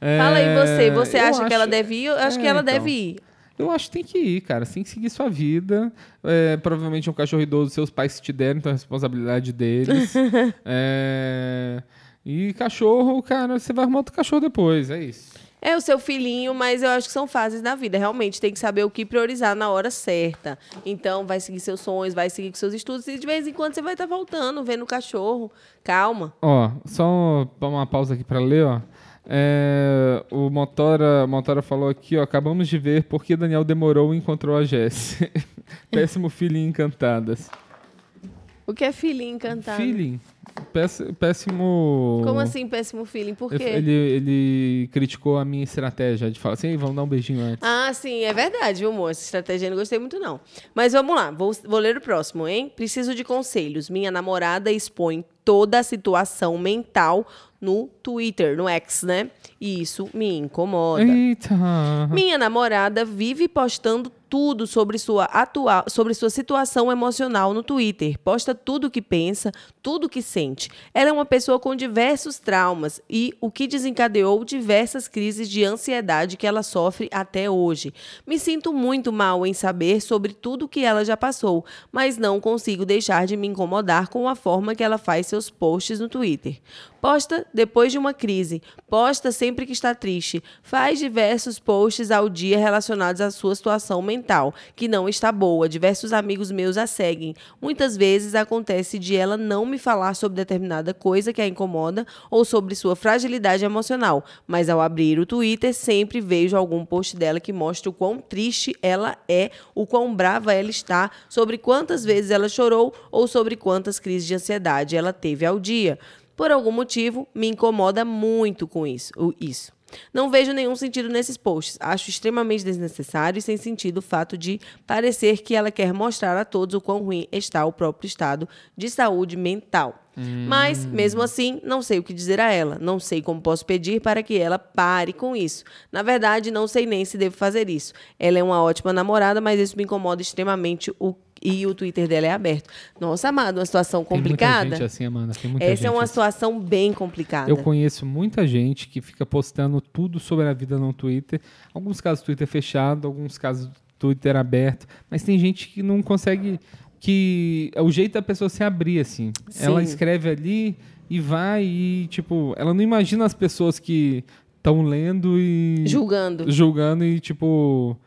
é, Fala aí você. Você eu acha que ela acho- deve ir? Eu acho que É, ela então. deve ir. Eu acho que tem que ir, cara. Você tem que seguir sua vida. É, provavelmente é um cachorro idoso, seus pais te deram, então é responsabilidade deles. É, E cachorro, cara, você vai arrumar outro cachorro depois, é isso. É o seu filhinho, mas eu acho que são fases da vida. Realmente tem que saber o que priorizar na hora certa. Então, vai seguir seus sonhos, vai seguir com seus estudos. E de vez em quando você vai estar voltando, vendo o cachorro. Calma. Ó, só uma pausa aqui pra ler, ó. É, o Motora, Motora falou aqui, ó. Acabamos de ver porque Daniel demorou e encontrou a Jess. Péssimo em Encantadas. O que é feeling cantado? Feeling. Péss- Péssimo. Como assim, péssimo feeling? Por quê? Ele, ele criticou a minha estratégia de falar assim, "Ei, vamos dar um beijinho antes. Ah, sim, é verdade, viu, amor? Essa estratégia eu não gostei muito, não. Mas vamos lá, vou, vou ler o próximo, hein? Preciso de conselhos. Minha namorada expõe toda a situação mental no Twitter, no X, né? E isso me incomoda. Eita! Minha namorada vive postando tudo sobre sua atual, sobre sua situação emocional no Twitter. Posta tudo o que pensa, tudo o que sente. Ela é uma pessoa com diversos traumas e o que desencadeou diversas crises de ansiedade que ela sofre até hoje. Me sinto muito mal em saber sobre tudo que ela já passou, mas não consigo deixar de me incomodar com a forma que ela faz seus posts no Twitter. Posta depois de uma crise, posta sempre que está triste, faz diversos posts ao dia relacionados à sua situação mental, que não está boa. Diversos amigos meus a seguem. Muitas vezes acontece de ela não me falar sobre determinada coisa que a incomoda ou sobre sua fragilidade emocional, mas ao abrir o Twitter sempre vejo algum post dela que mostra o quão triste ela é, o quão brava ela está, sobre quantas vezes ela chorou ou sobre quantas crises de ansiedade ela teve ao dia. Por algum motivo, me incomoda muito com isso. isso. Não vejo nenhum sentido nesses posts. Acho extremamente desnecessário e sem sentido o fato de parecer que ela quer mostrar a todos o quão ruim está o próprio estado de saúde mental. Mas, mesmo assim, não sei o que dizer a ela. Não sei como posso pedir para que ela pare com isso. Na verdade, não sei nem se devo fazer isso. Ela é uma ótima namorada, mas isso me incomoda extremamente o e o Twitter dela é aberto. Nossa, amado, uma situação Tem muita complicada. gente assim, Amanda. Tem muita Essa é uma assim. situação bem complicada. Eu conheço muita gente que fica postando tudo sobre a vida no Twitter. Alguns casos Twitter fechado, alguns casos Twitter aberto. Mas tem gente que não consegue. Que é o jeito da pessoa se abrir, assim. Sim. Ela escreve ali e vai e, tipo, ela não imagina as pessoas que estão lendo e. Julgando. julgando e, tipo.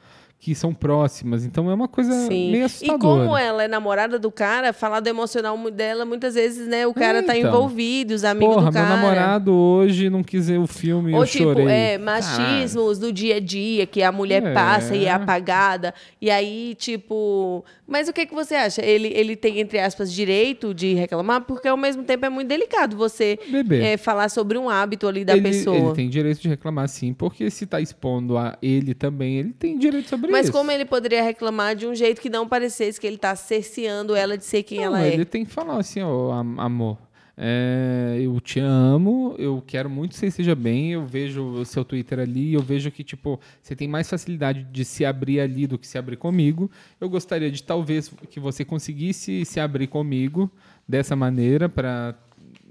Que são próximas. Então é uma coisa Sim. meio E assustadora. como ela é namorada do cara, falar do emocional dela, muitas vezes, né, o cara tá então. envolvido, os amigos Porra, do cara. meu namorado hoje não quis ver o filme e Ou eu tipo, chorei. é, machismos do dia a dia, que a mulher É. passa e é apagada. E aí, tipo. Mas o que, que você acha? Ele, ele tem, entre aspas, direito de reclamar, porque ao mesmo tempo é muito delicado você é, falar sobre um hábito ali da ele, pessoa. ele tem direito de reclamar sim, porque se tá expondo a ele também, ele tem direito sobre Mas isso. como ele poderia reclamar de um jeito que não parecesse que ele tá cerceando ela de ser quem Não, ela é? ele tem que falar assim, ó, am- amor, é, eu te amo, eu quero muito que você esteja bem, eu vejo o seu Twitter ali, eu vejo que, tipo, você tem mais facilidade de se abrir ali do que se abrir comigo. Eu gostaria de, talvez, que você conseguisse se abrir comigo dessa maneira para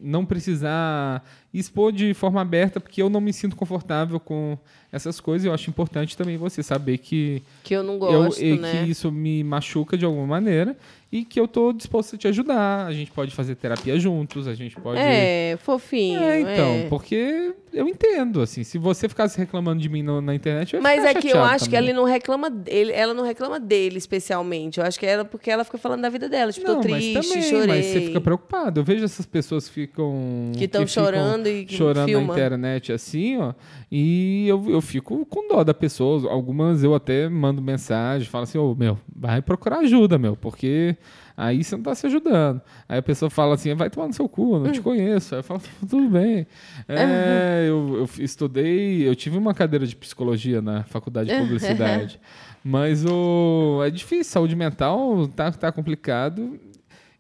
não precisar expor de forma aberta, porque eu não me sinto confortável com essas coisas. Eu acho importante também você saber que Que eu não eu, gosto, e né? que isso me machuca de alguma maneira e que eu tô disposto a te ajudar. A gente pode fazer terapia juntos, a gente pode. É, fofinho. É, então, é. porque eu entendo, assim, se você ficasse reclamando de mim no- na internet, eu ia Mas é que eu acho que também. ela não reclama dele, ela não reclama dele especialmente. Eu acho que ela porque ela fica falando da vida dela, tipo, não, tô triste, mas também, chorei. mas você fica preocupado. Eu vejo essas pessoas que ficam Que tão ficam chorando e que chorando filmam. na internet assim, ó, e eu, eu fico com dó da pessoa. Algumas eu até mando mensagem, falo assim, ô, meu, vai procurar ajuda, meu, porque aí você não tá se ajudando. Aí a pessoa fala assim, vai tomar no seu cu, eu não te conheço. Aí eu falo, tudo bem. É, eu, eu estudei, eu tive uma cadeira de psicologia na faculdade de publicidade. Mas o, é difícil, saúde mental tá, tá complicado.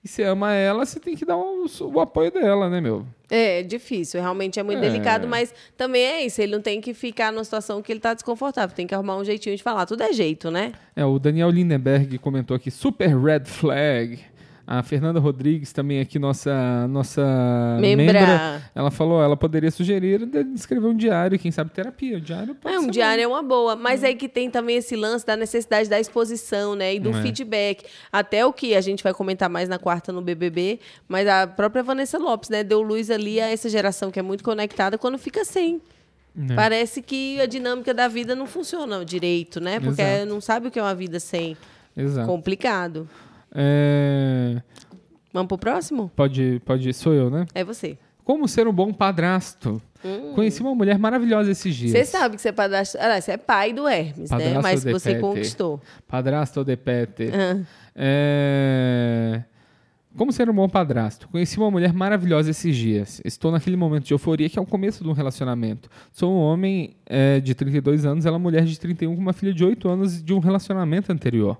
E você ama ela, você tem que dar o, o apoio dela, né, meu? É, difícil, realmente é muito É. delicado, mas também é isso, ele não tem que ficar numa situação que ele tá desconfortável, tem que arrumar um jeitinho de falar, tudo é jeito, né? É, o Daniel Lindenberg comentou aqui, super red flag. A Fernanda Rodrigues também aqui, nossa, nossa Membra. membra, ela falou, ela poderia sugerir escrever um diário, quem sabe terapia. O diário pode É, um diário é uma boa, mas aí que tem também esse lance da necessidade da exposição, né? E do É. feedback. Até o que a gente vai comentar mais na quarta no BBB, mas a própria Vanessa Lopes, né? Deu luz ali a essa geração que é muito conectada quando fica sem. É. Parece que a dinâmica da vida não funciona direito, né? Porque Exato. não sabe o que é uma vida sem. Exato. Complicado. É, Vamos pro próximo? pode, pode, sou eu, né? É você. Como ser um bom padrasto? Conheci uma mulher maravilhosa esses dias. Hum. Você sabe que você é padrasto. Ah, você é pai do Hermes, né? Padrasto Mas de você pete. conquistou. Padrasto de pete. Ah. É... Como ser um bom padrasto? Conheci uma mulher maravilhosa esses dias. Estou naquele momento de euforia que é o começo de um relacionamento. Sou um homem é, de 32 anos, ela é mulher de 31 com uma filha de 8 anos de um relacionamento anterior.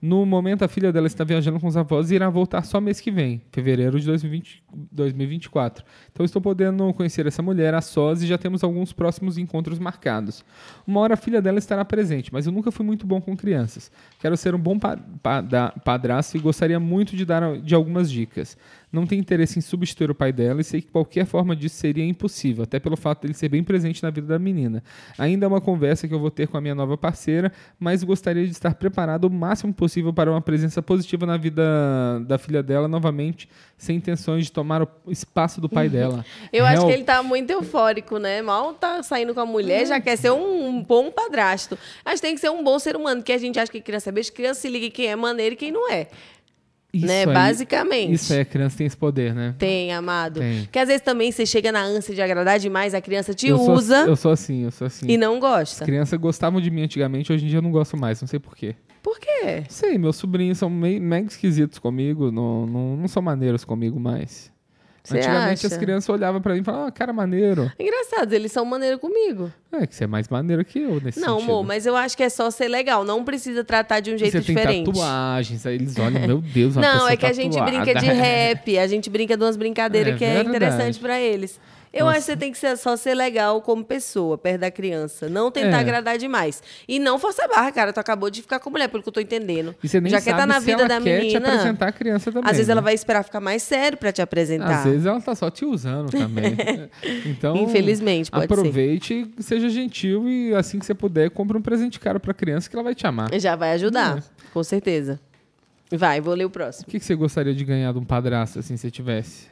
No momento, a filha dela está viajando com os avós e irá voltar só mês que vem, fevereiro de 2020, 2024. Então, estou podendo conhecer essa mulher a sós e já temos alguns próximos encontros marcados. Uma hora a filha dela estará presente, mas eu nunca fui muito bom com crianças. Quero ser um bom pa pa padrasto e gostaria muito de dar de algumas dicas não tem interesse em substituir o pai dela e sei que qualquer forma disso seria impossível, até pelo fato dele ser bem presente na vida da menina. Ainda é uma conversa que eu vou ter com a minha nova parceira, mas gostaria de estar preparado o máximo possível para uma presença positiva na vida da filha dela, novamente, sem intenções de tomar o espaço do pai dela. eu acho que ele tá muito eufórico, né? Mal tá saindo com a mulher, já quer ser um, bom padrasto. Que tem que ser um bom ser humano, que a gente acha que criança é beijo, criança se liga quem é maneiro e quem não é. Isso né? Aí, Basicamente. Isso aí, a criança tem esse poder, né? Tem, amado. Tem. Porque às vezes também você chega na ânsia de agradar demais, a criança te eu usa. Sou, eu sou assim, eu sou assim. E não gosta. As crianças gostavam de mim antigamente, hoje em dia eu não gosto mais, não sei porquê. Por quê? Sei, meus sobrinhos são meio, mega esquisitos comigo, não, não, não são maneiros comigo mais. Você Antigamente acha? as crianças olhavam para mim e falavam, ah, cara, maneiro. Engraçado, eles são maneiro comigo. É, que você é mais maneiro que eu nesse Não, sentido. amor, mas eu acho que é só ser legal. Não precisa tratar de um jeito você diferente. Tem tatuagens, aí eles olham, meu Deus, uma Não, é que a gente brinca de rap, a gente brinca de umas brincadeiras é, que é interessante para eles. Eu Nossa. acho que você tem que ser, só ser legal como pessoa, perto da criança. Não tentar é. agradar demais. E não forçar barra, cara. Tu acabou de ficar com mulher, pelo que eu tô entendendo. E você nem Já sabe que tá na vida da menina. Te apresentar a criança também. Às vezes né? ela vai esperar ficar mais sério para te apresentar. Às vezes ela tá só te usando também. então. Infelizmente, pode aproveite ser. seja gentil e assim que você puder, compre um presente caro pra criança que ela vai te amar. Já vai ajudar, é. com certeza. Vai, vou ler o próximo. O que, que você gostaria de ganhar de um padrasto, assim, se tivesse?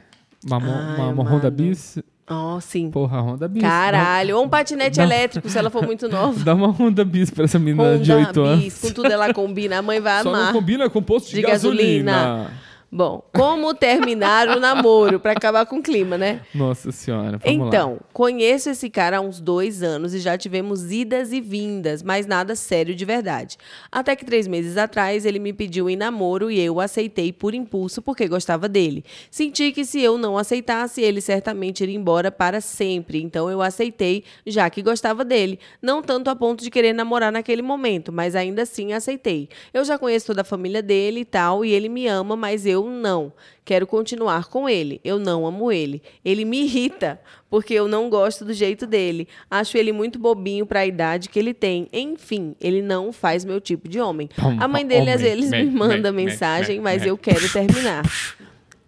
Uma, Ai, uma, uma Honda Bis Oh, sim. Porra, Honda Bis. Caralho. Ou um patinete Dá... elétrico, se ela for muito nova. Dá uma Honda Bis pra essa menina Honda de 8 anos. Bis, com tudo ela combina. A mãe vai Só amar. Só não combina com posto de, de gasolina. gasolina. Bom, como terminar o namoro para acabar com o clima, né? Nossa senhora. então, lá. conheço esse cara há uns dois anos e já tivemos idas e vindas, mas nada sério de verdade. Até que três meses atrás ele me pediu em namoro e eu aceitei por impulso porque gostava dele. Senti que se eu não aceitasse, ele certamente iria embora para sempre. Então eu aceitei, já que gostava dele. Não tanto a ponto de querer namorar naquele momento, mas ainda assim aceitei. Eu já conheço toda a família dele e tal, e ele me ama, mas eu não. Quero continuar com ele. Eu não amo ele. Ele me irrita porque eu não gosto do jeito dele. Acho ele muito bobinho para a idade que ele tem. Enfim, ele não faz meu tipo de homem. A mãe dele às vezes me manda mensagem, mas eu quero terminar.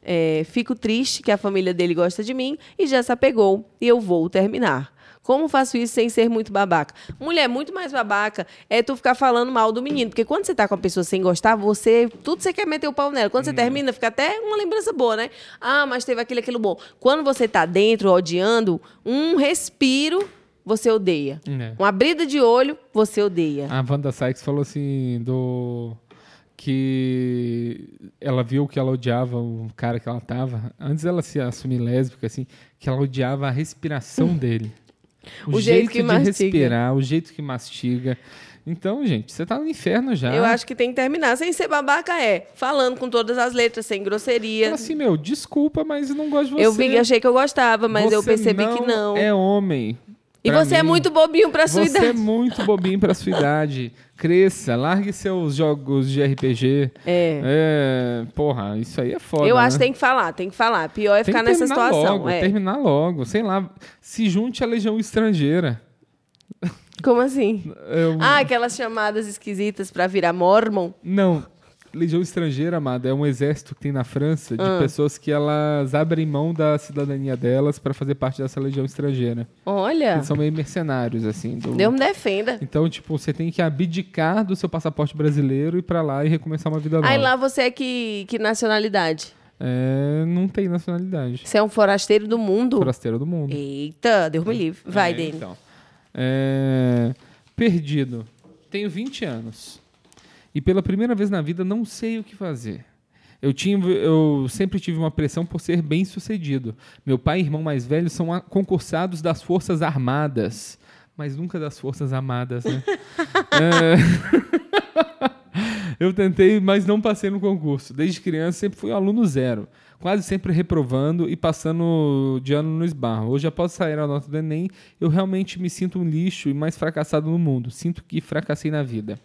É, fico triste que a família dele gosta de mim e já se apegou e eu vou terminar. Como faço isso sem ser muito babaca? Mulher, muito mais babaca é tu ficar falando mal do menino. Porque quando você tá com a pessoa sem gostar, você. Tudo você quer meter o pau nela. Quando você hum. termina, fica até uma lembrança boa, né? Ah, mas teve aquilo, aquilo bom. Quando você tá dentro, odiando, um respiro você odeia. É. Uma abrida de olho, você odeia. A Wanda Sykes falou assim do que ela viu que ela odiava o cara que ela tava. Antes ela se assumir lésbica, assim, que ela odiava a respiração dele. O, o jeito, jeito, que de mastiga. respirar, o jeito que mastiga. Então, gente, você tá no inferno já. Eu acho que tem que terminar sem ser babaca, é. Falando com todas as letras, sem grosseria. Assim, meu, desculpa, mas não gosto de você. Eu vi, achei que eu gostava, mas você eu percebi que não. É homem. E você é mim, é muito bobinho pra sua idade. Você é muito bobinho pra sua idade. Cresça, largue seus jogos de RPG. É. é. Porra, isso aí é foda. Eu acho né? que tem que falar, tem que falar. Pior é ficar nessa situação. Logo, é. Terminar logo. Sei lá, se junte à Legião Estrangeira. Como assim? Eu... Ah, aquelas chamadas esquisitas pra virar Mormon? Não. Legião Estrangeira, amada, é um exército que tem na França de ah. pessoas que elas abrem mão da cidadania delas para fazer parte dessa legião estrangeira. Olha. Eles são meio mercenários, assim. Do... Deus me defenda. Então, tipo, você tem que abdicar do seu passaporte brasileiro e ir pra lá e recomeçar uma vida nova. Aí lá você é que, que nacionalidade? É, não tem nacionalidade. Você é um forasteiro do mundo? Forasteiro do mundo. Eita, Deus me livre. Vai, é, Dani. Então. É... Perdido. Tenho 20 anos e pela primeira vez na vida não sei o que fazer. Eu, tinha, eu sempre tive uma pressão por ser bem sucedido. Meu pai e irmão mais velho são concursados das Forças Armadas, mas nunca das Forças Amadas, né? é... Eu tentei, mas não passei no concurso. Desde criança sempre fui aluno zero. Quase sempre reprovando e passando de ano no esbarro. Hoje, após sair a nota do Enem, eu realmente me sinto um lixo e mais fracassado no mundo. Sinto que fracassei na vida.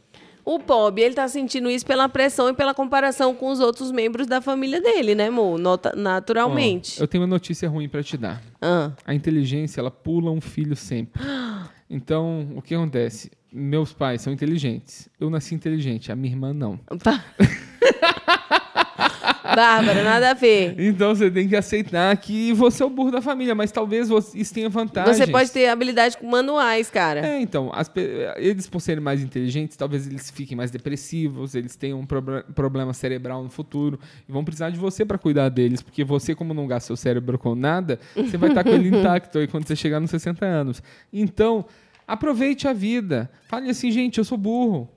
O Bob, ele tá sentindo isso pela pressão e pela comparação com os outros membros da família dele, né, amor? Nota, naturalmente. Ó, eu tenho uma notícia ruim para te dar. Ah. A inteligência, ela pula um filho sempre. Então, o que acontece? Meus pais são inteligentes. Eu nasci inteligente, a minha irmã não. Pá. Bárbara, nada a ver. Então você tem que aceitar que você é o burro da família, mas talvez você- isso tenha vantagens. Você pode ter habilidade com manuais, cara. É, então, as eles por serem mais inteligentes, talvez eles fiquem mais depressivos, eles tenham um proble- problema cerebral no futuro e vão precisar de você para cuidar deles, porque você, como não gasta seu cérebro com nada, você vai estar com ele intacto aí quando você chegar nos 60 anos. Então, aproveite a vida. Fale assim, gente, eu sou burro,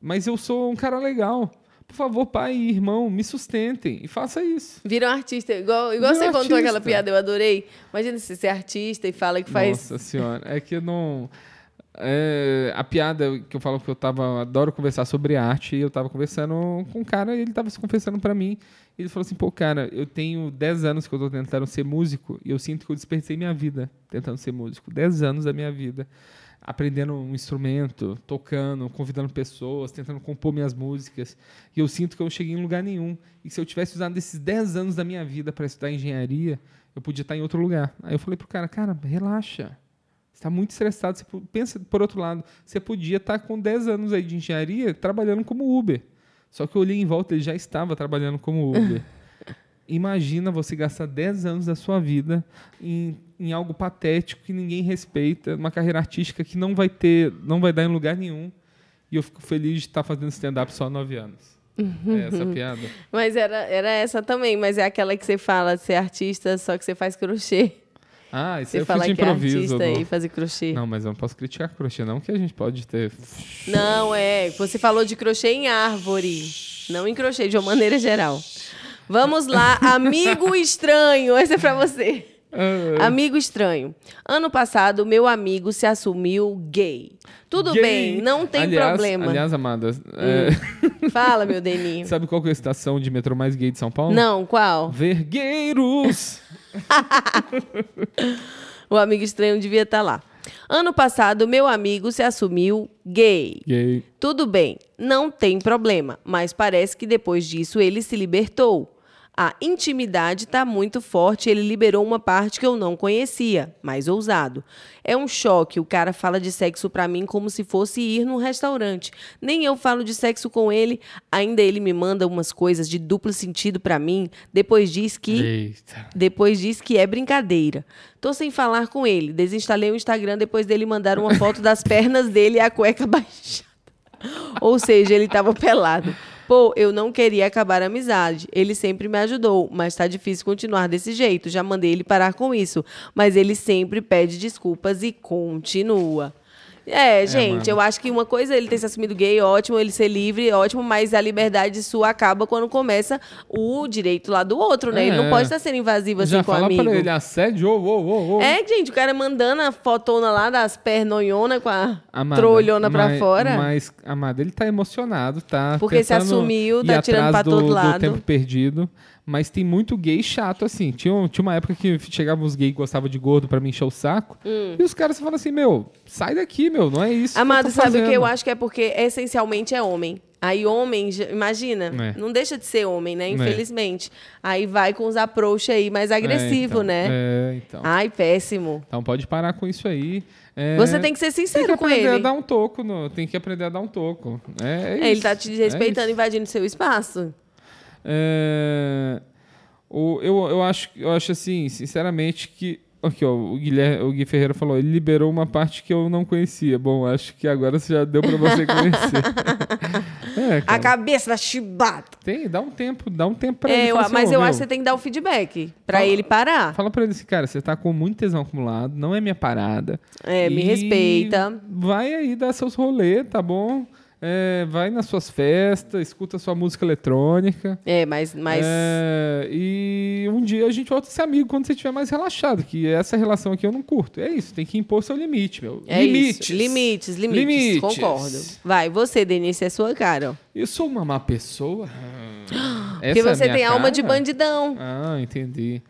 mas eu sou um cara legal. Por favor, pai e irmão, me sustentem e faça isso. Vira um artista. Igual, igual Vira você um contou aquela artista. piada, eu adorei. Imagina você ser artista e fala que faz. Nossa senhora, é que eu não. é, a piada que eu falo que eu tava. Adoro conversar sobre arte, e eu tava conversando com um cara e ele tava se confessando pra mim. Ele falou assim: pô, cara, eu tenho 10 anos que eu tô tentando ser músico e eu sinto que eu desperdicei minha vida tentando ser músico. 10 anos da minha vida. Aprendendo um instrumento, tocando, convidando pessoas, tentando compor minhas músicas. E eu sinto que eu não cheguei em lugar nenhum. E se eu tivesse usado esses 10 anos da minha vida para estudar engenharia, eu podia estar em outro lugar. Aí eu falei pro cara, cara, relaxa. Você está muito estressado. Você pensa por outro lado, você podia estar com 10 anos aí de engenharia trabalhando como Uber. Só que eu olhei em volta, ele já estava trabalhando como Uber. Imagina você gastar 10 anos da sua vida em, em algo patético que ninguém respeita, uma carreira artística que não vai ter, não vai dar em lugar nenhum. E eu fico feliz de estar fazendo stand-up só há 9 anos. É essa a piada. Mas era, era essa também, mas é aquela que você fala ser artista, só que você faz crochê. Ah, isso Você eu fala fiz de que é improviso. artista não. e fazer crochê. Não. Não, mas eu não posso criticar crochê, não, que a gente pode ter. é. Você falou de crochê em árvore, não em crochê, de uma maneira geral. Vamos lá, amigo estranho. Esse é pra você. Amigo estranho. Ano passado, meu amigo se assumiu gay. Tudo gay. bem, não tem aliás, problema. Aliás, Amada, é, Fala, meu Deninho. sabe qual é a estação de metrô mais gay de São Paulo? Não, qual? Vergueiros! O amigo estranho devia estar lá. Ano passado, meu amigo se assumiu gay. Gay. Tudo bem, não tem problema, mas parece que depois disso ele se libertou. A intimidade está muito forte, ele liberou uma parte que eu não conhecia, mais ousado. É um choque, o cara fala de sexo pra mim como se fosse ir num restaurante. Nem eu falo de sexo com ele, ainda ele me manda umas coisas de duplo sentido pra mim, depois diz que Eita. depois diz que é brincadeira. Tô sem falar com ele. Desinstalei o Instagram depois dele mandar uma foto das pernas dele e a cueca baixada. Ou seja, ele tava pelado. Pô, eu não queria acabar a amizade. Ele sempre me ajudou, mas tá difícil continuar desse jeito. Já mandei ele parar com isso. Mas ele sempre pede desculpas e continua. É, gente, mano. eu acho que uma coisa é ele ter se assumido gay, ótimo, ele ser livre, ótimo, mas a liberdade sua acaba quando começa o direito lá do outro, né? Ele não É. pode estar sendo invasivo assim Já com o fala amigo. pra ele, assédio, ô, ô, ô, ô. É, gente, o cara mandando a fotona lá das pernonhonas com a Amada, trolhona pra mas- fora. Mas, Amada, ele tá emocionado, tá? Porque se assumiu, tá tirando pra do, todo do lado. tempo perdido. Mas tem muito gay chato, assim. Tinha, um- tinha uma época que chegavam os gays que gostavam de gordo pra me encher o saco. E os caras falam assim, meu, sai daqui, meu, não é isso que Hum. Amado, sabe o que eu acho que é porque essencialmente é homem. Aí homem, imagina, É. não deixa de ser homem, né? É. Infelizmente. Aí vai com os approach aí mais agressivo, É, então, né? É, então. Ai, péssimo. Então pode parar com isso aí. É, Você tem que ser tem que sincero com aprender a ele. dar um toco. No, tem que aprender a dar um toco. É, é É, ele isso, tá te é desrespeitando, isso. invadindo seu espaço. É, o, eu, eu, acho, eu acho assim, sinceramente, que. Aqui, ó, o, Guilherme, o Gui Ferreira falou, ele liberou uma parte que eu não conhecia. Bom, acho que agora já deu pra você conhecer. é, A cabeça da chibata. tem, dá um tempo, dá um tempo pra É, ele. eu- assim, mas "Ô, eu meu, acho que você tem que dar o feedback pra Fala- ele parar. Fala pra ele assim, cara, você tá com muito tesão acumulado, não é minha parada. É, me respeita. Vai aí dar seus rolês, tá bom? É, vai nas suas festas, escuta sua música eletrônica. É, mas. mas... É, e um dia a gente volta a ser amigo quando você estiver mais relaxado, que essa relação aqui eu não curto. É isso, tem que impor seu limite, meu. É limites. Isso. Limites, limites. Limites. Concordo. Vai, você, Denise, é sua cara. Eu sou uma má pessoa? Porque Essa é você minha tem alma de cara? bandidão. Ah, entendi.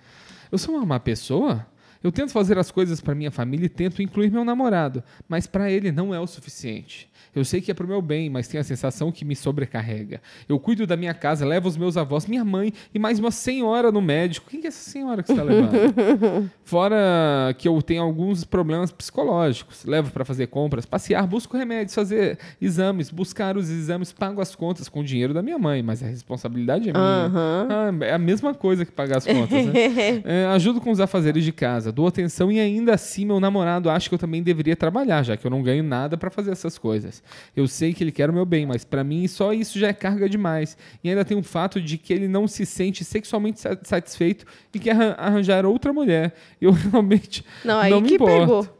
Eu sou uma má pessoa? Eu tento fazer as coisas para minha família e tento incluir meu namorado, mas para ele não é o suficiente. Eu sei que é pro meu bem, mas tenho a sensação que me sobrecarrega. Eu cuido da minha casa, levo os meus avós, minha mãe e mais uma senhora no médico. Quem que é essa senhora que está levando? Fora que eu tenho alguns problemas psicológicos. Levo para fazer compras, passear, busco remédios, fazer exames, buscar os exames, pago as contas com o dinheiro da minha mãe, mas a responsabilidade é minha. Aham. Ah, é a mesma coisa que pagar as contas, né? É, ajudo com os afazeres de casa, dou atenção e ainda assim meu namorado acha que eu também deveria trabalhar, já que eu não ganho nada para fazer essas coisas. Eu sei que ele quer o meu bem, mas para mim só isso já é carga demais. E ainda tem o fato de que ele não se sente sexualmente sa- satisfeito e quer arran- arranjar outra mulher. Eu realmente Não, aí me que importo. pegou.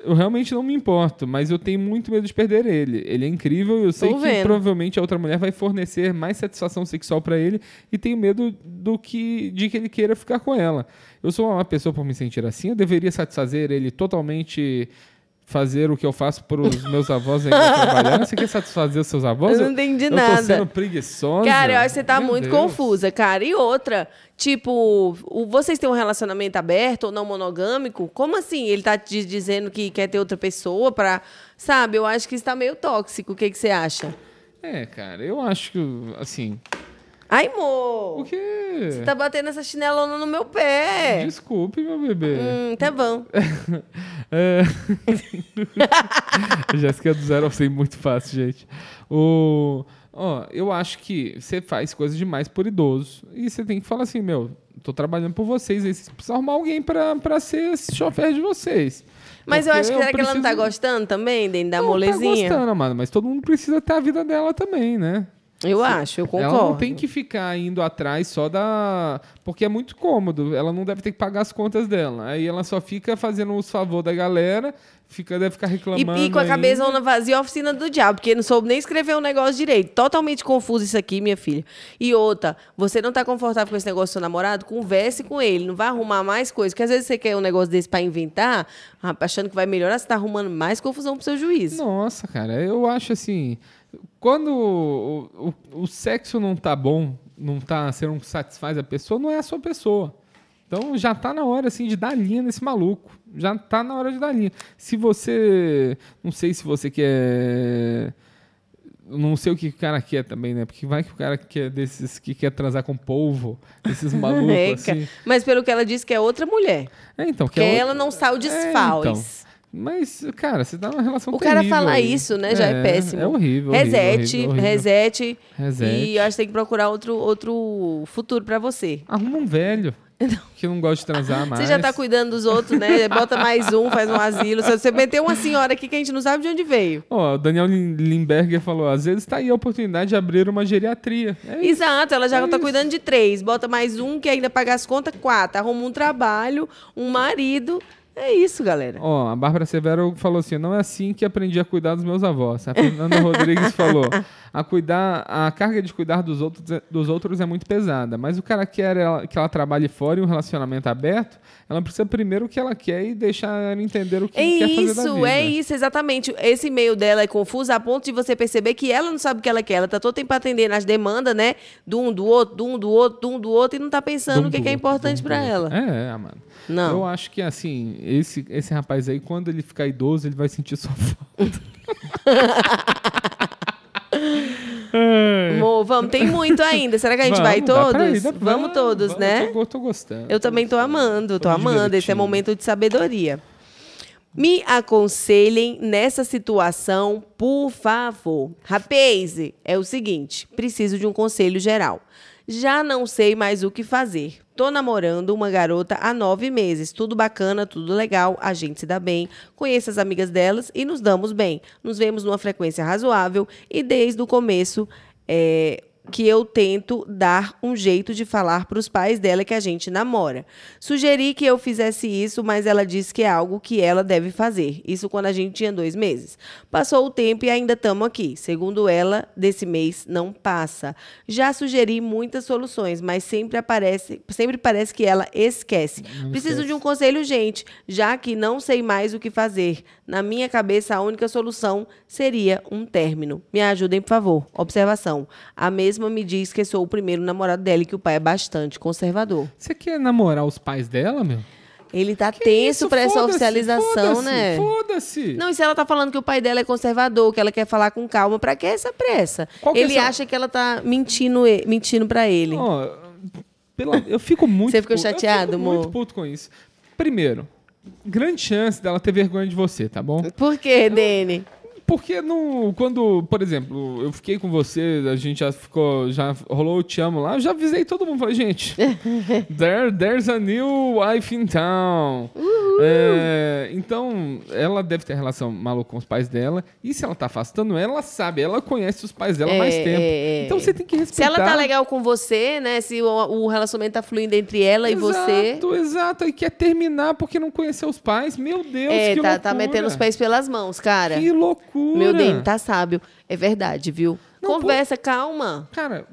Eu realmente não me importo, mas eu tenho muito medo de perder ele. Ele é incrível e eu sei Tô que vendo. provavelmente a outra mulher vai fornecer mais satisfação sexual pra ele e tenho medo do que de que ele queira ficar com ela. Eu sou uma pessoa por me sentir assim, eu deveria satisfazer ele totalmente fazer o que eu faço para os meus avós ainda trabalhar. Você quer satisfazer os seus avós? Eu não entendi eu nada. tô sendo preguiçosa. Cara, eu acho que você tá Meu muito Deus. confusa, cara. E outra, tipo, o- vocês têm um relacionamento aberto ou não monogâmico? Como assim? Ele tá te dizendo que quer ter outra pessoa pra. Sabe, eu acho que isso tá meio tóxico. O que, que você acha? É, cara, eu acho que, assim... Ai, O amor! quê? Você tá batendo essa chinelona no meu pé. Desculpe, meu bebê. Hum, tá bom. É... Jéssica é do zero ao 100 muito fácil, gente. O... Ó, eu acho que você faz coisas demais por idoso. E você tem que falar assim, meu, tô trabalhando por vocês, aí vocês precisam arrumar alguém pra, pra ser chofer de vocês. Mas eu Porque acho que será que ela não tá preciso- gostando também, dentro da Não, molezinha? Tá gostando, mano, mas todo mundo precisa ter a vida dela também, né? Eu acho, eu concordo. Ela não tem que ficar indo atrás só da. Porque é muito cômodo. Ela não deve ter que pagar as contas dela. Aí ela só fica fazendo os favor da galera, fica, deve ficar reclamando. e com a cabeça vazia, a oficina do diabo, porque não soube nem escrever o negócio direito. Totalmente confuso isso aqui, minha filha. E outra, você não tá confortável com esse negócio do seu namorado? Converse com ele, não vai arrumar mais coisas. Porque às vezes você quer um negócio desse pra inventar, achando que vai melhorar, você tá arrumando mais confusão pro seu juiz. Nossa, cara, eu acho assim. Quando o, o, o sexo não tá bom, não tá, você não satisfaz a pessoa, não é a sua pessoa. Então já tá na hora assim de dar linha nesse maluco. Já tá na hora de dar linha. Se você, não sei se você quer não sei o que o cara quer também, né? Porque vai que o cara quer desses que quer transar com polvo, esses malucos É, assim. Mas pelo que ela disse que é outra mulher. É, então, que é ela outra- não sai o É, desfalque. então. Mas, cara, você tá numa relação O cara falar aí. isso, né, já é, péssimo. É horrível. Resete, horrível, horrível. resete. Resete. E eu acho que tem que procurar outro, outro futuro pra você. Arruma um velho que não gosta de transar mais. Você já tá cuidando dos outros, né? Bota mais um, faz um asilo. Você meteu uma senhora aqui que a gente não sabe de onde veio. Ó, o Daniel Limberger falou, às vezes tá aí a oportunidade de abrir uma geriatria. É isso. Exato, ela já É tá isso. cuidando de três. Bota mais um que ainda paga as contas, quatro. Arruma um trabalho, um marido. É isso, galera. Ó, a Bárbara Severo falou assim: não é assim que aprendi a cuidar dos meus avós. A Fernanda Rodrigues falou: a cuidar, a carga de cuidar dos outros, é- dos outros é muito pesada, mas o cara quer ela- que ela trabalhe fora e um relacionamento aberto, ela precisa primeiro o que ela quer e deixar ela entender o que É quer fazer da isso, vida. é isso, exatamente. Esse e-mail dela é confuso a ponto de você perceber que ela não sabe o que ela quer. Ela tá todo tempo atendendo as demandas, né? Do um, do outro, do um, do outro, do um, do outro, e não tá pensando Dum o que, que é importante do ela. É, é, mano. Não. Eu acho que, assim, esse, esse rapaz aí, quando ele ficar idoso, ele vai sentir sua falta. Vamos, tem muito ainda. Será que a gente vai Vamos, pra todos? ir, pra- vamos todos, vamos, né? Eu tô, tô gostando. Eu também tô amando, tô amando. Esse é momento de sabedoria. Me aconselhem nessa situação, por favor. Rapaz, é o seguinte: preciso de um conselho geral. Já não sei mais o que fazer. Tô namorando uma garota há nove meses. Tudo bacana, tudo legal, a gente se dá bem, conheço as amigas delas e nos damos bem. Nos vemos numa frequência razoável e desde o começo. É, que eu tento dar um jeito de falar para os pais dela que a gente namora. Sugeri que eu fizesse isso, mas ela disse que é algo que ela deve fazer. Isso quando a gente tinha dois meses. Passou o tempo e ainda estamos aqui. Segundo ela, desse mês não passa. Já sugeri muitas soluções, mas sempre aparece, sempre parece que ela esquece. Não Preciso esquece. de um conselho, gente, já que não sei mais o que fazer. Na minha cabeça, a única solução seria um término. Me ajudem, por favor. Observação. A mesma me diz que sou o primeiro namorado dela e que o pai é bastante conservador. Você quer namorar os pais dela, meu? Ele tá Que tenso isso? pra essa oficialização, foda-se, né? Foda-se. Não, e se ela tá falando que o pai dela é conservador, que ela quer falar com calma, pra que essa pressa? Qual que é ele essa- acha que ela tá mentindo, mentindo para ele. Ó, pela- eu fico muito. Você ficou puto- chateado, eu fico amor? muito puto com isso. Primeiro, grande chance dela ter vergonha de você, tá bom? Por quê, Dene? Porque no, quando, por exemplo, eu fiquei com você, a gente já ficou, já rolou o te amo lá, eu já avisei todo mundo, falei, gente, there, there's a new wife in town. É, então, ela deve ter relação maluca com os pais dela, e se ela tá afastando ela, sabe, ela conhece os pais dela há mais É, tempo. é, é. Então você tem que Se respeitar. ela tá legal com você, né? Se o, o relacionamento tá fluindo entre ela e você. Exato, exato, e quer terminar porque não conheceu os pais, meu Deus, É, que tá, loucura. tá metendo os pés pelas mãos, cara. Que loucura. Meu Dene, tá sábio. É verdade, viu? Não, Conversa, calma. Cara,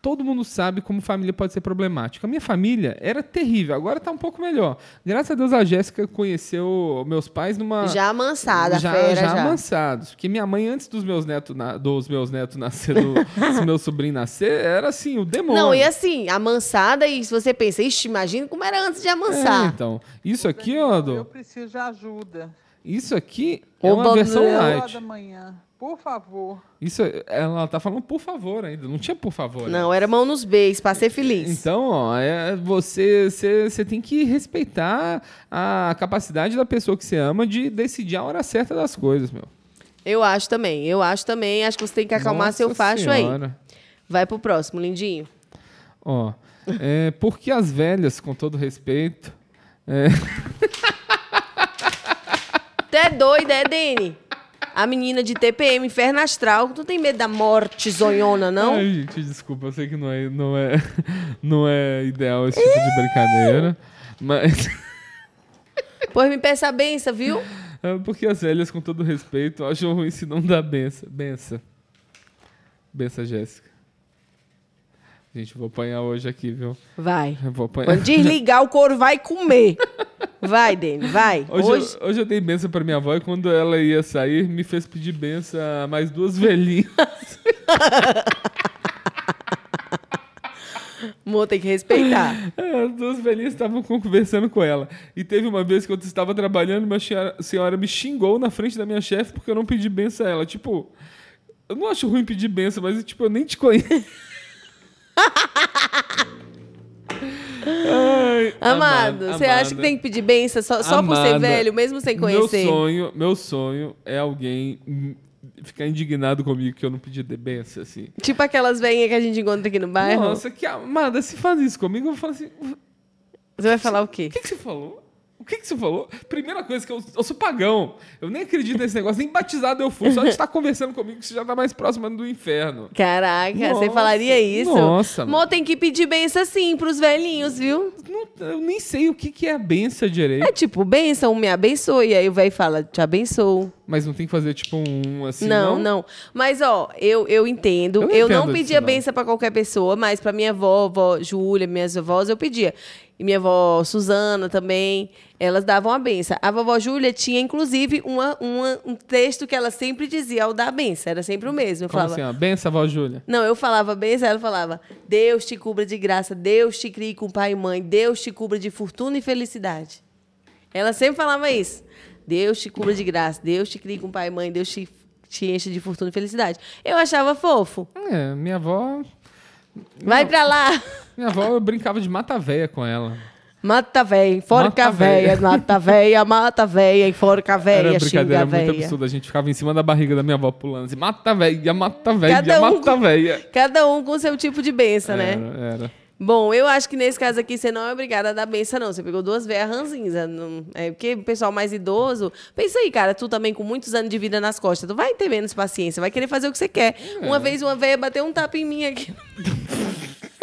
todo mundo sabe como família pode ser problemática. A minha família era terrível, agora tá um pouco melhor. Graças a Deus a Jéssica conheceu meus pais numa Já amansada, já, a fera já já. amansados. Porque minha mãe, antes dos meus netos, na- dos meus netos nascer, do, dos meus sobrinhos nascer, era assim, o demônio. Não, e assim, amansada, e se você pensa, ixi, imagina como era antes de É, amansar. então, isso aqui, ó, Eu preciso de ajuda. Isso aqui é uma versão light. da manhã, por favor. Isso, ela tá falando por favor ainda, não tinha por favor. Não, era mão nos beijos, pra ser feliz. Então, ó, é, você, você, você tem que respeitar a capacidade da pessoa que você ama de decidir a hora certa das coisas, meu. Eu acho também, eu acho também. Acho que você tem que acalmar Nossa seu facho aí. Senhora. Vai pro próximo, lindinho. Ó, é, porque as velhas, com todo respeito, é, Tu é doida, é, Dene? A menina de TPM, inferno astral. Tu tem medo da morte zonhona, não? Ai, gente, desculpa, eu sei que não é, não é, não é ideal esse tipo de brincadeira, mas Pois me peça a benção, viu? é porque as velhas, com todo respeito, acham ruim se não dá benção. Benção. Benção, Jéssica. Gente, vou apanhar hoje aqui, viu? Vai. Eu vou apanhar. Quando desligar, o couro vai comer. Vai, Dene, vai. Hoje, Hoje, Eu, hoje eu dei benção pra minha avó e quando ela ia sair, me fez pedir benção a mais duas velhinhas. amor, tem que respeitar. É, As duas velhinhas estavam conversando com ela. E teve uma vez que eu estava trabalhando, uma senhora, senhora me xingou na frente da minha chefe porque eu não pedi benção a ela. Tipo, eu não acho ruim pedir benção, mas tipo, eu nem te conheço. Ai, Amado, você acha que tem que pedir benção só, só por ser velho, mesmo sem conhecer? Meu sonho, meu sonho é alguém ficar indignado comigo que eu não pedi de benção, assim. Tipo aquelas veinhas que a gente encontra aqui no bairro. Nossa, que amada, se faz isso comigo, eu vou falar assim, o Você vai falar o quê? que, que você falou? O que, que você falou? Primeira coisa que eu, eu sou pagão. Eu nem acredito nesse negócio, nem batizado eu fui. Só de estar conversando comigo, você já tá mais próximo do inferno. Caraca, você Nossa, falaria isso? nossa, Mô, tem que pedir benção sim pros velhinhos, viu? Não- eu nem sei o que, que é a benção direito. É tipo, benção, me abençoe. Aí o velho fala, te abençoo. Mas não tem que fazer tipo um assim. não, não, não, Mas, ó, eu, eu entendo. Eu Eu, não não entendo pedia disso, não. benção pra qualquer pessoa, mas pra minha avó, avó Júlia, minhas avós, eu pedia. E minha avó Suzana também, elas davam a benção. A vovó Júlia tinha, inclusive, uma, uma- um texto que ela sempre dizia ao dar a benção. Era sempre o mesmo. Eu Como falava, assim, ó? Benção, avó Júlia. Não, eu falava benção, ela falava: Deus te cubra de graça, Deus te crie com pai e mãe, Deus te cubra de fortuna e felicidade. Ela sempre falava isso. Deus te cubra de graça, Deus te crie com pai e mãe, Deus te, te enche de fortuna e felicidade. Eu achava fofo. É, minha avó. Vai pra lá. Minha avó, eu brincava de mata véia com ela. Mata véia, enforca véia. véia, mata véia, mata véia, enforca Era véia, brincadeira xinga muito véia. absurda. A gente ficava em cima da barriga da minha avó pulando assim, mata véia, mata véia, Cada um mata com- véia. Cada um com seu tipo de benção, né? Era, era. Bom, eu acho que nesse caso aqui você não é obrigada a dar benção, não. Você pegou duas velhas ranzinhas. Não... É porque o pessoal mais idoso. Pensa aí, cara, tu também com muitos anos de vida nas costas. Tu vai ter menos paciência, vai querer fazer o que você quer. Uma vez uma velha bateu um tapa em mim aqui.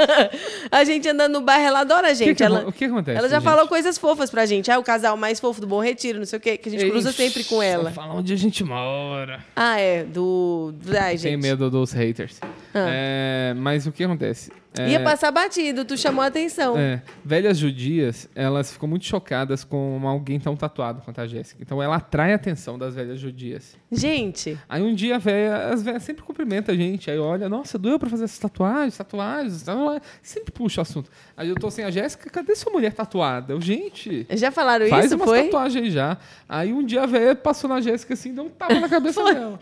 a gente andando no bairro, ela adora a gente. que ela, o que acontece, Ela já gente? falou coisas fofas pra gente. Ah, o casal mais fofo do Bom Retiro, não sei o quê, que a gente cruza sempre com ela. Fala onde a gente mora. Ah, é. Do. Ai, Tem gente. medo dos haters. Ah. É, mas o que acontece? É, Ia passar batido, tu chamou a atenção. é, velhas judias, elas ficam muito chocadas com alguém tão tatuado quanto a Jéssica. Então ela atrai a atenção das velhas judias. Gente, Aí um dia a véia, as velhas sempre cumprimentam a gente. Aí olha, nossa, doeu pra fazer essas tatuagens, tatuagens, tatuagens. sempre puxa o assunto. Aí eu tô sem a Jéssica, cadê sua mulher tatuada? Eu, gente, já falaram faz isso? uma Foi? tatuagem já. Aí um dia a véia passou na Jéssica assim, deu um tapa na cabeça dela.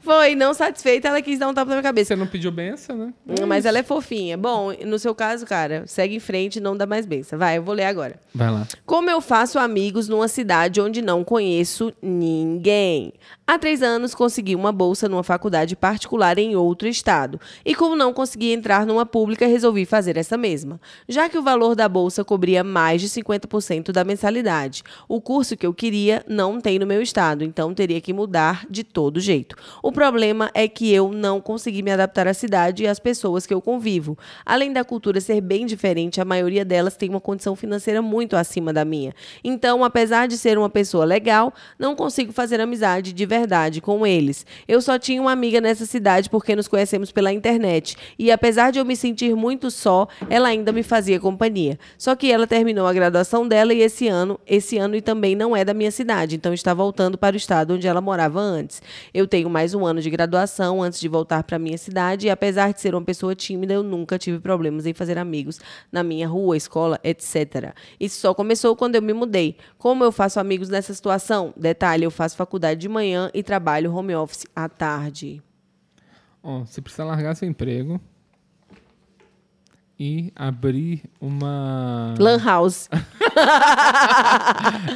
Foi, não satisfeita, ela quis dar um tapa na minha cabeça. Você não pediu benção, né? Hum, Mas ela é fofinha. Bom, no seu caso, cara, segue em frente, não dá mais benção. Vai, eu vou ler agora. Vai lá. Como eu faço amigos numa cidade onde não conheço ninguém? Há três anos consegui uma bolsa numa faculdade particular em outro estado. E como não consegui entrar numa pública, resolvi fazer essa mesma. Já que o valor da bolsa cobria mais de 50% da mensalidade. O curso que eu queria não tem no meu estado, então teria que mudar de todo jeito. O problema é que eu não consegui me adaptar à cidade e às pessoas que eu convivo. Além da cultura ser bem diferente, a maioria delas tem uma condição financeira muito acima da minha. Então, apesar de ser uma pessoa legal, não consigo fazer amizade de verdade com eles. Eu só tinha uma amiga nessa cidade porque nos conhecemos pela internet. E apesar de eu me sentir muito só, ela ainda me fazia companhia. Só que ela terminou a graduação dela e esse ano, esse ano e também não é da minha cidade, então está voltando para o estado onde ela morava antes. Eu tenho mais um ano de graduação antes de voltar para minha cidade e apesar de ser uma pessoa tímida, eu nunca tive problemas em fazer amigos na minha rua, escola, etc. Isso só começou quando eu me mudei. Como eu faço amigos nessa situação? Detalhe, eu faço faculdade de manhã e trabalho home office à tarde. Ó, você precisa largar seu emprego e abrir uma. Lan house.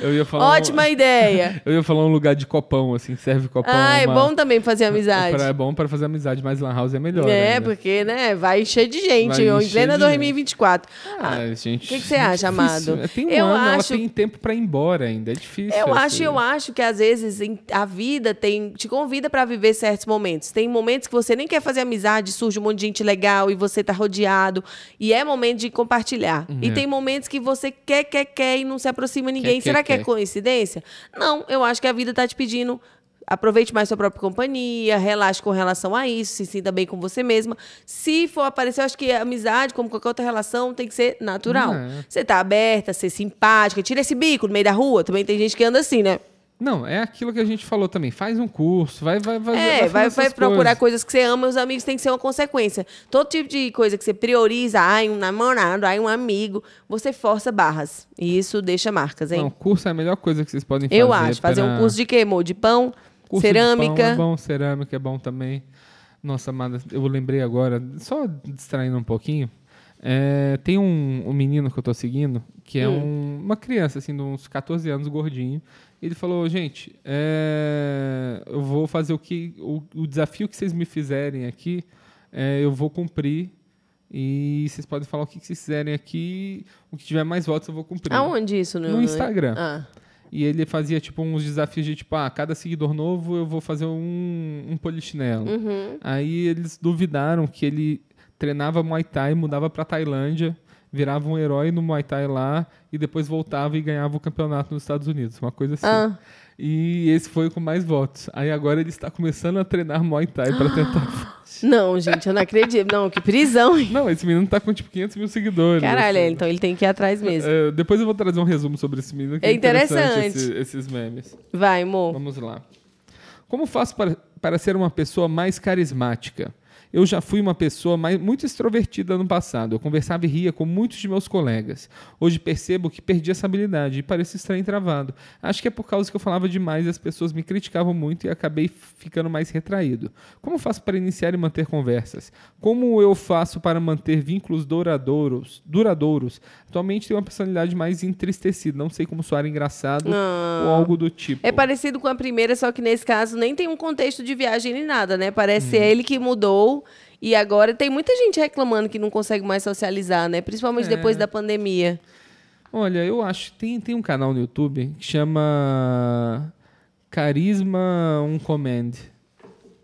Eu ia falar. um- Ótima ideia. Eu ia falar um lugar de copão, assim, serve copão. Ah, é uma- bom também fazer amizade. Pra- é bom para fazer amizade, mas Lan House é melhor. É, ainda. porque, né, vai encher de gente Vai em plena de 2024. Ah, Ah, gente. o que que você acha, é amado? Tem um Eu ano, acho- ela tem tempo pra ir embora ainda. É difícil. Eu acho, assim. eu acho que às vezes a vida tem te convida pra viver certos momentos. Tem momentos que você nem quer fazer amizade, surge um monte de gente legal e você tá rodeado e é momento de compartilhar. E É. tem momentos que você quer, quer, quer e não se aproxima ninguém. quer, Será que é quer. coincidência? Não, eu acho que a vida tá te pedindo Aproveite mais sua própria companhia, relaxe com relação a isso, se sinta bem com você mesma. Se for aparecer, eu acho que a amizade, como qualquer outra relação, tem que ser natural. É. Você tá aberta, ser simpática, tira esse bico no meio da rua. Também tem gente que anda assim, né? Não, é aquilo que a gente falou também. Faz um curso, vai, vai, vai. É, vai, essas vai procurar coisas. coisas que você ama os amigos têm que ser uma consequência. Todo tipo de coisa que você prioriza, ai, um namorado, ai, um amigo, você força barras. E isso deixa marcas, hein? Não, curso é a melhor coisa que vocês podem fazer. Eu acho. Fazer um curso de quê, amor? De pão, Curso de cerâmica. pão é bom, cerâmica é bom também. Nossa, amada, eu lembrei agora, só distraindo um pouquinho. é, tem um, um menino que eu tô seguindo, que é Hum. um- uma criança, assim, de uns 14 anos, gordinho. Ele falou, gente, é, eu vou fazer o que. O, o desafio que vocês me fizerem aqui, é, eu vou cumprir. E vocês podem falar o que, que vocês fizerem aqui. O que tiver mais votos, eu vou cumprir. Aonde isso? No, No Instagram. Ah. E ele fazia, tipo, uns desafios de, tipo, ah, cada seguidor novo eu vou fazer um, um polichinelo. Uhum. Aí eles duvidaram que ele treinava Muay Thai, mudava pra Tailândia, virava um herói no Muay Thai lá e depois voltava e ganhava o campeonato nos Estados Unidos. Uma coisa assim. Ah. E esse foi com mais votos. Aí agora ele está começando a treinar Muay Thai pra tentar... Não, gente, eu não acredito. Não, que prisão. hein? Não, esse menino tá com, tipo, 500 mil seguidores. Caralho, assim. então ele tem que ir atrás mesmo. É, depois eu vou trazer um resumo sobre esse menino. Que É é interessante, interessante. esse- esses memes. Vai, amor. Vamos lá. Como faço para, para ser uma pessoa mais carismática? Eu já fui uma pessoa mais, muito extrovertida no passado. Eu conversava e ria com muitos de meus colegas. Hoje percebo que perdi essa habilidade e pareço estranho e travado. Acho que é por causa que eu falava demais e as pessoas me criticavam muito e acabei ficando mais retraído. Como faço para iniciar e manter conversas? Como eu faço para manter vínculos duradouros? duradouros? Atualmente tenho uma personalidade mais entristecida. Não sei como soar engraçado ou algo do tipo. É parecido com a primeira, só que nesse caso nem tem um contexto de viagem nem nada, né? Parece Hum. ele que mudou. E agora tem muita gente reclamando que não consegue mais socializar, né? Principalmente É. depois da pandemia. Olha, eu acho tem tem um canal no YouTube que chama Carisma On Command,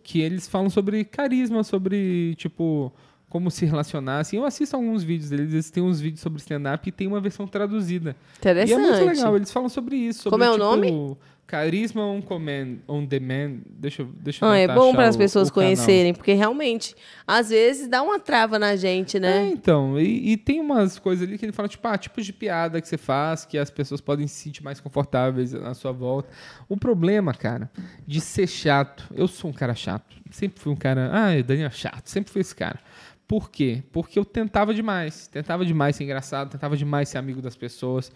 que eles falam sobre carisma, sobre tipo como se relacionar. Assim, eu assisto alguns vídeos deles, eles têm uns vídeos sobre stand-up e tem uma versão traduzida. Interessante. E é muito legal, eles falam sobre isso. Sobre, Como é o tipo, nome? Carisma on command, on demand. Deixa eu, deixa eu Ah, é bom para as pessoas o conhecerem, porque realmente, às vezes, dá uma trava na gente, É, né? então, e, e tem umas coisas ali que ele fala, tipo, ah, tipos de piada que você faz, que as pessoas podem se sentir mais confortáveis na sua volta. O problema, cara, de ser chato, eu sou um cara chato. Sempre fui um cara, ah, Daniel é chato, sempre fui esse cara. Por quê? Porque eu tentava demais. Tentava demais ser engraçado, tentava demais ser amigo das pessoas.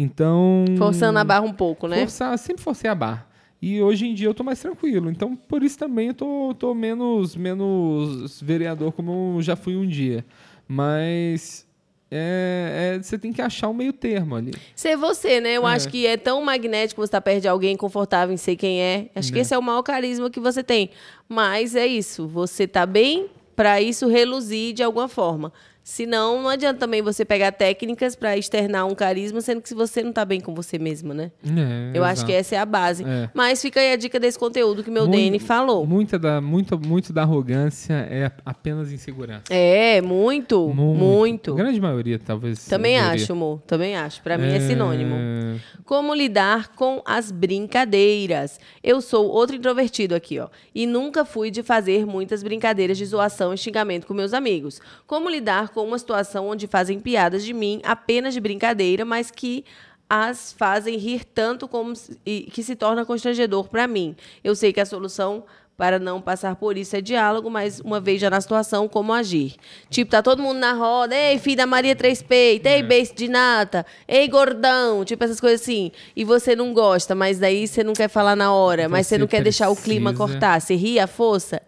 Então. Forçando a barra um pouco, né? Forçar, sempre forcei a barra. E hoje em dia eu tô mais tranquilo. Então, por isso também eu tô, tô menos, menos vereador como eu já fui um dia. Mas é, é, você tem que achar um meio termo ali. Ser você, né? Eu É. acho que é tão magnético você estar perto de alguém confortável em ser quem é. Acho que Né. esse é o maior carisma que você tem. Mas é isso. Você tá bem para isso reluzir de alguma forma. Senão, não adianta também você pegar técnicas para externar um carisma, sendo que se você não tá bem com você mesma, né? É, Eu acho que essa é a base. É. Mas fica aí a dica desse conteúdo que meu Muito- Dene falou. Muita da, muito, muito da arrogância é apenas insegurança. É, muito, muito. A grande maioria, talvez. Também acho, amor. Também acho. Pra mim é sinônimo. É, Como lidar com as brincadeiras? Eu sou outro introvertido aqui, ó. E nunca fui de fazer muitas brincadeiras de zoação e xingamento com meus amigos. Como lidar com uma situação onde fazem piadas de mim apenas de brincadeira, mas que as fazem rir tanto como se- que se torna constrangedor pra mim? Eu sei que a solução para não passar por isso é diálogo, mas uma vez já na situação, como agir? Tipo, tá todo mundo na roda, ei, filho da Maria Três Peitos, ei, beijo de nata, ei, gordão, tipo essas coisas assim. E você não gosta, mas daí você não quer falar na hora, mas você Você não quer deixar o clima precisa- cortar. Você ri a força?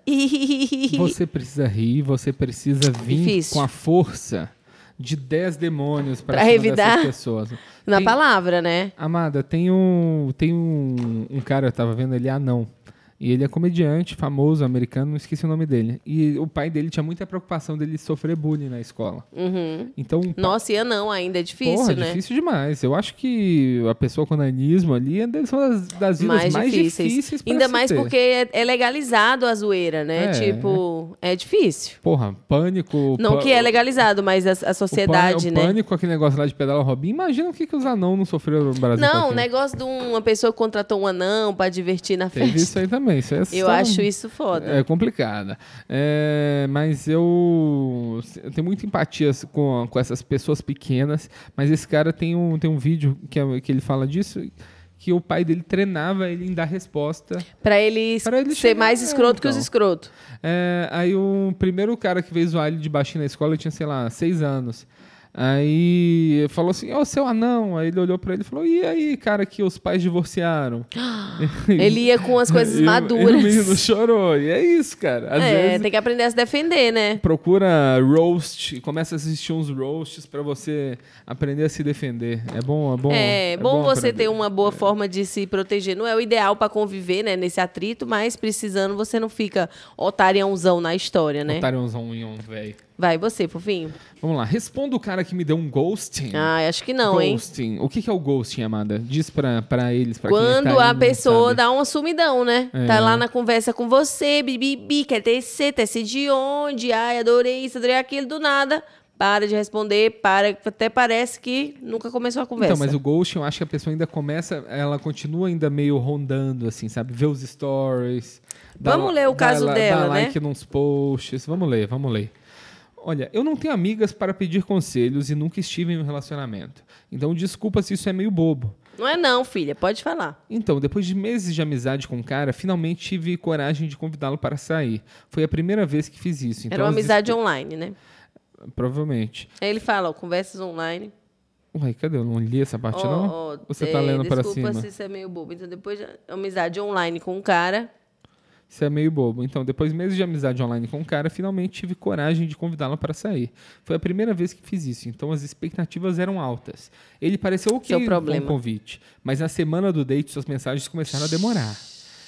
Você precisa rir, você precisa vir Difícil. com a força de 10 demônios para revidar? dessas pessoas. Na Tem- palavra, né? Amada, tem um, tem um, um cara, eu tava vendo ele, anão. E ele é comediante, famoso, americano, não esqueci o nome dele. E o pai dele tinha muita preocupação dele sofrer bullying na escola. Uhum. Então, Nossa, e não, ainda é difícil, porra, né? difícil demais. Eu acho que a pessoa com nanismo ali é uma das, das vidas mais, mais, difíceis. difíceis Ainda mais ter. porque é, é legalizado a zoeira, né? É. Tipo, é difícil. Porra, pânico... Não que é legalizado, mas a, a o sociedade, o né? pânico, aquele negócio lá de pedala Robin. Imagina o que, que os anão não sofreram no Brasil. Não, o negócio de uma pessoa que contratou um anão pra divertir na Teve festa. isso aí também. É Eu acho isso foda. É complicada. É, mas eu, eu tenho muita empatia com, com essas pessoas pequenas. Mas esse cara tem um, tem um vídeo que, é- que ele fala disso. Que o pai dele treinava ele em dar resposta. Pra ele, Pra ele ser mais escroto que os então. escrotos. É, aí o primeiro cara que veio zoar ele de baixinho na escola tinha, sei lá, seis anos. Aí falou assim, ô seu anão. Aí ele olhou pra ele e falou, e aí, cara, que os pais divorciaram? Ele ia com as coisas maduras. E o menino chorou. E é isso, cara. Às é, vezes tem que aprender a se defender, né? procura roast, começa a assistir uns roasts pra você aprender a se defender. É bom, é bom. É, bom, você aprender. ter uma boa forma de se proteger. Não é o ideal pra conviver, né, nesse atrito, mas precisando você não fica otariãozão na história, né? Um, velho. Vai, você, fofinho. Vamos lá, responda o cara que me deu um ghosting. Ah, acho que não, hein? ghosting. O que que é o ghosting, Amada? Diz pra, pra eles, pra quem Quando tá aí, a pessoa sabe. dá uma sumidão, né? É. Tá lá na conversa com você, bibibi, quer tecer, tecer de onde? Ai, adorei isso, adorei aquilo, do nada. Para de responder, para, até parece que nunca começou a conversa. Então, mas o ghosting, eu acho que a pessoa ainda começa, ela continua ainda meio rondando, assim, sabe? Vê os stories. dá Vamos la- ler o dá caso la- dela, dá né? like nos posts. Vamos ler, vamos ler. Olha, eu não tenho amigas para pedir conselhos e nunca estive em um relacionamento. Então, desculpa se isso é meio bobo. Não é não, filha, pode falar. Então, depois de meses de amizade com o cara, finalmente tive coragem de convidá-lo para sair. Foi a primeira vez que fiz isso. Então, Era uma amizade online, né? Provavelmente. Aí ele fala, ó, conversas online. Ué, cadê? Eu não li essa parte, Ó, não? ó, Você é, tá lendo para Desculpa cima? se isso é meio bobo. Então, depois de amizade online com um cara. Isso é meio bobo. Então, depois de meses de amizade online com o cara, finalmente tive coragem de convidá-lo para sair. Foi a primeira vez que fiz isso, então as expectativas eram altas. Ele pareceu ok Seu com o convite, mas na semana do date suas mensagens começaram a demorar.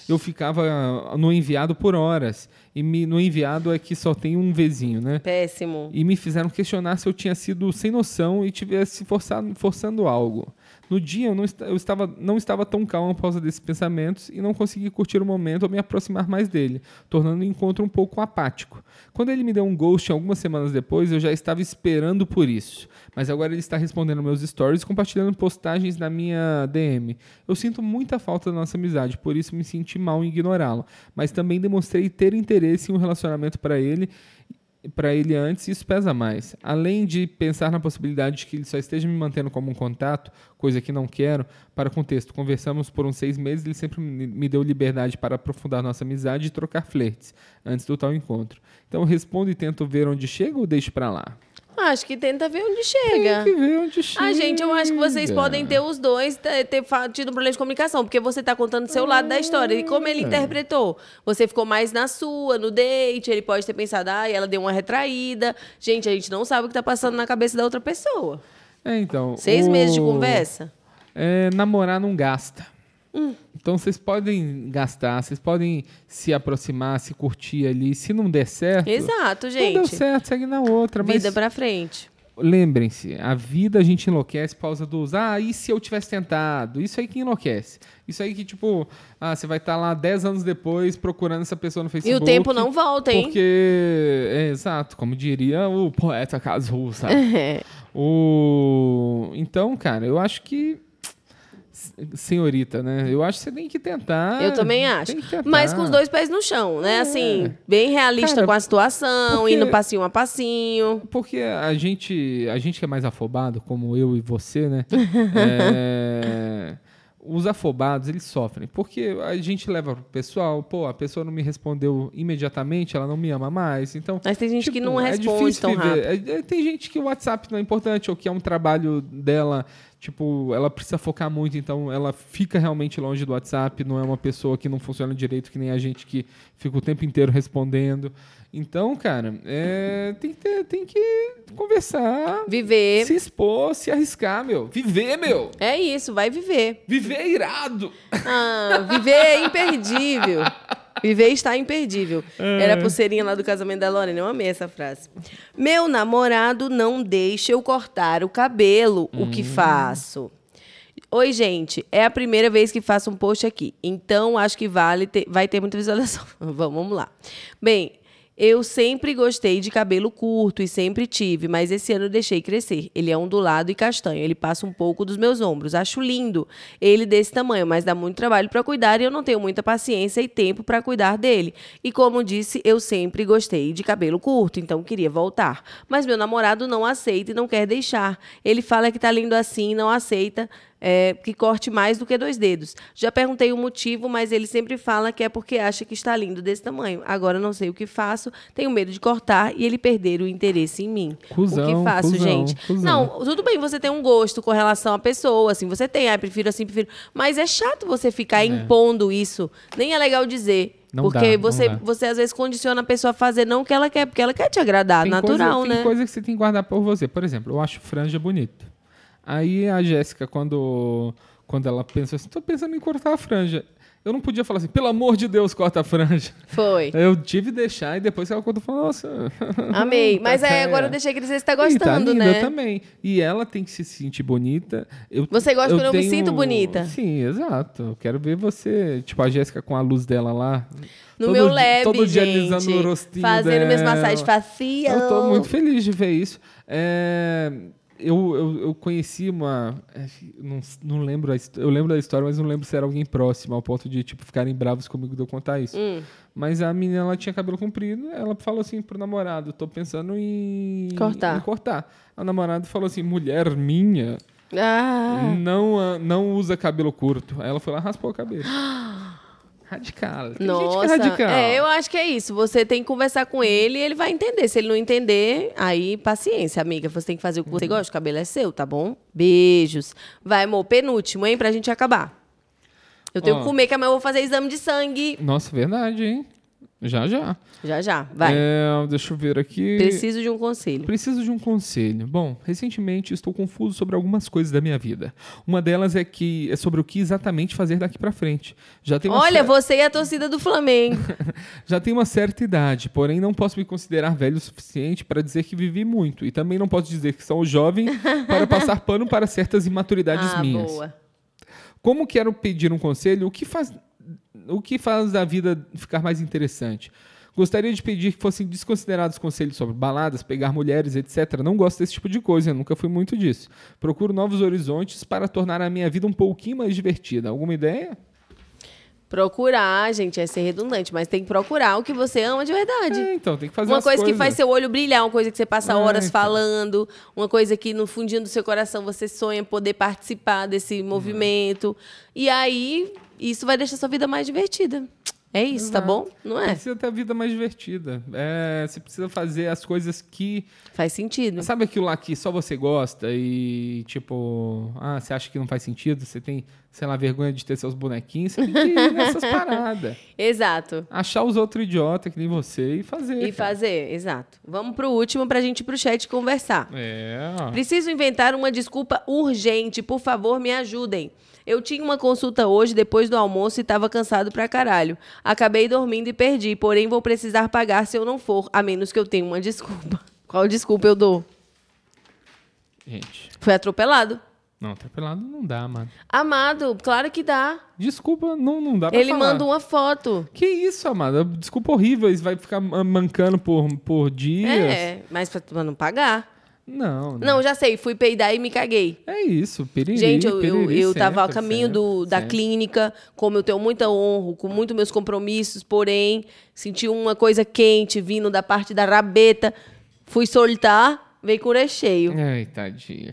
eu ficava no enviado por horas. E me- no enviado é que só tem um Vzinho, né? Péssimo. E me fizeram questionar se eu tinha sido sem noção e tivesse forçado, forçando algo. No dia eu, não, eu estava, não estava tão calmo por causa desses pensamentos e não consegui curtir o momento ou me aproximar mais dele, tornando o encontro um pouco apático. Quando ele me deu um ghost algumas semanas depois, eu já estava esperando por isso. Mas agora ele está respondendo meus stories e compartilhando postagens na minha DM. Eu sinto muita falta da nossa amizade, por isso me senti mal em ignorá-lo. Mas também demonstrei ter interesse em um relacionamento para ele para ele antes, isso pesa mais. Além de pensar na possibilidade de que ele só esteja me mantendo como um contato, coisa que não quero, para contexto, conversamos por uns seis meses, ele sempre me me deu liberdade para aprofundar nossa amizade e trocar flertes, antes do tal encontro. Então eu respondo e tento ver onde chega ou deixo para lá? Acho que tenta ver onde chega. Tem que ver onde chega. Ah, gente, eu acho que vocês podem ter os dois ter, tido um problema de comunicação, porque você tá contando o seu lado da história. E como ele interpretou? Você ficou mais na sua, no date, ele pode ter pensado, ah, ela deu uma retraída. Gente, a gente não sabe o que tá passando na cabeça da outra pessoa. É, então. Seis o- meses de conversa? É, namorar não gasta. Hum. Então vocês podem gastar, vocês podem se aproximar, se curtir ali. Se não der certo. Exato, Não deu gente. certo, segue na outra. Mas Vida pra frente. lembrem-se, a vida a gente enlouquece por causa dos. Ah, e se eu tivesse tentado? Isso aí que enlouquece. Isso aí que, tipo, ah, você vai estar lá 10 anos depois procurando essa pessoa no E Facebook. o tempo não volta, hein? Porque, é, exato, como diria o poeta Cazu, sabe? É. O... Então, cara, eu acho que. Senhorita, né? Eu acho que você tem que tentar. Eu também acho. Mas com os dois pés no chão, né? Assim, bem realista Cara, com a situação, porque- indo passinho a passinho. Porque a gente, a gente que é mais afobado, como eu e você, né? é, Os afobados, eles sofrem. Porque a gente leva pro pessoal, pô, a pessoa não me respondeu imediatamente, ela não me ama mais. Então, Mas tem gente que Tipo, não é responde tão viver. rápido. É- é- tem gente que o WhatsApp não é importante, ou que é um trabalho dela, tipo, ela precisa focar muito, então ela fica realmente longe do WhatsApp, não é uma pessoa que não funciona direito, que nem a gente que fica o tempo inteiro respondendo. Então, cara, é, tem, que ter- tem que conversar, Viver. se expor, se arriscar, meu. Viver, meu! É isso, vai viver. Viver é irado! Ah, viver é imperdível. Viver está imperdível. Era a pulseirinha lá do casamento da Lorena. Eu amei essa frase. Meu namorado não deixa eu cortar o cabelo. O que faço? Oi, gente. É a primeira vez que faço um post aqui. Então, acho que vale ter- vai ter muita visualização. vamos, vamos lá. Bem, eu sempre gostei de cabelo curto e sempre tive, mas esse ano deixei crescer. Ele é ondulado e castanho. Ele passa um pouco dos meus ombros. Acho lindo ele desse tamanho, mas dá muito trabalho para cuidar e eu não tenho muita paciência e tempo para cuidar dele. E como disse, eu sempre gostei de cabelo curto, então queria voltar. Mas meu namorado não aceita e não quer deixar. Ele fala que tá lindo assim não aceita é, que corte mais do que dois dedos. Já perguntei o motivo, mas ele sempre fala que é porque acha que está lindo desse tamanho. Agora não sei o que faço, tenho medo de cortar e ele perder o interesse em mim. o Cusão, que faço, cusão, gente? cusão. Não, tudo bem, você tem um gosto com relação à pessoa, assim, você tem, ah, prefiro assim, prefiro. Mas é chato você ficar impondo isso. Nem é legal dizer. Não porque dá, você, você às vezes condiciona a pessoa a fazer não o que ela quer, porque ela quer te agradar, Tem natural, coisa, né? Tem coisa que você tem que guardar por você. Por exemplo, eu acho franja bonito. Aí a Jéssica, quando, quando ela pensou assim, tô pensando em cortar a franja. Eu não podia falar assim, pelo amor de Deus, corta a franja. Foi. Eu tive que deixar e depois que ela cortou, eu falei, nossa. Amei. tá Mas certo. agora eu deixei crescer, você tá E tá gostando, linda, né? Eu também. E ela tem que se sentir bonita. Eu, Você gosta eu quando eu me tenho- sinto bonita? Sim, exato. Eu quero ver você, tipo, a Jéssica com a luz dela lá. No todo meu lab, Todo dia gente, alisando o rostinho fazendo minhas dela. massagens facial. Eu tô muito feliz de ver isso. É, eu, eu, eu conheci uma. é, Não, não lembro a Eu lembro da história, mas não lembro se era alguém próximo, ao ponto de, tipo, ficarem bravos comigo de eu contar isso. Hum. Mas a menina ela tinha cabelo comprido, ela falou assim pro namorado: tô pensando em Cortar. em cortar. O namorado falou assim: mulher minha Ah, não, não usa cabelo curto. Aí ela foi lá e raspou o cabelo. radical. Tem nossa. gente que é radical. É, eu acho que é isso. Você tem que conversar com ele e ele vai entender. Se ele não entender, aí paciência, amiga. Você tem que fazer o que você gosta. O cabelo é seu, tá bom? Beijos. Vai, amor. Penúltimo, hein? Pra gente acabar. Eu tenho Ó. que comer, que amanhã eu vou fazer exame de sangue. Nossa, verdade, hein? Já, já. Já, já. Vai. É, deixa eu ver aqui. Preciso de um conselho. Preciso de um conselho. Bom, recentemente estou confuso sobre algumas coisas da minha vida. Uma delas é que é sobre o que exatamente fazer daqui pra frente. Já tenho Olha, você e a torcida do Flamengo. já tenho uma certa idade, porém não posso me considerar velho o suficiente para dizer que vivi muito e também não posso dizer que sou jovem para passar pano para certas imaturidades ah, minhas. boa. Como quero pedir um conselho, o que faz o que faz a vida ficar mais interessante? Gostaria de pedir que fossem desconsiderados conselhos sobre baladas, pegar mulheres, etc. Não gosto desse tipo de coisa, nunca fui muito disso. Procuro novos horizontes para tornar a minha vida um pouquinho mais divertida. Alguma ideia? Procurar, gente, é ser redundante, mas tem que procurar o que você ama de verdade. É, então, tem que fazer Uma coisa que faz seu olho brilhar, uma coisa que você passa É, horas então. falando, uma coisa que no fundinho do seu coração você sonha poder participar desse movimento. E aí, isso vai deixar sua vida mais divertida. É isso, tá bom? Não é? Precisa ter a vida mais divertida. É, você precisa fazer as coisas que. Faz sentido. Sabe aquilo lá que só você gosta e, tipo, ah, você acha que não faz sentido? Você tem, sei lá, vergonha de ter seus bonequinhos? Você tem que ir nessas paradas. Exato. Achar os outros idiotas que nem você e fazer. E cara. fazer, exato. Vamos pro último pra gente ir pro chat conversar. É. Preciso inventar uma desculpa urgente. Por favor, me ajudem. Eu tinha uma consulta hoje depois do almoço e tava cansado pra caralho. Acabei dormindo e perdi, porém vou precisar pagar se eu não for, a menos que eu tenha uma desculpa. Qual desculpa eu dou? Gente, Foi atropelado. não, atropelado não dá, mano. Amado, claro que dá. Desculpa, não, não dá pra Ele falar. manda uma foto. Que isso, amada? Desculpa horrível. Isso vai ficar man- mancando por, por dias. É, mas pra não pagar. Não, não. Não, já sei, fui peidar e me caguei. É isso, piriri, Gente, eu, eu, piriri, eu tava ao sempre, caminho do, sempre, da sempre. clínica, como eu tenho muita honra, com muito meus compromissos, porém, senti uma coisa quente vindo da parte da rabeta, fui soltar, veio com o recheio. Ai, tadinha.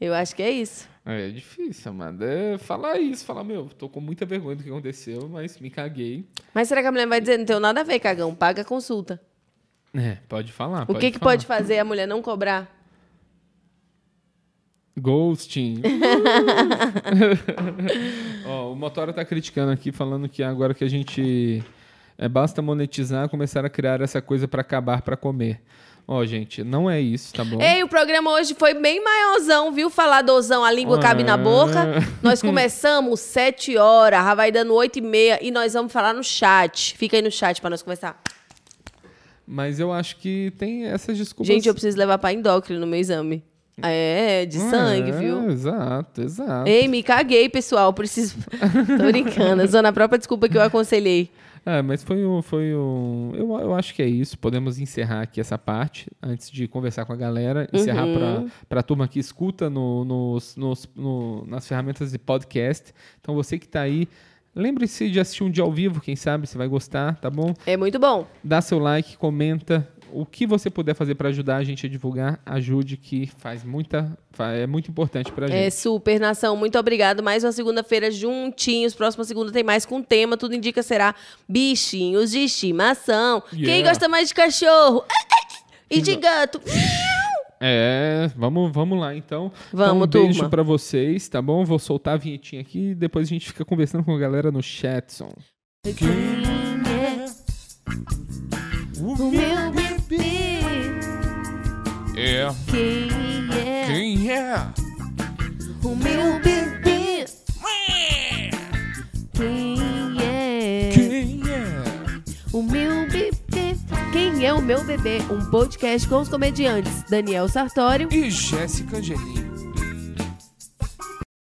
Eu acho que é isso. É difícil, Amanda. É falar isso, falar, meu, tô com muita vergonha do que aconteceu, mas me caguei. Mas será que a mulher vai dizer, não tem nada a ver, cagão, paga a consulta. É, pode falar. o que, que falar. pode fazer a mulher não cobrar? Ghosting. Ó, o Motora tá criticando aqui, falando que agora que a gente é, basta monetizar, começar a criar essa coisa pra acabar pra comer. Ó, gente, não é isso, tá bom? Ei, o programa hoje foi bem maiorzão, viu? Faladozão, a língua cabe na Ah. boca. Nós começamos sete horas, vai dando oito e meia e nós vamos falar no chat. Fica aí no chat pra nós conversar. Mas eu acho que tem essas desculpas. Gente, eu preciso levar pra endócrino no meu exame. É, de sangue, É, viu? Exato, exato. Ei, me caguei, pessoal. Preciso. Tô brincando. Usando a própria desculpa que eu aconselhei. É, mas foi um. Foi um eu, eu acho que é isso. Podemos encerrar aqui essa parte antes de conversar com a galera. Encerrar Uhum. para a turma que escuta no, nos, nos- no- nas ferramentas de podcast. Então você que está aí, lembre-se de assistir um dia ao vivo, quem sabe você vai gostar, tá bom? É muito bom. Dá seu like, comenta. O que você puder fazer para ajudar a gente a divulgar, ajude, que faz muita. É muito importante pra É gente. super, nação. Muito obrigado. Mais uma segunda-feira juntinhos. Próxima segunda tem mais com tema. Tudo indica será bichinhos de estimação. Quem Yeah. gosta mais de cachorro? E de gato? É, vamos, vamos lá então. Vamos, então, um beijo turma. pra vocês, tá bom? Vou soltar a vinhetinha aqui e depois a gente fica conversando com a galera no chatson. O meu bebê. É. Quem é Quem é? o meu bebê? Quem é Quem é? o meu? Quem é o meu bebê? Um podcast com os comediantes Daniel Sartório E Jéssica Angelim.